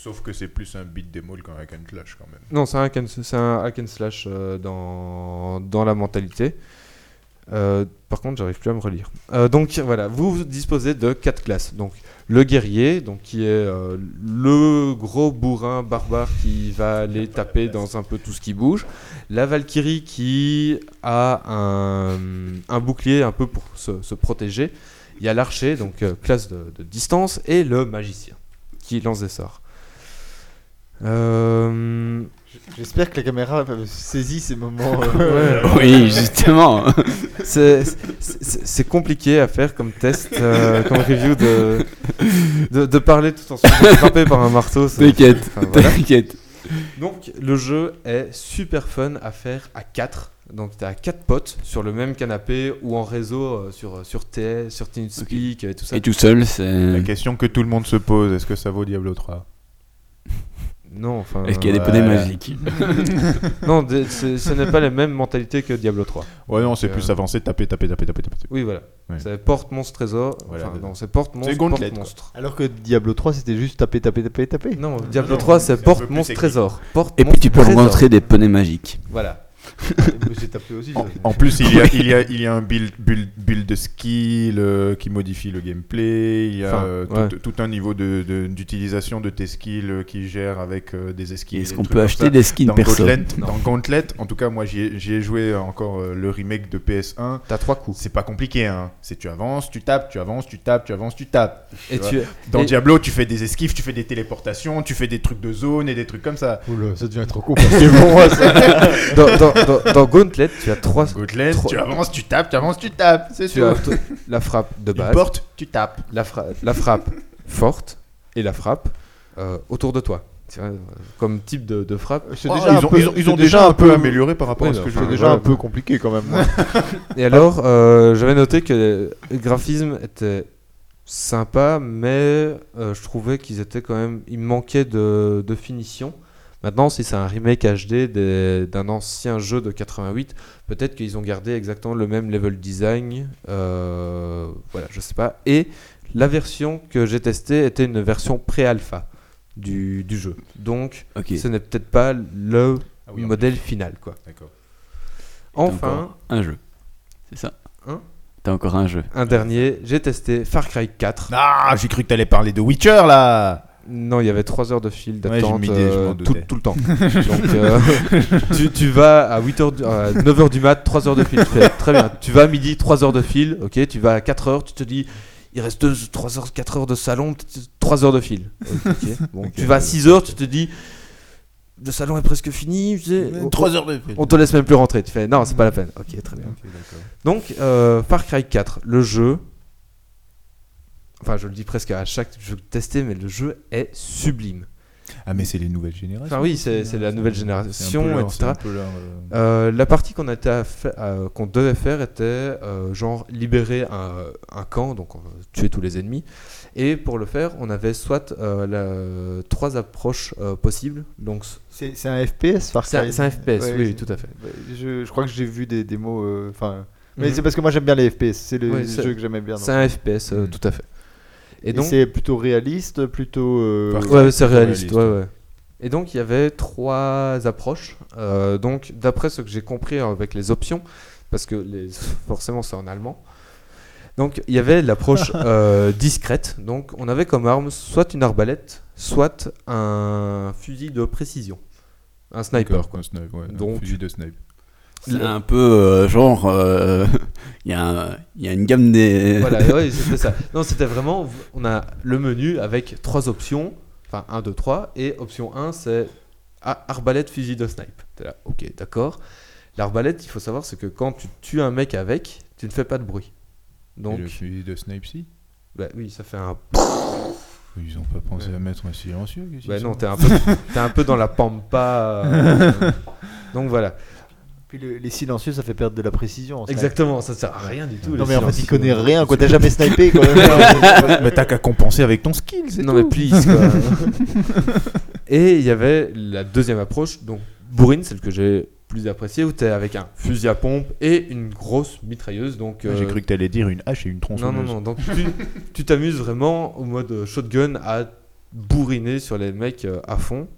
Sauf que c'est plus un beat démol qu'un hack and slash quand même. non, c'est un, hack and- c'est un hack and slash euh, dans, dans la mentalité. Euh, par contre, j'arrive plus à me relire. Euh, donc voilà, vous disposez de quatre classes. Donc le guerrier, donc qui est euh, le gros bourrin barbare qui va aller taper dans un peu tout ce qui bouge. La Valkyrie qui a un, bouclier un peu pour se, protéger. Il y a l'archer, donc euh, classe de distance, et le magicien qui lance des sorts. Euh, J'espère que la caméra saisit ces moments. euh, Oui, justement. C'est- compliqué à faire comme test, euh, comme review de, de, de parler tout en se frapper par un marteau. c'est- T'inquiète, enfin, voilà. t'inquiète. Donc le jeu est super fun à faire à 4. Donc tu as 4 potes sur le même canapé ou en réseau sur, sur TS, sur TeamSpeak et tout ça. Et tout seul, La c'est. question que tout le monde se pose, est-ce que ça vaut Diablo 3 Non, enfin. Est-ce qu'il y a des poneys magiques Non, ce n'est pas les mêmes mentalités que Diablo 3. Ouais, non, c'est plus euh, avancé, taper, taper, taper, taper, taper. Oui, voilà. Ouais. C'est porte monstre trésor. Voilà, enfin, non, c'est porte monstre. Porte monstre. Alors que Diablo 3, c'était juste taper, taper, taper, taper. Non, Diablo non, 3, c'est porte monstre trésor. Porte Et puis tu peux rencontrer des poneys magiques. Voilà. J'ai tapé aussi. En, en plus, il y a, il y a, il y a un build, build, build de skill euh, qui modifie le gameplay. Il y a Enfin, euh, tout, ouais. tout un niveau de- de- d'utilisation de, tes skills euh, qui gère avec euh, des esquives. Est-ce qu'on peut acheter ça. des skins dans perso dans Gauntlet, en tout cas, moi j'y ai, joué encore euh, le remake de PS1. T'as trois coups. C'est pas compliqué, hein. C'est tu avances, tu tapes, tu avances, tu tapes, tu avances, tu tapes. Et vois. tu Dans et- Diablo, tu fais des esquives, tu fais des téléportations, tu fais des trucs de zone et des trucs comme ça. Oula, ça devient trop compliqué pour moi, ça. dans, dans, dans, dans Gauntlet, tu as trois. Gauntlet, Trop- tu avances, tu tapes, tu avances, tu tapes. C'est Tu tout. as la frappe de Une base, porte, tu tapes. la, fra- la frappe forte et la frappe euh, autour de toi. C'est vrai, comme type de, de frappe. C'est Oh, déjà ils, ont, peu- ils ont- ils c'est ont déjà un peu amélioré par rapport Ouais, à ce que mais je C'est enfin, déjà ouais. un peu compliqué quand même. Et alors, euh, j'avais noté que le graphisme était sympa, mais euh, je trouvais qu'ils étaient quand même. Il manquait de, de finition. Maintenant, si c'est un remake HD d'un ancien jeu de 88, peut-être qu'ils ont gardé exactement le même level design. euh, voilà, je sais pas. Et la version que j'ai testée était une version pré-alpha du, du jeu. Donc, ce n'est peut-être pas le Ah oui, modèle final, quoi. D'accord. Enfin, un jeu. C'est ça? Hein? T'as encore un jeu. un dernier, j'ai testé Far Cry 4. Ah, j'ai cru que t'allais parler de Witcher là. Non, il y avait 3 heures de fil Ouais, d'attente je euh, tout, tout le temps. Donc, euh, tu, tu vas à 8 heures du- à 9 heures du mat, 3 heures de fil. Tu fais, très bien. Tu vas à midi, 3 heures de fil. Ok, tu vas à 4 heures, tu te dis, il reste 2, 3 heures, 4 heures de salon, 3 heures de fil. Bon, tu vas à 6 heures, tu te dis, le salon est presque fini. sais, on- 3 heures de on te laisse même plus rentrer. Tu fais, non, c'est pas la peine. Ok, très bien. Donc, euh, Far Cry 4, le jeu. Enfin, je le dis presque à chaque jeu testé, mais le jeu est sublime. Ah, mais c'est les nouvelles générations. Enfin, oui, c'est- la nouvelle C'est un génération, peu leur- etc. c'est un peu leur, euh, Euh, la partie qu'on était à fa- euh, qu'on devait faire était euh, genre libérer un, un camp, donc tuer tous les ennemis. Et pour le faire, on avait soit euh, la- trois approches euh, possibles. Donc, C'est c'est un FPS, Far c'est un, Cry. c'est un FPS, Ouais, oui, c'est- tout à fait. Je, je crois que j'ai vu des démos. euh, Enfin, mais Mhm. c'est parce que moi j'aime bien les FPS. C'est le Ouais, jeu que j'aimais bien. donc. C'est un FPS, euh, Mhm. tout à fait. Et Et donc, c'est plutôt réaliste, plutôt. euh, Ouais, c'est réaliste, réaliste, ouais, ouais. Et donc, il y avait trois approches. Euh, donc, d'après ce que j'ai compris avec les options, parce que les... forcément, c'est en allemand, Donc il y avait l'approche euh, discrète. Donc on avait comme arme soit une arbalète, soit un fusil de précision. Un sniper quoi. Un snipe, ouais, un Donc- fusil de snipe. C'est un peu euh, genre. euh, Il y, a un- il y a une gamme des. voilà, ouais, c'était ça. Non, c'était vraiment. On a le menu avec trois options. Enfin, 1, 2, 3. Et option 1, c'est ah, arbalète, fusil de snipe. T'es là, ok, d'accord. L'arbalète, il faut savoir, c'est que quand tu tues un mec avec, tu ne fais pas de bruit. Donc, Et le fusil de snipe, si? Bah oui, ça fait un. Ils ont pas pensé Ouais. à mettre un silencieux qu'est-ce qu'ils Bah non, t'es un, peu, t'es un peu dans la pampa. euh, donc voilà. Puis le- les silencieux, ça fait perdre de la précision. Exactement, ça sert à rien du tout. Non, les mais en fait, il silencieux. connaît rien, quoi. T'as jamais snipé, quand même. Mais t'as qu'à compenser avec ton skill, c'est Non tout. mais please quoi. Et il y avait la deuxième approche, donc bourrine, celle que j'ai plus appréciée, où tu es avec un fusil à pompe et une grosse mitrailleuse. Donc, J'ai euh, cru que t'allais dire une hache et une Non, tronçonneuse. non, non. Donc tu tu t'amuses vraiment au mode shotgun à bourriner sur les mecs euh, à fond.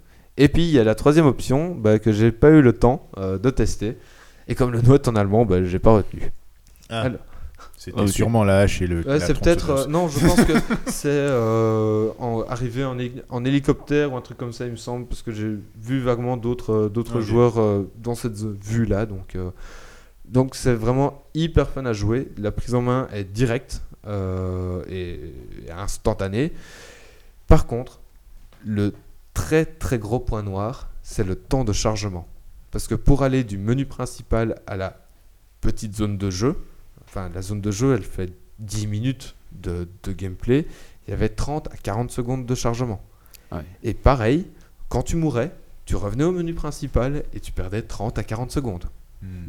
Et puis il y a la troisième option bah, que j'ai pas eu le temps euh, de tester. Et comme le note en allemand, bah, j'ai pas retenu. Ah. Alors- C'était Ok. sûrement la hache et le. Ouais, c'est peut-être. euh, non, je pense que c'est euh, en, arrivé en, en hélicoptère ou un truc comme ça, il me semble, parce que j'ai vu vaguement d'autres euh, d'autres joueurs euh, dans cette vue-là. Donc, donc c'est vraiment hyper fun à jouer. La prise en main est directe et, et instantanée. Par contre, le très très gros point noir, c'est le temps de chargement. Parce que pour aller du menu principal à la petite zone de jeu, enfin la zone de jeu elle fait 10 minutes de, de gameplay, il y avait 30 à 40 secondes de chargement. Ouais. Et pareil, quand tu mourais, tu revenais au menu principal et tu perdais 30 à 40 secondes. Hmm.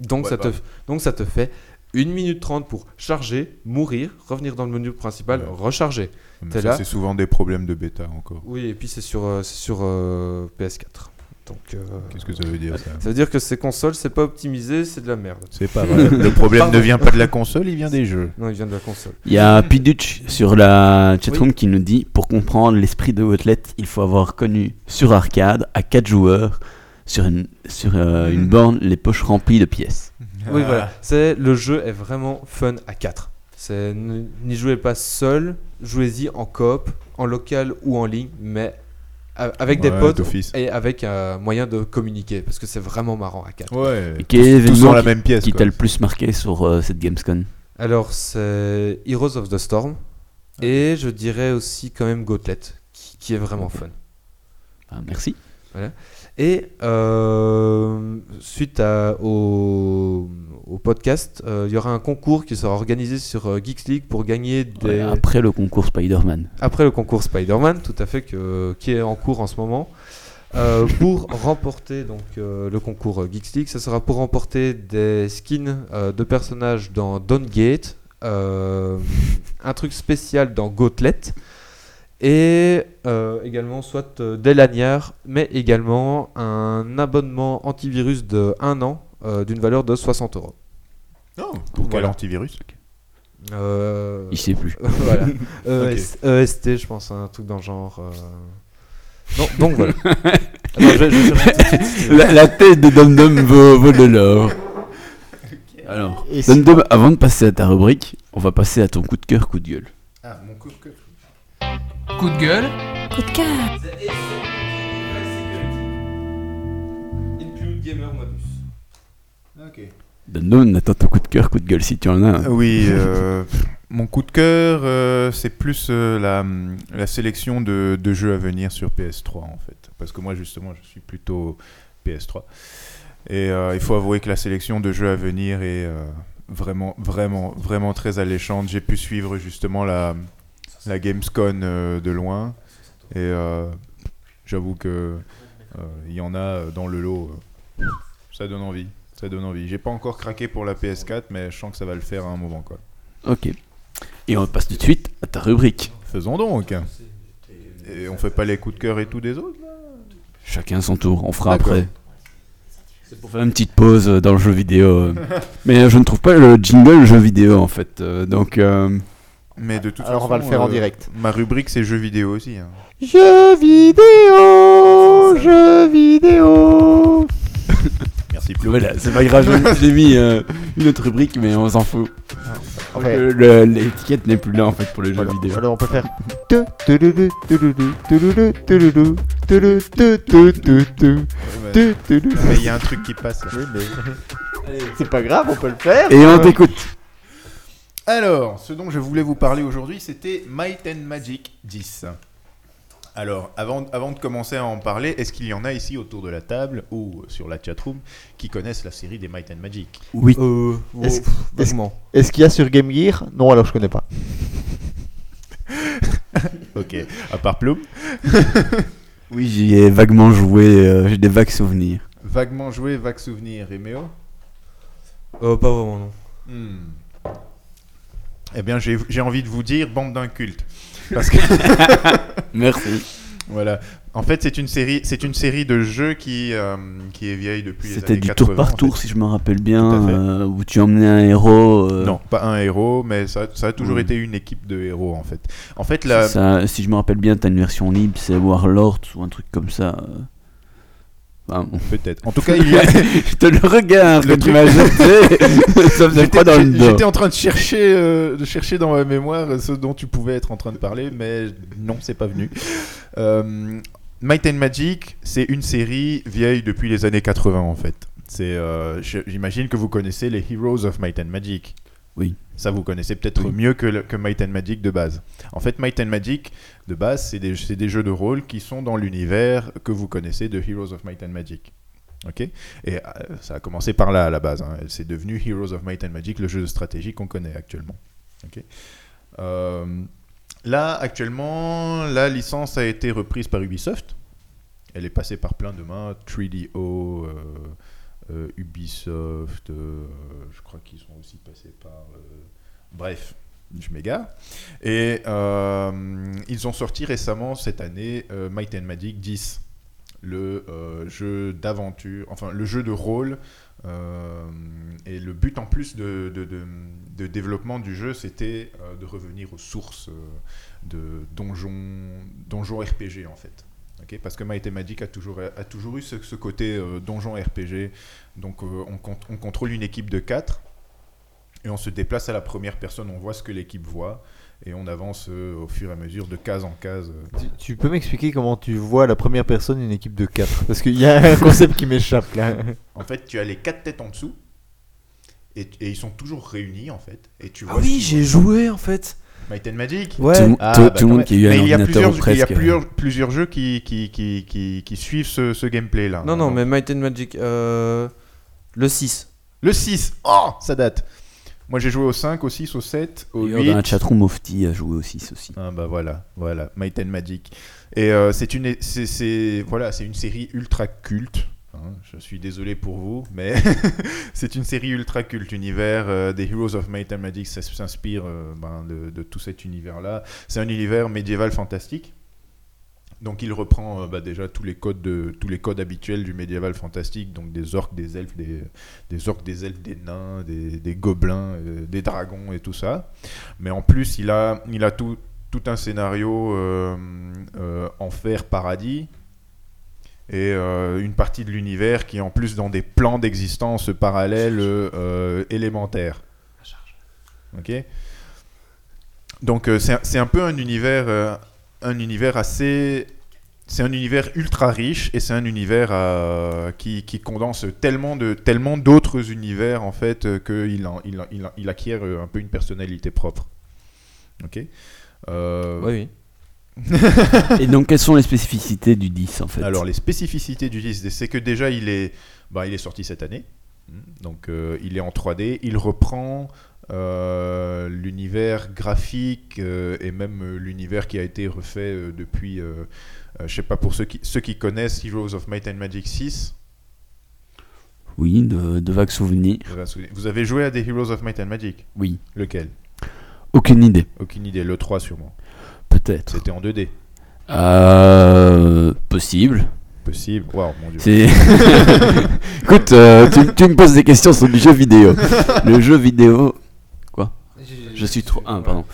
Donc, Ouais, ça, bah. te, donc ça te fait 1 minute 30 pour charger, mourir, revenir dans le menu principal, Ouais. recharger. Là. c'est souvent des problèmes de bêta encore. Oui, et puis c'est sur, euh, c'est sur euh, PS4. Donc, euh, Qu'est-ce que ça veut dire ça ça veut dire que ces consoles, c'est pas optimisé, c'est de la merde. C'est pas vrai. Le problème Pardon. ne vient pas de la console, il vient des jeux. Non, il vient de la console. Il y a Piduch sur la chatroom qui nous dit Pour comprendre l'esprit de Outlet, il faut avoir connu sur arcade à 4 joueurs sur une, sur, euh, une borne les poches remplies de pièces. Oui, voilà. C'est le jeu est vraiment fun à 4. C'est n'y jouez pas seul, jouez-y en coop, en local ou en ligne, mais avec des Ouais, potes d'office. et avec un moyen de communiquer parce que c'est vraiment marrant à 4. Ouais. Et quel événement dans la qui- même pièce. Qui t'a le plus marqué sur euh, cette Gamescom? Alors c'est Heroes of the Storm et je dirais aussi quand même Gauntlet qui, qui est vraiment fun. Ah, Merci. Et euh, suite à- au, au podcast, euh, il y aura un concours qui sera organisé sur euh, Geeks League pour gagner des, Ouais, après le concours Spider-Man. après le concours Spider-Man, tout à fait, que, qui est en cours en ce moment. Euh, pour remporter donc le concours Geeks League, ça sera pour remporter des skins de personnages dans Dawngate, euh, un truc spécial dans Gauntlet, et euh, également soit euh, des lanières, mais également un abonnement antivirus de 1 an euh, d'une valeur de 60 euros. Oh, pour quel Voilà. antivirus? Euh, Il sait plus. voilà. ES- EST, je pense, un truc dans le genre. euh. Non, donc voilà. Attends, je vais- je vais chercher tout de suite. la, la tête de Dom Dom vaut, vaut de l'or. Alors, Et Dom Dom, avant de passer à ta rubrique, on va passer à ton coup de cœur, coup de gueule. Ah, mon coup de cœur. Coup de gueule. Coup de cœur. Include Gamer Modus. Ok. Dom Dom, on attend ton coup de cœur, coup de gueule si tu en as. un. Oui, euh, mon coup de cœur, euh, c'est plus euh, la, la sélection de, de jeux à venir sur PS3 en fait. Parce que moi justement, je suis plutôt PS3. Et euh, il faut avouer que la sélection de jeux à venir est euh, vraiment, vraiment, vraiment très alléchante. J'ai pu suivre justement la, la Gamescom euh, de loin. Et euh, j'avoue que euh, il y en a dans le lot. ça donne envie. Ça donne envie. J'ai pas encore craqué pour la PS4, mais je sens que ça va le faire à un moment. Quoi. Ok. Et on passe tout de suite à ta rubrique. Faisons donc. Et on fait pas les coups de cœur et tout des autres là Chacun son tour, on fera après. C'est pour faire une petite pause dans le jeu vidéo. Mais je ne trouve pas le jingle jeu vidéo en fait. donc, euh, Mais de toute Alors on façon, va le faire en euh, direct. Ma rubrique c'est jeux vidéo aussi. hein. Jeux vidéo, jeux vidéo. Merci Flo. Voilà, c'est pas grave, j'ai- j'ai mis euh, une autre rubrique, mais on s'en fout. Le- le- L'étiquette n'est plus là en fait pour les jeux voilà. vidéo. Alors on peut faire. tu, tududu, tududu, tududu, tududu, tudu, tu, tu, tu, tu, Ouais, mais- tu, tudu. mais il y a un truc qui passe là. C'est pas grave, on peut le faire. Et on Euh, t'écoute. Alors, ce dont je voulais vous parler aujourd'hui, c'était Might and Magic 10. Alors, avant, avant de commencer à en parler, est-ce qu'il y en a ici autour de la table ou sur la chatroom qui connaissent la série des Might and Magic? Oui. Euh, Est-ce- oh, vaguement. Est-ce qu'il y a sur Game Gear? Non, alors je connais pas. Ok, à part Plum, Oui, j'y ai vaguement joué, euh, j'ai des vagues souvenirs. vaguement joué, vague souvenir, et Méo? Euh, pas vraiment, non. Hmm. Eh bien, j'ai j'ai envie de vous dire bande d'incultes. Parce que Merci. Voilà. En fait, c'est une série, c'est une série de jeux qui, euh, qui est vieille depuis C'était du 80. tour par en tour, fait. si je me rappelle bien, euh, où tu emmenais un héros. euh, Non, pas un héros, mais ça, ça a toujours Mm. été une équipe de héros en fait. En fait, la, ça, si je me rappelle bien, t'as une version libre, c'est Warlords ou un truc comme ça. Enfin, bon. peut-être. En tout cas, il y a. je te le regarde, Le que tu truc- m'as jeté. ça faisait J'étais dans le en train de chercher, euh, de chercher dans ma mémoire ce dont tu pouvais être en train de parler, mais non, c'est pas venu. Euh, Might and Magic, c'est une série vieille depuis les années 80 en fait. C'est, euh, j'imagine que vous connaissez les Heroes of Might and Magic. Oui. Ça, vous connaissez peut-être Oui. mieux que, le- que Might and Magic de base. En fait, Might and Magic de base, c'est des, c'est des jeux de rôle qui sont dans l'univers que vous connaissez de Heroes of Might and Magic. Ok? Et euh, ça a commencé par là à la base. hein. C'est devenu Heroes of Might and Magic, le jeu de stratégie qu'on connaît actuellement. Ok? Euh, là, actuellement, la licence a été reprise par Ubisoft. Elle est passée par plein de mains 3DO, euh, euh, Ubisoft, euh, je crois qu'ils sont aussi passés par. euh, bref, je m'égare. Et euh, ils ont sorti récemment cette année euh, Might and Magic 10 le euh, jeu d'aventure, enfin le jeu de rôle. euh, et le but en plus de, de- développement du jeu, c'était euh, de revenir aux sources euh, de donjons, donjons RPG en fait. Parce que Might and Magic a toujours, a toujours eu ce, ce côté euh, donjon RPG. Donc euh, on, con- on contrôle une équipe de 4 et on se déplace à la première personne, on voit ce que l'équipe voit et on avance euh, au fur et à mesure de case en case. Tu, tu peux m'expliquer comment tu vois la première personne une équipe de 4 Parce qu'il y a un concept qui m'échappe là. En fait, tu as les quatre têtes en dessous. Et, et ils sont toujours réunis en fait. Et tu Ah vois oui, ce j'ai joué en fait. Might and Magic. Ouais. Tout, Ah, tout- bah, tout le monde qui a eu un Mais il y a plusieurs, presque. il y a plusieurs, plusieurs jeux qui, qui, qui, qui, qui suivent ce, ce gameplay là. Non, non, mais Might and Magic, euh, le 6. Le 6, oh, ça date. Moi j'ai joué au 5, au 6, au 7, au D'ailleurs, 8. Dans la chatroom, Mofti a joué aussi, aussi. Ah bah voilà, voilà, Might and Magic. Et euh, c'est une, c'est- voilà, c'est une série ultra culte. Hein. je suis désolé pour vous, mais c'est une série ultra culte. Univers euh, des Heroes of ça s'inspire euh, ben, de, de tout cet univers-là. C'est un univers médiéval fantastique. Donc il reprend euh, bah, déjà tous les codes habituels du médiéval fantastique, donc des orques, des elfes, des, des des elfes, des nains, des, gobelins, euh, des dragons et tout ça. Mais en plus, il a, tout, un scénario euh, enfer paradis et euh, une partie de l'univers qui est en plus dans des plans d'existence parallèles euh, élémentaires. Ok. Donc euh, c'est un- c'est un peu un univers, euh, un univers assez, c'est un univers ultra riche et c'est un univers euh, qui, qui condense tellement de tellement d'autres univers en fait euh, qu'il en- il, en- il, en- il acquiert un peu une personnalité propre. Ok. Euh, Oui, oui. Et donc, quelles sont les spécificités du 10 en fait Alors les spécificités du 10, c'est que déjà il est, bah, il est sorti cette année, donc euh, il est en 3D, il reprend euh, l'univers graphique euh, et même l'univers qui a été refait depuis, je sais pas pour ceux qui, ceux qui connaissent Heroes of Might and Magic 6, Oui, de, de vagues souvenirs. vous avez joué à des Heroes of Might and Magic? Oui. Lequel? Aucune idée. Aucune idée, le 3 sûrement. Peut-être. C'était en 2D. Euh, possible. Possible. Waouh, mon dieu. Écoute, euh, tu, tu me poses des questions sur du jeu vidéo. Le jeu vidéo. Je Je suis trop. Ah, pardon.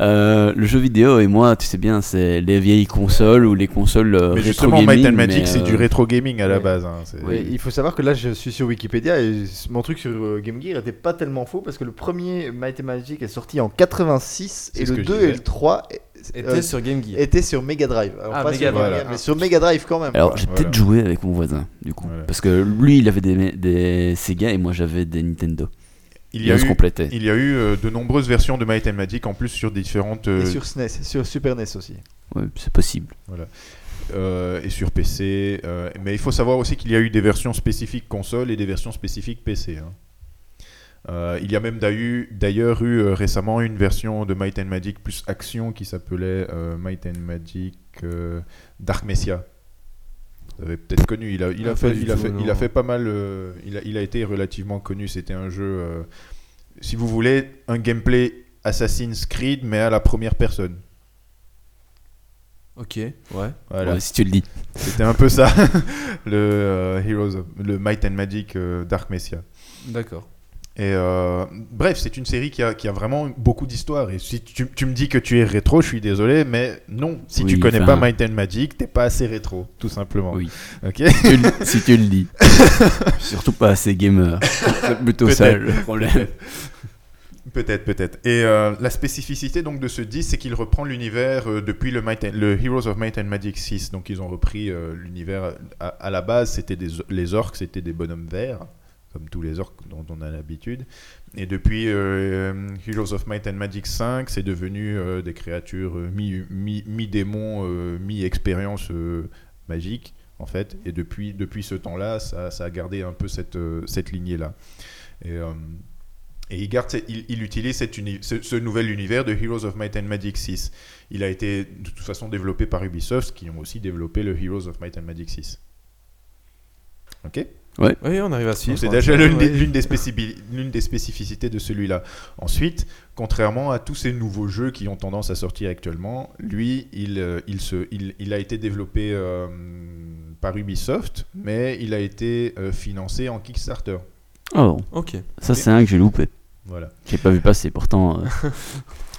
Euh, le jeu vidéo et moi, tu sais bien, c'est les vieilles consoles ou les consoles Mais rétro justement, gaming, Might and Magic, c'est euh, du rétro gaming à la base. hein, Oui. Il faut savoir que là, je suis sur Wikipédia et mon truc sur Game Gear était pas tellement faux parce que le premier Might and Magic est sorti en 86 C'est et le que je 2 disais. et le 3 Était euh, sur Game Gear. étaient sur Mega Drive. Alors, Ah, pas Mega sur Game. Gear, mais sur Mega Drive quand même. Alors, quoi. j'ai Voilà. peut-être joué avec mon voisin, du coup. Voilà. Parce que lui, il avait des, des Sega et moi, j'avais des Nintendo. Il y a eu, il y a eu euh, de nombreuses versions de Might and Magic en plus sur différentes euh, Et sur SNES, sur Super NES aussi. Ouais, c'est possible. euh, et sur PC. euh, mais il faut savoir aussi qu'il y a eu des versions spécifiques console et des versions spécifiques PC. hein. Euh, il y a même d'ailleurs eu euh, récemment une version de Might and Magic plus action qui s'appelait euh, Might and Magic euh, Dark Messiah. Vous avez peut-être connu. Il a, il a, fait, pas du il, a tout, fait, il non. a fait pas mal. euh, il, a, il a été relativement connu. C'était un jeu. euh, si vous voulez, un gameplay Assassin's Creed, mais à la première personne. Ok, ouais. Voilà. Ouais, si tu le dis. C'était un peu ça, le euh, Heroes, of- le Might and Magic euh, Dark Messiah. D'accord. Et euh, bref, c'est une série qui a, qui a vraiment beaucoup d'histoire. Et si tu, tu me dis que tu es rétro, je suis désolé, mais non. Si tu Oui, connais enfin- pas Might and Magic, t'es pas assez rétro, tout simplement. Oui. Ok. Tu si tu le dis. Surtout pas assez gamer. C'est plutôt ça le problème. Peut-être, peut-être. Et euh, la spécificité donc de ce disque, c'est qu'il reprend l'univers euh, depuis le, Might and- le Heroes of Might and Magic 6. Donc ils ont repris euh, l'univers. À, à la base, c'était des, les orques, c'était des bonhommes verts, comme tous les orques dont on a l'habitude. Et depuis euh, Heroes of Might and Magic 5, c'est devenu euh, des créatures euh, mi- mi- mi-démons, euh, mi-expérience euh, magique, en fait. Et depuis, depuis ce temps-là, ça, a gardé un peu cette, euh, cette lignée-là. Et. euh, il, garde, il, il utilise ce, ce nouvel univers de Heroes of Might and Magic 6. Il a été de toute façon développé par Ubisoft, qui ont aussi développé le Heroes of Might and Magic 6. Ok? Oui, on arrive à suivre. C'est déjà l'une des, Ouais. l'une des spécifi- l'une des spécificités de celui-là. Ensuite, contrairement à tous ces nouveaux jeux qui ont tendance à sortir actuellement, lui, il, euh, il, se, il, il a été développé euh, par Ubisoft, mais il a été euh, financé en Kickstarter. Oh, Ok. ça c'est un que j'ai loupé. Voilà. J'ai pas vu passer pourtant. euh,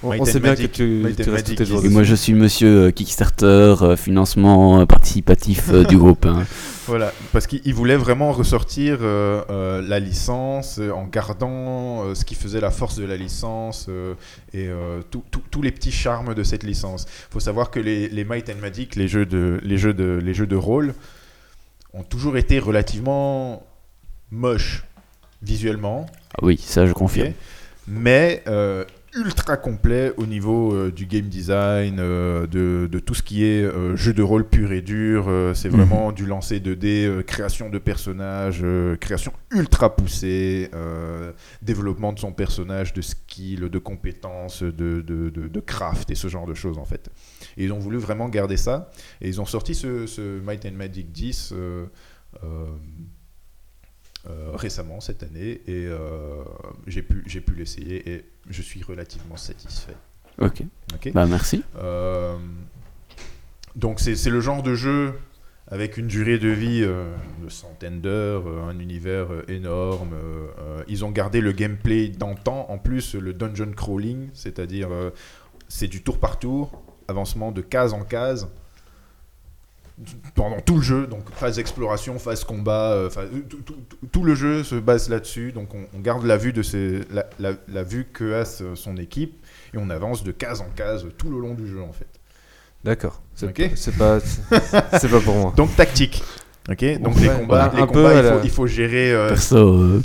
On, sait bien Magic- que tu, Might tu restes tous Magic tes jours is- Et moi je suis monsieur euh, Kickstarter, euh, financement euh, participatif euh, du groupe. hein. Voilà, parce qu'il il voulait vraiment ressortir euh, euh, la licence euh, en gardant euh, ce qui faisait la force de la licence euh, et euh, tous les petits charmes de cette licence. Il faut savoir que les, les Might and Magic, les jeux, de, les, jeux de, les jeux de rôle, ont toujours été relativement moches visuellement, Ah oui, ça je confirme. mais euh, ultra complet au niveau euh, du game design, euh, de, de tout ce qui est euh, jeu de rôle pur et dur. c'est Mhm. vraiment du lancer 2D, euh, création de personnages, création ultra poussée, développement de son personnage, de skill, de compétences, de, de, de- de craft et ce genre de choses en fait. Et ils ont voulu vraiment garder ça. Et ils ont sorti ce, ce Might and Magic 10. Euh, récemment cette année et euh, j'ai pu, j'ai pu l'essayer et je suis relativement satisfait. Ok. Ok. Bah merci. Euh, donc c'est le genre de jeu avec une durée de vie de centaines d'heures, un univers énorme. ils ont gardé le gameplay d'antan, en plus le dungeon crawling, c'est-à-dire c'est du tour par tour, avancement de case en case pendant tout le jeu, donc phase exploration, phase combat, euh, phase- tout, tout- tout- tout le jeu se base là-dessus. Donc on, on garde la vue de ses- la, la- la vue que a son équipe et on avance de case en case tout le long du jeu en fait. D'accord. C'est pas, c'est c'est pas pour moi. Donc tactique. Ok. Donc Ouais, les combats, les un combats, il, faut, la- il faut gérer. euh, Perso, euh,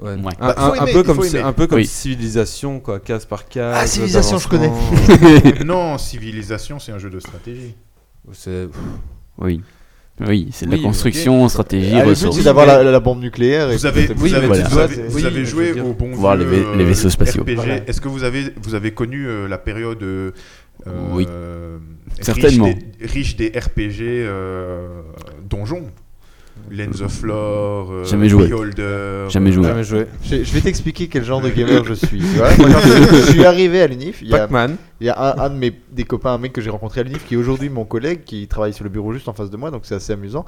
Ouais. Ouais. Un, Bah, peu comme, un peu comme Oui. civilisation, quoi, case par case. Ah, Civilisation, je connais. non, civilisation, c'est un jeu de stratégie. C'est- oui. Oui, c'est de Oui, la construction, stratégie, Ah, ressources. c'est d'avoir la, la bombe nucléaire. et Vous avez, puis- vous Oui, avez, mais voilà. vous avez, c'est- vous oui, avez mais je joué au bon Voir vieux, les va- les vaisseaux spatiaux. RPG. Voilà. Est-ce que vous avez, vous avez connu euh, la période euh, Oui. riche Certainement. des- riche des, RPG euh, donjons? Lens of Lore, euh, Jamais joué. Beholder, Jamais joué. Jamais joué. Je, je vais t'expliquer quel genre de gamer je suis. Tu vois, moi, quand je suis arrivé à l'UNIF, il y a, Pac-Man. il y a un, un de mes des copains, un mec que j'ai rencontré à l'UNIF, qui est aujourd'hui mon collègue, qui travaille sur le bureau juste en face de moi, donc c'est assez amusant.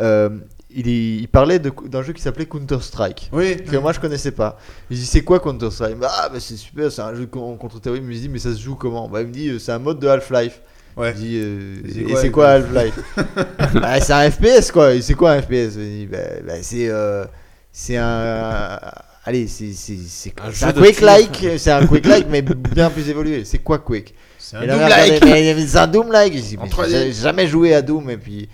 Euh, il, est- il parlait de- d'un jeu qui s'appelait Counter Strike. Oui, Que moi je connaissais pas. Je dis c'est quoi Counter Strike Bah, ah, bah, c'est super, c'est un jeu con- contre terrorisme. Je me dis mais ça se joue comment? Bah il me dit euh, c'est un mode de Half-Life. Ouais. Je dis euh, Et c'est quoi, Half-Life? Bah c'est un FPS quoi. Et c'est quoi un FPS Je dis, bah, bah, c'est euh, c'est un allez c'est c'est c'est Un un de Quake tir. like, c'est un Quake like mais bien plus évolué. C'est quoi Quake? C'est un et Doom like. mais- mais C'est un Doom like. Je dis, En mais 3D. j'ai jamais joué à Doom. Et puis,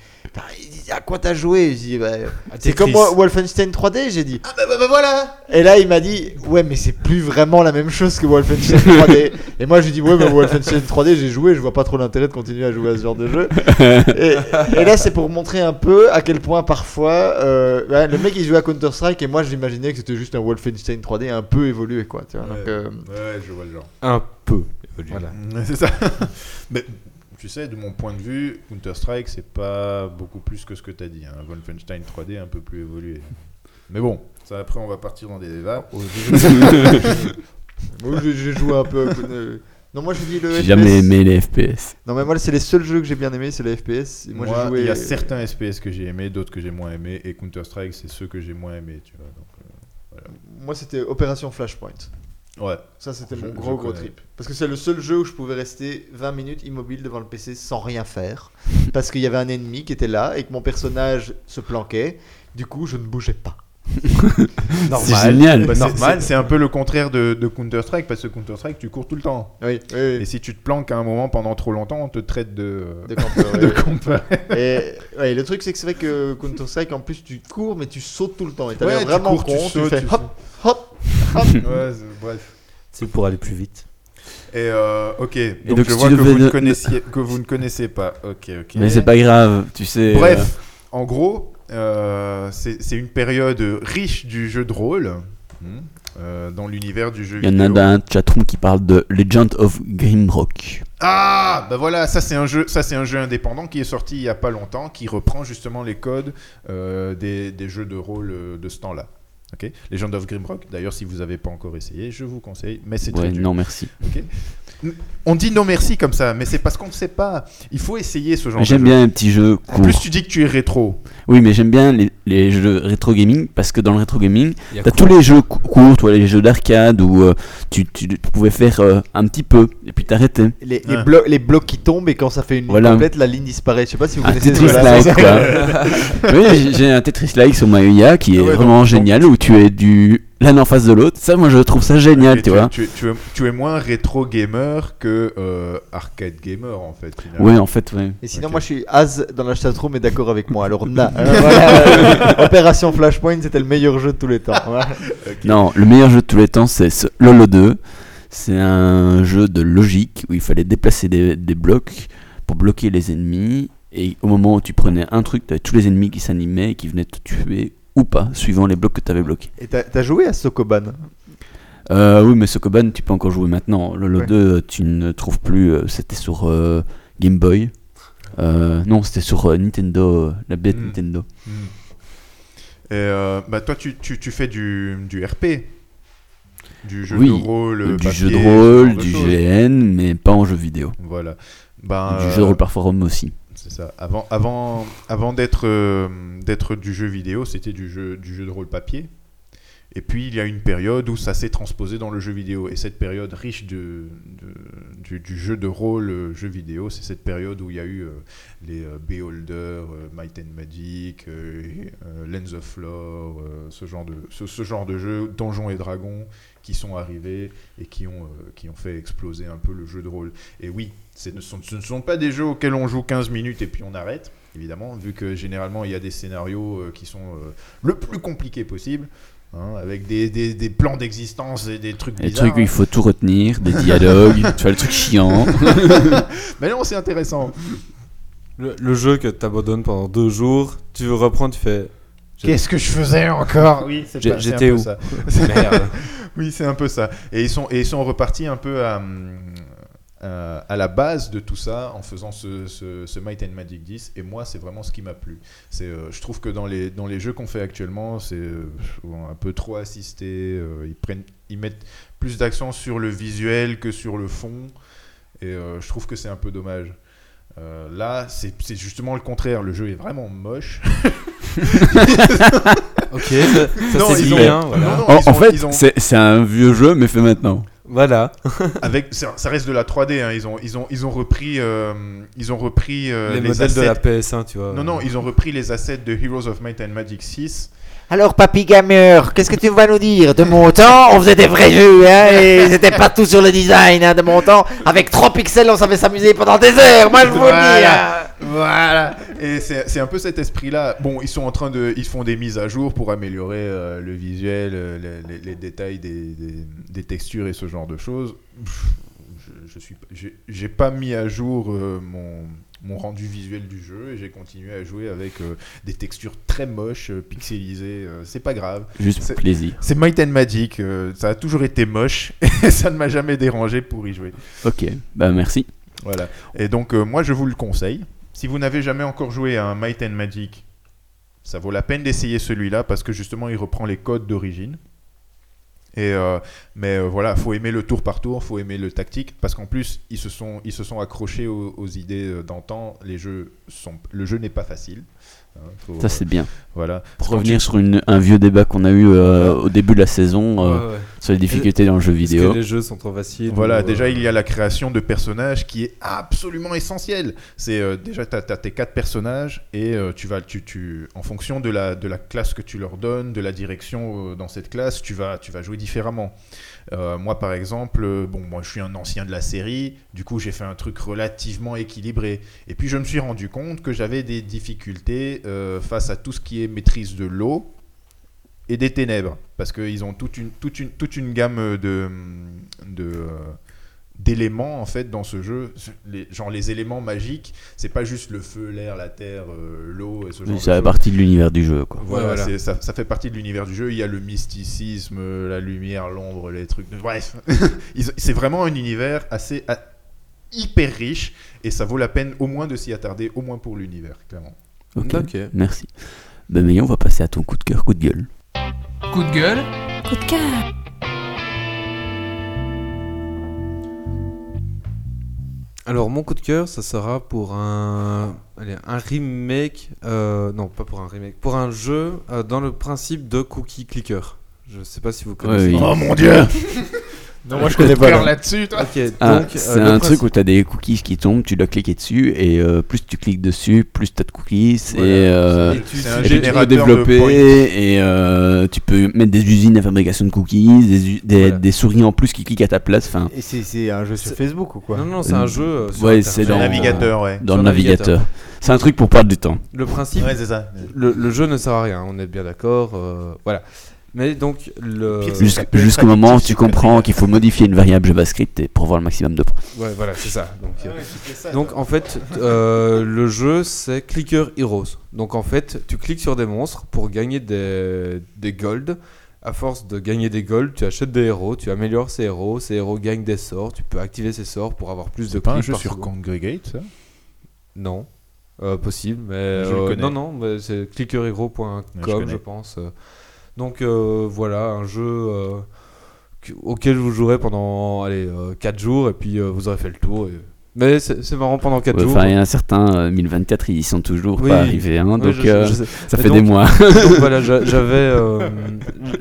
il dit, à quoi t'as joué? Bah, c'est Tetris. comme moi, Wolfenstein 3D. J'ai dit. Ah bah, bah, bah, voilà Et là, il m'a dit, ouais, mais c'est plus vraiment la même chose que Wolfenstein 3D. et moi, je lui dis, ouais, mais Wolfenstein 3D, j'ai joué. Je vois pas trop l'intérêt de continuer à jouer à ce genre de jeu. et, et là, c'est pour montrer un peu à quel point parfois, euh, ouais, le mec il jouait à Counter Strike et moi, j'imaginais que c'était juste un Wolfenstein 3D un peu évolué, quoi. Tu vois, Ouais. donc, euh, Ouais, je vois le genre. Un peu. Voilà. C'est ça. Mais tu sais, de mon point de vue, Counter-Strike, c'est pas beaucoup plus que ce que tu as dit. Hein. Wolfenstein 3D un peu plus évolué. Mais bon, ça après, on va partir dans des débats. Moi, j'ai joué un peu. euh, Non, moi, je dis le J'ai FPS. jamais aimé les FPS. Non, mais moi, c'est les seuls jeux que j'ai bien aimé, c'est le FPS. Et moi, Moi, j'ai joué. il y a certains SPS que j'ai aimés, d'autres que j'ai moins aimés. Et Counter-Strike, c'est ceux que j'ai moins aimés. Tu vois, donc, Moi, c'était Opération Flashpoint. Ouais. Ça, c'était mon gros gros connais. trip. Parce que c'est le seul jeu où je pouvais rester 20 minutes immobile devant le PC sans rien faire. Parce qu'il y avait un ennemi qui était là et que mon personnage se planquait. Du coup, je ne bougeais pas. C'est génial. Bah, c'est- normal. c'est- un peu le contraire de, de Counter-Strike, parce que Counter-Strike, tu cours tout le temps. Oui, oui, Et si tu te planques à un moment pendant trop longtemps, on te traite de. De campeur, de campeur. Et ouais, le truc, c'est que c'est vrai que Counter-Strike, en plus, tu cours, mais tu sautes tout le temps. Et t'as Ouais, l'air tu vraiment cours, tu con. Tu, sautes, fais tu hop, hop, hop. Ouais, bref. C'est pour aller plus vite. Et euh, ok, donc, donc, je si vois que vous, ne connaissiez, que vous ne connaissez pas. Ok, ok. Mais c'est pas grave, tu sais. euh, Bref, en gros, euh, c'est une période riche du jeu de rôle hmm, euh, dans l'univers du jeu Il y en a vidéo. dans un chatroom qui parle de Legend of Grimrock. Ah, bah voilà, ça c'est un jeu, ça c'est un jeu indépendant qui est sorti il y a pas longtemps, qui reprend justement les codes euh, des, des jeux de rôle euh, de ce temps-là. Ok, Legend of Grimrock. D'ailleurs, si vous n'avez pas encore essayé, je vous conseille, mais c'est très dur. non, merci. On dit non merci comme ça, mais c'est parce qu'on ne sait pas. Il faut essayer ce genre de J'aime jeu. bien un petit jeu En court. plus, tu dis que tu es rétro. Oui, mais j'aime bien les, les jeux rétro gaming parce que dans le rétro gaming, Il y a t'as quoi tous les jeux cou- courts, toi, les jeux d'arcade où euh, tu, tu, tu pouvais faire euh, un petit peu et puis t'arrêtais. Les, les, blo- les blocs qui tombent et quand ça fait une ligne Voilà. complète, la ligne disparaît. Je sais pas si vous Un connaissez jeu-là. quoi. oui, j'ai- j'ai un Tetris-like sur Maïa qui est Ah ouais, vraiment donc- génial où tu es du l'un en face de l'autre. Ça, moi, je trouve ça génial, tu es- vois. Tu, es- tu es, tu es moins rétro gamer que euh, arcade gamer en fait. finalement. Oui, en fait, ouais. Et sinon, moi je suis Az dans la chatroom est d'accord avec moi. Alors, na. Voilà, euh, Opération Flashpoint, c'était le meilleur jeu de tous les temps. Voilà. Non, le meilleur jeu de tous les temps, c'est ce Lolo 2. C'est un jeu de logique où il fallait déplacer des, des blocs pour bloquer les ennemis. Et au moment où tu prenais un truc, tu avais tous les ennemis qui s'animaient et qui venaient te tuer ou pas, suivant les blocs que tu avais bloqués. Et t'as t'as joué à Sokoban? Euh, oui, mais Sokoban, tu peux encore jouer maintenant. Lolo Ouais. 2, tu ne trouves plus. euh, C'était sur euh, Game Boy. Euh, non, c'était sur euh, Nintendo, euh, la bête Mm. Nintendo. Hmm. Et euh, bah toi, tu, tu, tu fais du, du RP, du jeu Oui, de rôle, Euh, du papier, jeu de rôle, du. GN, mais pas en jeu vidéo. Voilà. Ben, Du jeu de rôle par forum aussi. C'est ça. Avant, avant, avant d'être euh, d'être du jeu vidéo, c'était du jeu, du jeu de rôle papier. Et puis il y a une période où ça s'est transposé dans le jeu vidéo. Et cette période riche de, du, jeu de rôle euh, jeu vidéo, c'est cette période où il y a eu euh, les euh, Beholder, euh, Might and Magic, Lens of Lore, ce, genre de, ce, jeux, Donjons et Dragons, qui sont arrivés et qui ont, fait exploser un peu le jeu de rôle. Et oui, ce ne, sont, ce ne sont pas des jeux auxquels on joue 15 minutes et puis on arrête, évidemment, vu que généralement il y a des scénarios qui sont le plus compliqués possible, hein, avec des, des- des plans d'existence et des trucs Les bizarres. trucs où il faut tout retenir, des dialogues, tu vois le truc chiant. Mais non, c'est intéressant. Le, le jeu que tu abandonnes pendant deux jours, tu veux reprendre, tu fais. Qu'est-ce que je faisais encore Oui, c'est J'ai- pas- c'est un j'étais peu où ça. Merde. Oui, c'est un peu ça. Et ils sont, et ils sont repartis un peu à, hum, à, à la base de tout ça en faisant ce, ce, ce Might and Magic 10. Et moi, c'est vraiment ce qui m'a plu. C'est, euh, je trouve que dans les, dans les jeux qu'on fait actuellement, c'est euh, un peu trop assisté. euh, ils, prennent, ils mettent plus d'accent sur le visuel que sur le fond. Et euh, je trouve que c'est un peu dommage. Euh, là, c'est c'est justement le contraire. Le jeu est vraiment moche. Ok, ça, ça Non, c'est ils dit ont- bien. Voilà. Non, non, En, ils en ont- fait, ils ont- c'est c'est un vieux jeu, mais fait maintenant. Voilà. avec ça, ça reste de la 3D. hein, Ils ont ils ont ils ont repris euh, ils ont repris euh, les, les, modèles de la assets- PS1, tu vois. Non non, ils ont repris les assets de Heroes of Might and Magic 6. Alors, Papy Gamer, qu'est-ce que tu vas nous dire? De mon temps, on faisait des vrais jeux, hein, et c'était partout sur le design, hein, de mon temps. Avec 3 pixels, on savait s'amuser pendant des heures, moi je vous le dis. Voilà. Et c'est un peu cet esprit-là. Bon, ils sont en train de, ils font des mises à jour pour améliorer euh, le visuel, euh, les, les- les détails des, des- des textures et ce genre de choses. Je, je suis, j'ai- pas mis à jour euh, mon mon rendu visuel du jeu et j'ai continué à jouer avec euh, des textures très moches, euh, pixelisées. euh, c'est pas grave. Juste pour plaisir. C'est Might and Magic. ça a toujours été moche et ça ne m'a jamais dérangé pour y jouer. Ok, bah merci. Voilà. Et donc, moi, je vous le conseille. Si vous n'avez jamais encore joué à un Might and Magic, ça vaut la peine d'essayer celui-là parce que justement, il reprend les codes d'origine. Et euh, mais euh, voilà, faut aimer le tour par tour, faut aimer le tactique parce qu'en plus ils se sont ils se sont accrochés aux, aux idées euh, d'antan. Les jeux sont le jeu n'est pas facile. Hein, faut, Ça, c'est bien. voilà. Pour revenir tu- sur une- un vieux débat qu'on a eu euh, au début de la saison euh, Ouais, ouais. Sur les difficultés dans le jeu vidéo. que les jeux sont trop faciles Voilà, ou, euh, déjà il y a la création de personnages qui est absolument essentielle. C'est euh, déjà tu as, tes quatre personnages et euh, tu vas tu, tu en fonction de la de la classe que tu leur donnes, de la direction euh, dans cette classe, tu vas tu vas jouer différemment. Euh, moi par exemple, euh, bon moi je suis un ancien de la série, du coup j'ai fait un truc relativement équilibré et puis je me suis rendu compte que j'avais des difficultés euh, face à tout ce qui est maîtrise de l'eau et des ténèbres parce qu'ils ont toute une, toute, une, toute une gamme de, de, euh, d'éléments en fait dans ce jeu les, genre les éléments magiques c'est pas juste le feu l'air la terre euh, l'eau et ce genre de Ça fait partie de l'univers du jeu, quoi. voilà, Voilà. c'est- Ça, ça fait partie de l'univers du jeu il y a le mysticisme euh, la lumière l'ombre les trucs bref c'est vraiment un univers assez hyper riche et ça vaut la peine au moins de s'y attarder au moins pour l'univers clairement Ok, merci. Ben, mais on va passer à ton coup de cœur, coup de gueule. Coup de gueule. Coup de cœur. Alors mon coup de cœur, ça sera pour un, allez, un remake, euh, non pas pour un remake, pour un jeu euh, dans le principe de cookie clicker. Je sais pas si vous connaissez. oui. oh mon dieu Non, moi je connais pas. Là-dessus toi Ok, Ah, donc c'est euh, un truc où tu as des cookies qui tombent, tu dois cliquer dessus, et euh, plus tu cliques dessus, plus tu as de cookies, Voilà. et, euh, Et tu- c'est un et tu peux développer, et euh, tu peux mettre des usines de fabrication de cookies, des, u- des, Voilà. des souris en plus qui cliquent à ta place, enfin, Et c'est- c'est un jeu sur Facebook ou quoi? Non non, c'est un jeu. euh, sur Ouais, c'est dans- navigateur ouais dans le navigateur. navigateur. C'est un truc pour perdre du temps. Le principe, ouais c'est ça le, le jeu ne sert à rien. On est bien d'accord. euh, voilà. Mais donc le. Jusqu- Jusqu'au moment où tu comprends qu'il faut modifier une variable JavaScript et pour avoir le maximum de points. Ouais, voilà, c'est ça. Donc, euh, Donc en fait, euh, le jeu c'est Clicker Heroes. Donc en fait, tu cliques sur des monstres pour gagner des, des gold. À force de gagner des gold, tu achètes des héros, tu améliores ces héros, ces héros gagnent des sorts, tu peux activer ces sorts pour avoir plus de c'est pas un jeu sur seconde. Congregate ça? Non, Euh, possible, mais Je euh, non non, c'est clickerhero.com je pense. Donc euh, voilà, un jeu euh, que- auquel vous jouerez pendant allez 4 jours et puis euh, vous aurez fait le tour. et- Mais c'est marrant pendant 4 Ouais, jours. Enfin, il y a certains, euh, 1024, ils y sont toujours Oui. pas arrivés, hein, donc je euh, je ça fait donc- des mois. Donc voilà, j'a- j'avais, euh,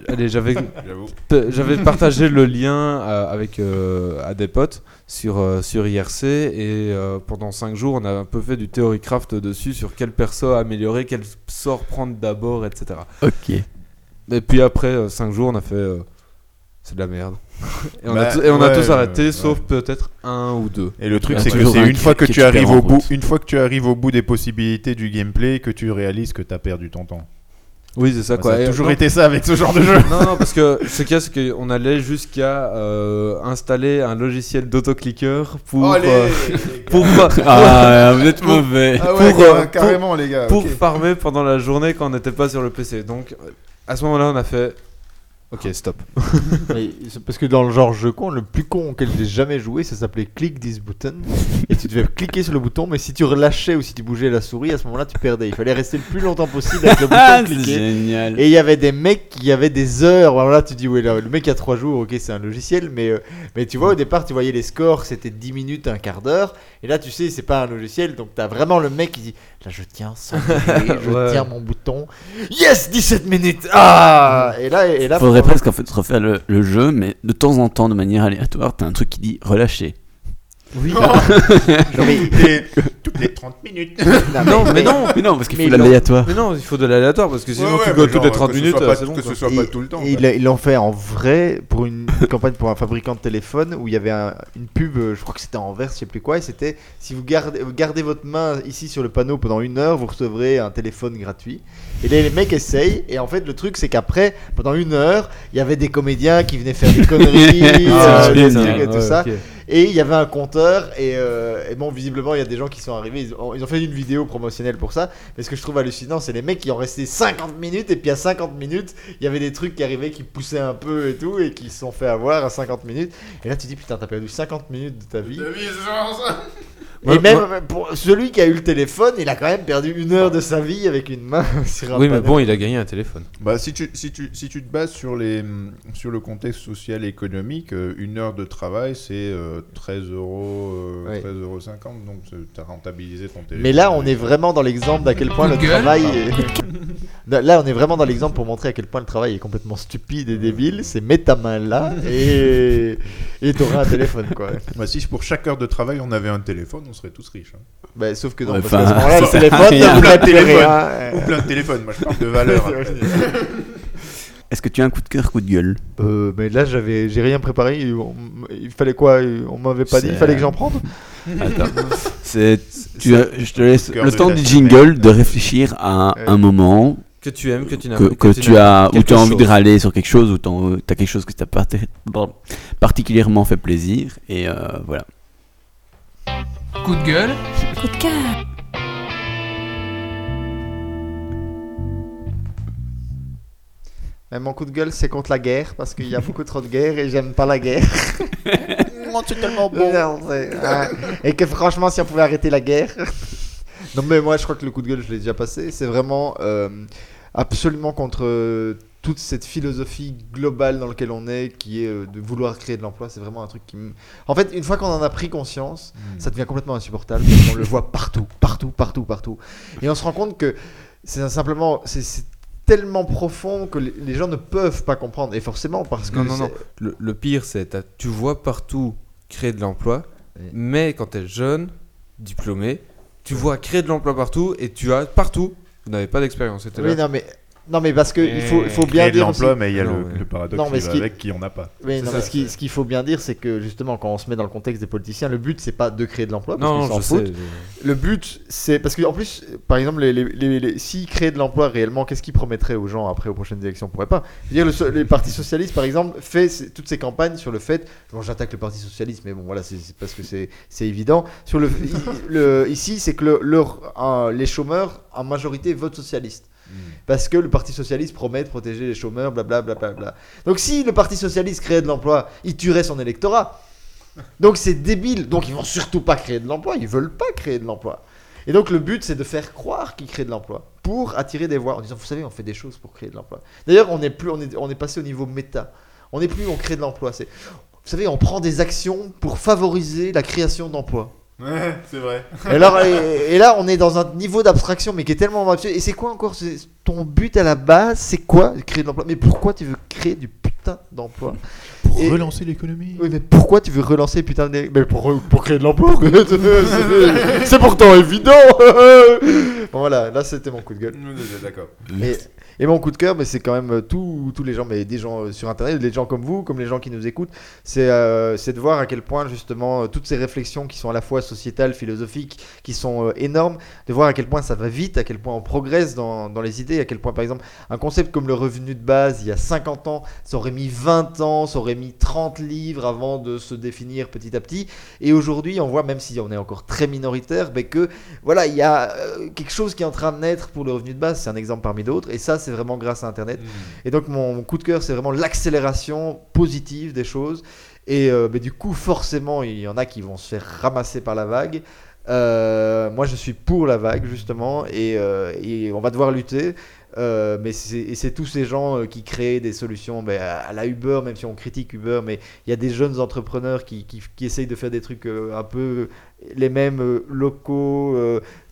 allez, j'avais, j'avais partagé le lien euh, avec euh, à des potes sur euh, sur IRC et euh, pendant 5 jours, on a un peu fait du theorycraft dessus sur quel perso améliorer, quel sort prendre d'abord, etc. ok. Et puis après 5 jours, on a fait euh, c'est de la merde. et on, Bah, a, tous- et on a ouais, tous arrêté, ouais. sauf peut-être un ou deux. Et le truc, c'est que c'est un une fois que que tu arrives au bout, une fois que tu arrives au bout des possibilités du gameplay, que tu réalises que t'as perdu ton temps. Oui, c'est ça Ça quoi. a Et- toujours non, été ça avec ce genre de jeu. Non, non, parce que ce qu'il y a, c'est qu'on allait jusqu'à euh, installer un logiciel d'autoclicker pour, euh, pour, Ah, vous êtes mauvais. Ah ouais, pour, car- euh, carrément les gars. pour farmer pendant la journée quand on n'était pas sur le PC. Donc, à ce moment-là, on a fait Ok, stop. C'est parce que dans le genre jeu con, le plus con auquel j'ai jamais joué, ça s'appelait Click This Button. Et tu devais cliquer sur le bouton, mais si tu relâchais ou si tu bougeais la souris, à ce moment-là, tu perdais. Il fallait rester le plus longtemps possible avec le bouton c'est cliqué. génial. Et il y avait des mecs qui avaient des heures. Alors là, tu dis, ouais, là, le mec a 3 jours, ok, c'est un logiciel. Mais, euh, mais tu vois, au départ, tu voyais les scores, c'était 10 minutes, un quart d'heure. Et là, tu sais, c'est pas un logiciel. Donc, t'as vraiment le mec qui dit, là, je tiens sans bouger, je Ouais. tiens mon bouton. Yes, 17 minutes. Ah Et là, et là Faudrait faut- presque en fait refaire le, le jeu, mais de temps en temps, de manière aléatoire, t'as un truc qui dit relâcher. Oui, Oh. non, mais, toutes, les, toutes les 30 minutes. Non, mais non Mais non, parce qu'il Mais faut l'ont- l'aléatoire. Mais non, il faut de l'aléatoire parce que sinon Ouais, tu ouais, go mais toutes les 30 que ce minutes, euh, pas- c'est bon. Que quoi. ce soit Et- pas tout le temps. et ils l'ont fait en vrai pour une campagne pour un fabricant de téléphone où il y avait un- une pub, euh, je crois que c'était en vert, je sais plus quoi, et c'était si vous gardez, vous gardez votre main ici sur le panneau pendant une heure, vous recevrez un téléphone gratuit. Et là, les mecs essayent, et en fait, le truc c'est qu'après, pendant une heure, il y avait des comédiens qui venaient faire des conneries, Ah, euh, des trucs et tout Ouais, ça. Et il y avait un compteur, et, euh, et bon, visiblement, il y a des gens qui sont arrivés, ils ont, ils ont fait une vidéo promotionnelle pour ça. Mais ce que je trouve hallucinant, c'est les mecs qui ont resté 50 minutes, et puis à 50 minutes, il y avait des trucs qui arrivaient qui poussaient un peu et tout, et qui se sont fait avoir à 50 minutes. Et là, tu dis, putain, t'as perdu 50 minutes de ta vie. Moi- et même pour celui qui a eu le téléphone, il a quand même perdu une heure de sa vie avec une main sur un Oui, mais bon, il a gagné un téléphone. Bah, si, tu, si, tu, si tu te bases sur, les, sur le contexte social et économique, euh, une heure de travail, c'est euh, 13 euros, euh, Ouais. 13 euros 50, donc tu as rentabilisé ton téléphone. Mais là, on est vraiment dans l'exemple d'à quel point le travail. Est... là, on est vraiment dans l'exemple pour montrer à quel point le travail est complètement stupide et débile. C'est mets ta main là et et t'auras un téléphone quoi. Bah, si pour chaque heure de travail on avait un téléphone, on serait tous riches. hein. Bah, sauf que non, Ouais, ce moment-là, le téléphone. Ou plein de téléphones, moi je parle de valeur. Est-ce que tu as un coup de cœur, coup de gueule Euh, mais là, j'avais, j'ai rien préparé. On- Il fallait quoi? On m'avait pas dit. Il fallait que j'en prenne? Attends. C'est, tu as- je te laisse le temps du jingle de réfléchir à un moment Que tu aimes, que tu n'aimes que, que tu as, où tu as envie de râler sur quelque chose, ou tu as quelque chose que t'a particulièrement fait plaisir, et euh, voilà. Coup de gueule? Coup de cœur. Mais mon coup de gueule, c'est contre la guerre parce qu'il y a beaucoup trop de guerre et j'aime pas la guerre. c'est tellement bon. et que franchement, si on pouvait arrêter la guerre. non, mais moi, je crois que le coup de gueule, je l'ai déjà passé. C'est vraiment euh, absolument contre euh, toute cette philosophie globale dans laquelle on est, qui est euh, de vouloir créer de l'emploi. C'est vraiment un truc qui me. En fait, une fois qu'on en a pris conscience, ça devient complètement insupportable. qu'on le voit partout, partout, partout, partout. Et on se rend compte que c'est simplement. c'est- C'est tellement profond que les gens ne peuvent pas comprendre. Et forcément, parce que. Non, non, non. Le, le pire, c'est tu vois partout créer de l'emploi, Oui. mais quand tu es jeune, diplômé, tu vois créer de l'emploi partout et tu as partout. Vous n'avez pas d'expérience. c'était Oui, là. non, mais. Non, mais parce qu'il faut, il faut bien Créer de dire. l'emploi, mais il y a Non, le, paradoxe Non, mais qui ce va qui- avec qui on n'a pas. Oui, non, ça, mais ce qui- c'est- ce qu'il faut bien dire, c'est que justement, quand on se met dans le contexte des politiciens, le but, c'est pas de créer de l'emploi, parce Non, qu'ils non, s'en je foutent. sais. Le but, c'est. Parce qu'en plus, par exemple, les, les, les- les- s'ils créaient de l'emploi réellement, qu'est-ce qu'ils promettraient aux gens après aux prochaines élections? On pourrait pas. Je veux dire, le so- les partis socialistes, par exemple, fait toutes ces campagnes sur le fait. Bon, j'attaque le Parti socialiste, mais bon, voilà, c'est parce que c'est c'est évident. Sur le, ici, c'est que le- leur- un- les chômeurs, en majorité, votent socialiste. Parce que le Parti Socialiste promet de protéger les chômeurs, blablabla. Bla, bla, bla. Donc si le Parti Socialiste créait de l'emploi, il tuerait son électorat. Donc c'est débile. Donc ils vont surtout pas créer de l'emploi. Ils veulent pas créer de l'emploi. Et donc le but c'est de faire croire qu'ils créent de l'emploi pour attirer des voix en disant vous savez on fait des choses pour créer de l'emploi. D'ailleurs on est plus on est, on est passé au niveau méta. On n'est plus on crée de l'emploi. Vous savez on prend des actions pour favoriser la création d'emplois. Ouais, c'est vrai. Et, là, on est dans un niveau d'abstraction, mais qui est tellement absurde. Et c'est quoi encore Ton but à la base, c'est quoi Créer de l'emploi? Mais pourquoi tu veux créer du putain d'emploi? Et- relancer l'économie. Oui, mais pourquoi tu veux relancer putain de. Mais pour, pour créer de l'emploi C'est- pourtant évident Bon, voilà, là, c'était mon coup de gueule. D'accord. Et, et mon coup de cœur, mais c'est quand même euh, tous tous les gens, mais des gens euh, sur Internet, des gens comme vous, comme les gens qui nous écoutent, c'est euh, c'est de voir à quel point justement euh, toutes ces réflexions qui sont à la fois sociétales, philosophiques, qui sont euh, énormes, de voir à quel point ça va vite, à quel point on progresse dans, dans les idées, à quel point par exemple un concept comme le revenu de base, il y a 50 ans, ça aurait mis 20 ans, ça aurait mis mis 30 livres avant de se définir petit à petit. Et aujourd'hui, on voit, même si on est encore très minoritaire, ben que voilà, il y a euh, quelque chose qui est en train de naître pour le revenu de base. C'est un exemple parmi d'autres. Et ça, c'est vraiment grâce à Internet. Et donc, mon, mon coup de cœur, c'est vraiment l'accélération positive des choses. Et euh, ben, du coup, forcément, il y en a qui vont se faire ramasser par la vague. Euh, moi, je suis pour la vague, justement, et, euh, et on va devoir lutter. Euh, mais c'est tous ces gens euh, qui créent des solutions ben, à la Uber, même si on critique Uber, mais il y a des jeunes entrepreneurs qui, qui, qui essayent de faire des trucs euh, un peu les mêmes euh, locaux,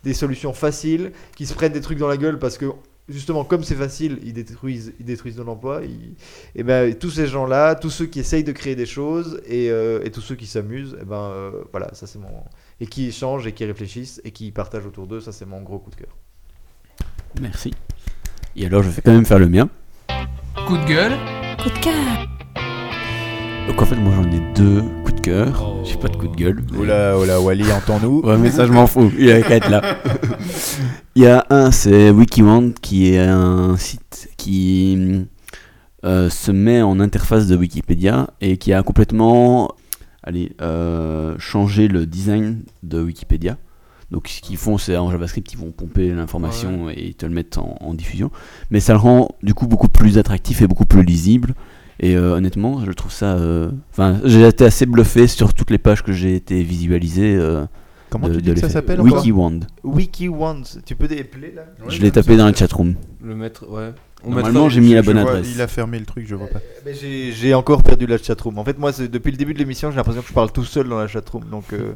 des solutions faciles, qui se prennent des trucs dans la gueule parce que justement, comme c'est facile, ils détruisent, ils détruisent de l'emploi. Et ben tous ces gens-là, tous ceux qui essayent de créer des choses et, et tous ceux qui s'amusent, et ben voilà, ça c'est mon et qui échangent et qui réfléchissent et qui partagent autour d'eux, ça c'est mon gros coup de cœur. Merci. Et alors, je vais quand même faire le mien. Coup de gueule. Coup de cœur. Donc en fait, moi j'en ai deux coups de cœur. J'ai pas de coup de gueule. mais- Oula, oula, Wally, entends-nous. Ouais, mais ça, je m'en fous. Il a qu'à être là. Il y a un, c'est WikiWand, qui est un site qui euh, se met en interface de Wikipédia et qui a complètement allez, euh, changé le design de Wikipédia. Donc, ce qu'ils font, c'est en JavaScript, ils vont pomper l'information et te le mettre en, en diffusion. Mais ça le rend du coup beaucoup plus attractif et beaucoup plus lisible. Et euh, honnêtement, je trouve ça. euh, Enfin, j'ai été assez bluffé sur toutes les pages que j'ai été visualisées. euh, Comment de- tu dis que ça s'appelle WikiWand. WikiWand, tu peux dépeler là je l'ai tapé dans la chatroom. Le mettre, ouais. On Normalement, j'ai mis la bonne vois- adresse. Il a fermé le truc, je vois pas. Mais j'ai encore perdu la chatroom. En fait, moi, depuis le début de l'émission, j'ai l'impression que je parle tout seul dans la chatroom. Donc, euh,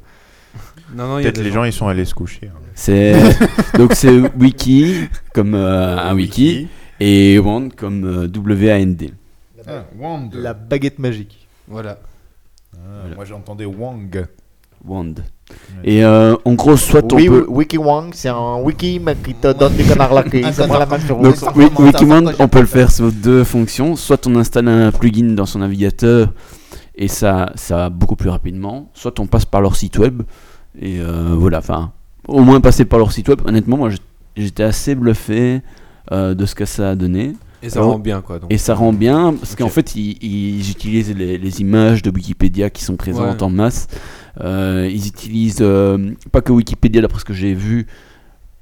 Non, non, Peut-être les gens, ils sont allés se coucher. hein. C'est donc c'est wiki comme euh, un wiki et wand comme euh, W A N D. Ah, Wand. la baguette magique. Voilà. Ah, Moi, j'entendais Wang. Wand. Et euh, en gros, soit on Oui, peut WikiWand, c'est un wiki mais qui te donne du canard laqué. C'est moi la même sur donc Wiki. wi- WikiWand, on peut le faire sur deux fonctions. Soit on installe un plugin dans son navigateur et ça ça va beaucoup plus rapidement. Soit on passe par leur site web et euh, voilà. Enfin, au moins passer par leur site web. Honnêtement, moi j'étais assez bluffé euh, de ce que ça a donné. Et ça Alors- rend bien, quoi. Donc. Et ça rend bien parce qu'en fait, ils, ils utilisent les, les images de Wikipédia qui sont présentes Ouais. en masse. Euh, ils utilisent pas que Wikipédia, d'après ce que j'ai vu,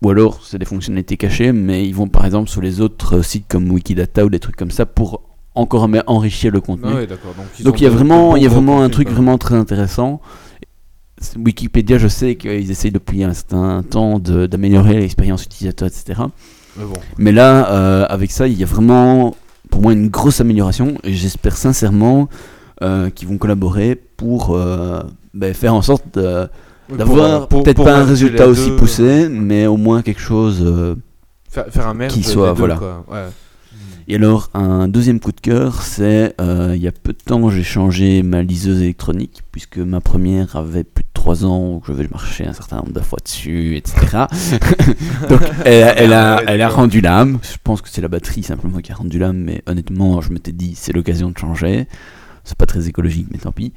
ou alors c'est des fonctionnalités cachées, mais ils vont par exemple sur les autres sites comme Wikidata ou des trucs comme ça pour encore enrichir le contenu. Ah ouais. Donc, il y a vraiment, il y a vraiment un truc vraiment très intéressant. Wikipédia, je sais qu'ils essayent depuis un certain temps d'améliorer l'expérience utilisateur, etc. Mais bon. Mais là, euh, avec ça, il y a vraiment, pour moi, une grosse amélioration. Et j'espère sincèrement euh, qu'ils vont collaborer pour euh, ben, faire en sorte Oui, d'avoir peut-être pas un résultat aussi deux, poussé, mais au moins quelque chose. Faire, faire un merge Qui soit, deux, voilà. quoi. Ouais. Et alors, un deuxième coup de cœur, c'est euh, il y a peu de temps, j'ai changé ma liseuse électronique, puisque ma première avait plus de 3 ans, je vais marcher un certain nombre de fois dessus, etc. Donc, elle, elle a, elle a rendu l'âme. Je pense que c'est la batterie simplement qui a rendu l'âme, mais honnêtement, je m'étais dit, c'est l'occasion de changer. C'est pas très écologique, mais tant pis.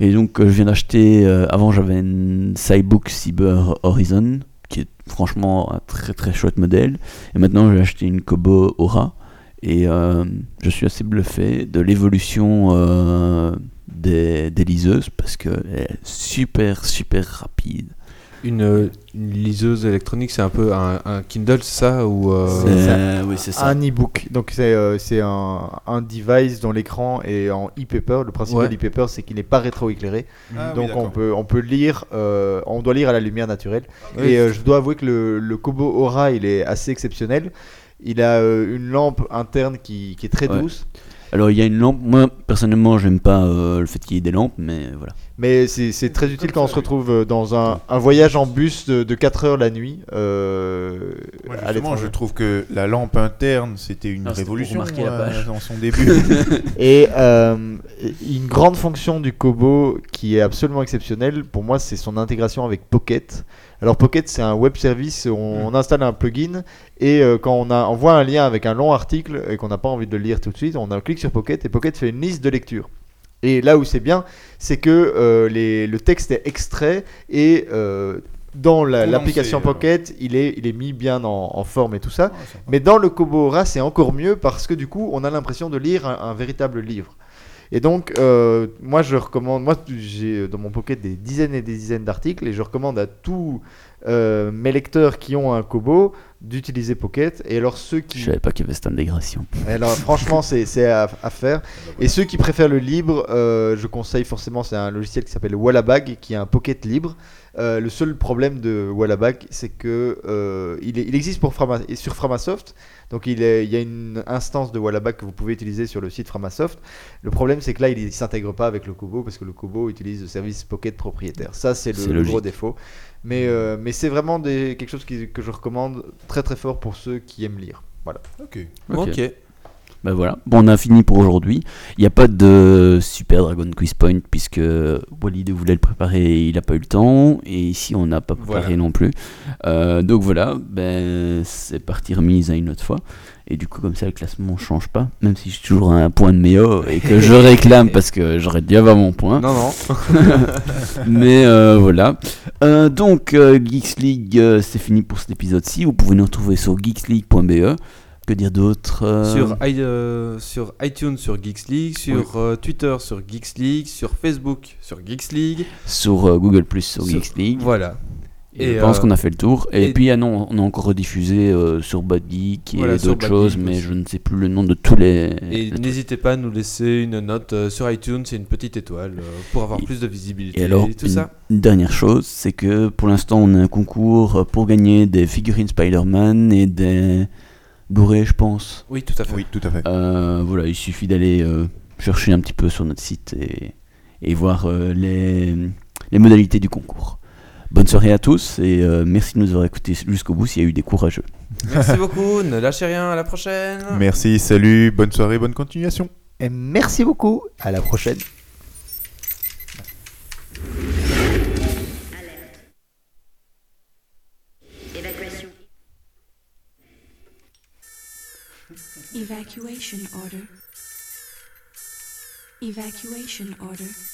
Et donc, euh, je viens d'acheter. euh, avant, j'avais une Cybook Cyber Horizon, qui est franchement un très très chouette modèle. Et maintenant, j'ai acheté une Kobo Aura. Et euh, je suis assez bluffé de l'évolution euh, des, des liseuses parce qu'elle est super super rapide. Une, une liseuse électronique, c'est un peu un, un Kindle, c'est ça ou euh, C'est ça. Euh, oui, c'est ça. Un e-book, donc c'est euh, c'est un, un device dont l'écran est en e-paper. Le principe Ouais. de l'e-paper, c'est qu'il n'est pas rétroéclairé. Ah oui, donc on peut, on peut lire, euh, on doit lire à la lumière naturelle. Oui. Et euh, je dois avouer que le, le Kobo Aura, il est assez exceptionnel. Il a euh, une lampe interne qui, qui est très Ouais. douce. Alors il y a une lampe. Moi personnellement, j'aime pas euh, le fait qu'il y ait des lampes, mais voilà. Mais c'est très utile quand on se retrouve euh, dans un, un voyage en bus de, de 4 heures la nuit. euh, Moi, à je trouve que la lampe interne, c'était une révolution remarquer la page. dans son début. Et euh, une grande fonction du Kobo qui est absolument exceptionnelle, pour moi, c'est son intégration avec Pocket. Alors Pocket, c'est un web service, on, on installe un plugin et euh, quand on, a, on voit un lien avec un long article et qu'on n'a pas envie de le lire tout de suite, on a un clic sur Pocket et Pocket fait une liste de lecture. Et là où c'est bien, c'est que euh, les- le texte est extrait et euh, dans l'application euh. Pocket, il est, il est mis bien en, en forme et tout ça. Mais dans le Kobo Aura, c'est encore mieux parce que du coup, on a l'impression de lire un, un véritable livre. Et donc, euh, moi, je recommande. Moi, j'ai dans mon pocket des dizaines et des dizaines d'articles et je recommande à tous mes lecteurs qui ont un Kobo d'utiliser Pocket. Et alors, ceux qui. Je savais pas qu'il y avait cette intégration. Alors, franchement, c'est à, à faire. Et ceux qui préfèrent le libre, euh, je conseille forcément, c'est un logiciel qui s'appelle Wallabag, qui est un Pocket libre. Euh, le seul problème de Wallabag, c'est que euh, il, est- il existe pour Frama, sur Framasoft. Donc il, est- il y a une instance de Wallabag que vous pouvez utiliser sur le site Framasoft. Le problème, c'est que là, il ne s'intègre pas avec le Kobo parce que le Kobo utilise le service Pocket propriétaire. Ça, c'est le, gros défaut. Mais, euh, mais c'est vraiment des, quelque chose qui- que je recommande très très fort pour ceux qui aiment lire. Voilà. Ok. Ok. Ben voilà, bon, on a fini pour aujourd'hui. Il n'y a pas de Super Dragon Quiz Point puisque Walid voulait le préparer, il n'a pas eu le temps. Et ici, on n'a pas préparé Voilà. non plus. Euh, donc voilà, ben, c'est parti remise à une autre fois. Et du coup, comme ça, le classement ne change pas, même si j'ai toujours un point de meilleur et que je réclame parce que j'aurais dû avoir mon point. Non, non. Mais euh, voilà. Euh, donc, euh, Geeks League, c'est fini pour cet épisode-ci. Vous pouvez nous retrouver sur geeksleague.be. Que dire d'autre Sur, i- sur iTunes sur Geeks League, sur Twitter sur Geeks League, sur Facebook sur Geeks League. sur Google Plus sur Sur- Geeks League. Voilà. Et Et, je pense euh, qu'on a fait le tour. Et, et- puis, ah non, on a encore rediffusé euh, sur Bad Geek et Voilà, d'autres choses, Geek mais aussi. je ne sais plus le nom de tous les. Et n'hésitez pas à nous laisser une note euh, sur iTunes et une petite étoile euh, pour avoir Et- plus de visibilité Et alors, tout une, ça. une dernière chose, c'est que pour l'instant, on a un concours pour gagner des figurines Spider-Man et des Blu-ray, je pense. Oui, tout à fait. Oui, tout à fait. Euh, voilà, il suffit d'aller euh, chercher un petit peu sur notre site et, et voir euh, les, les modalités du concours. Bonne soirée à tous et euh, merci de nous avoir écoutés jusqu'au bout s'il y a eu des courageux. Merci beaucoup. Ne lâchez rien. À la prochaine. Merci, salut, bonne soirée, bonne continuation. Et merci beaucoup. À la prochaine. Évacuation. Evacuation order. Evacuation order.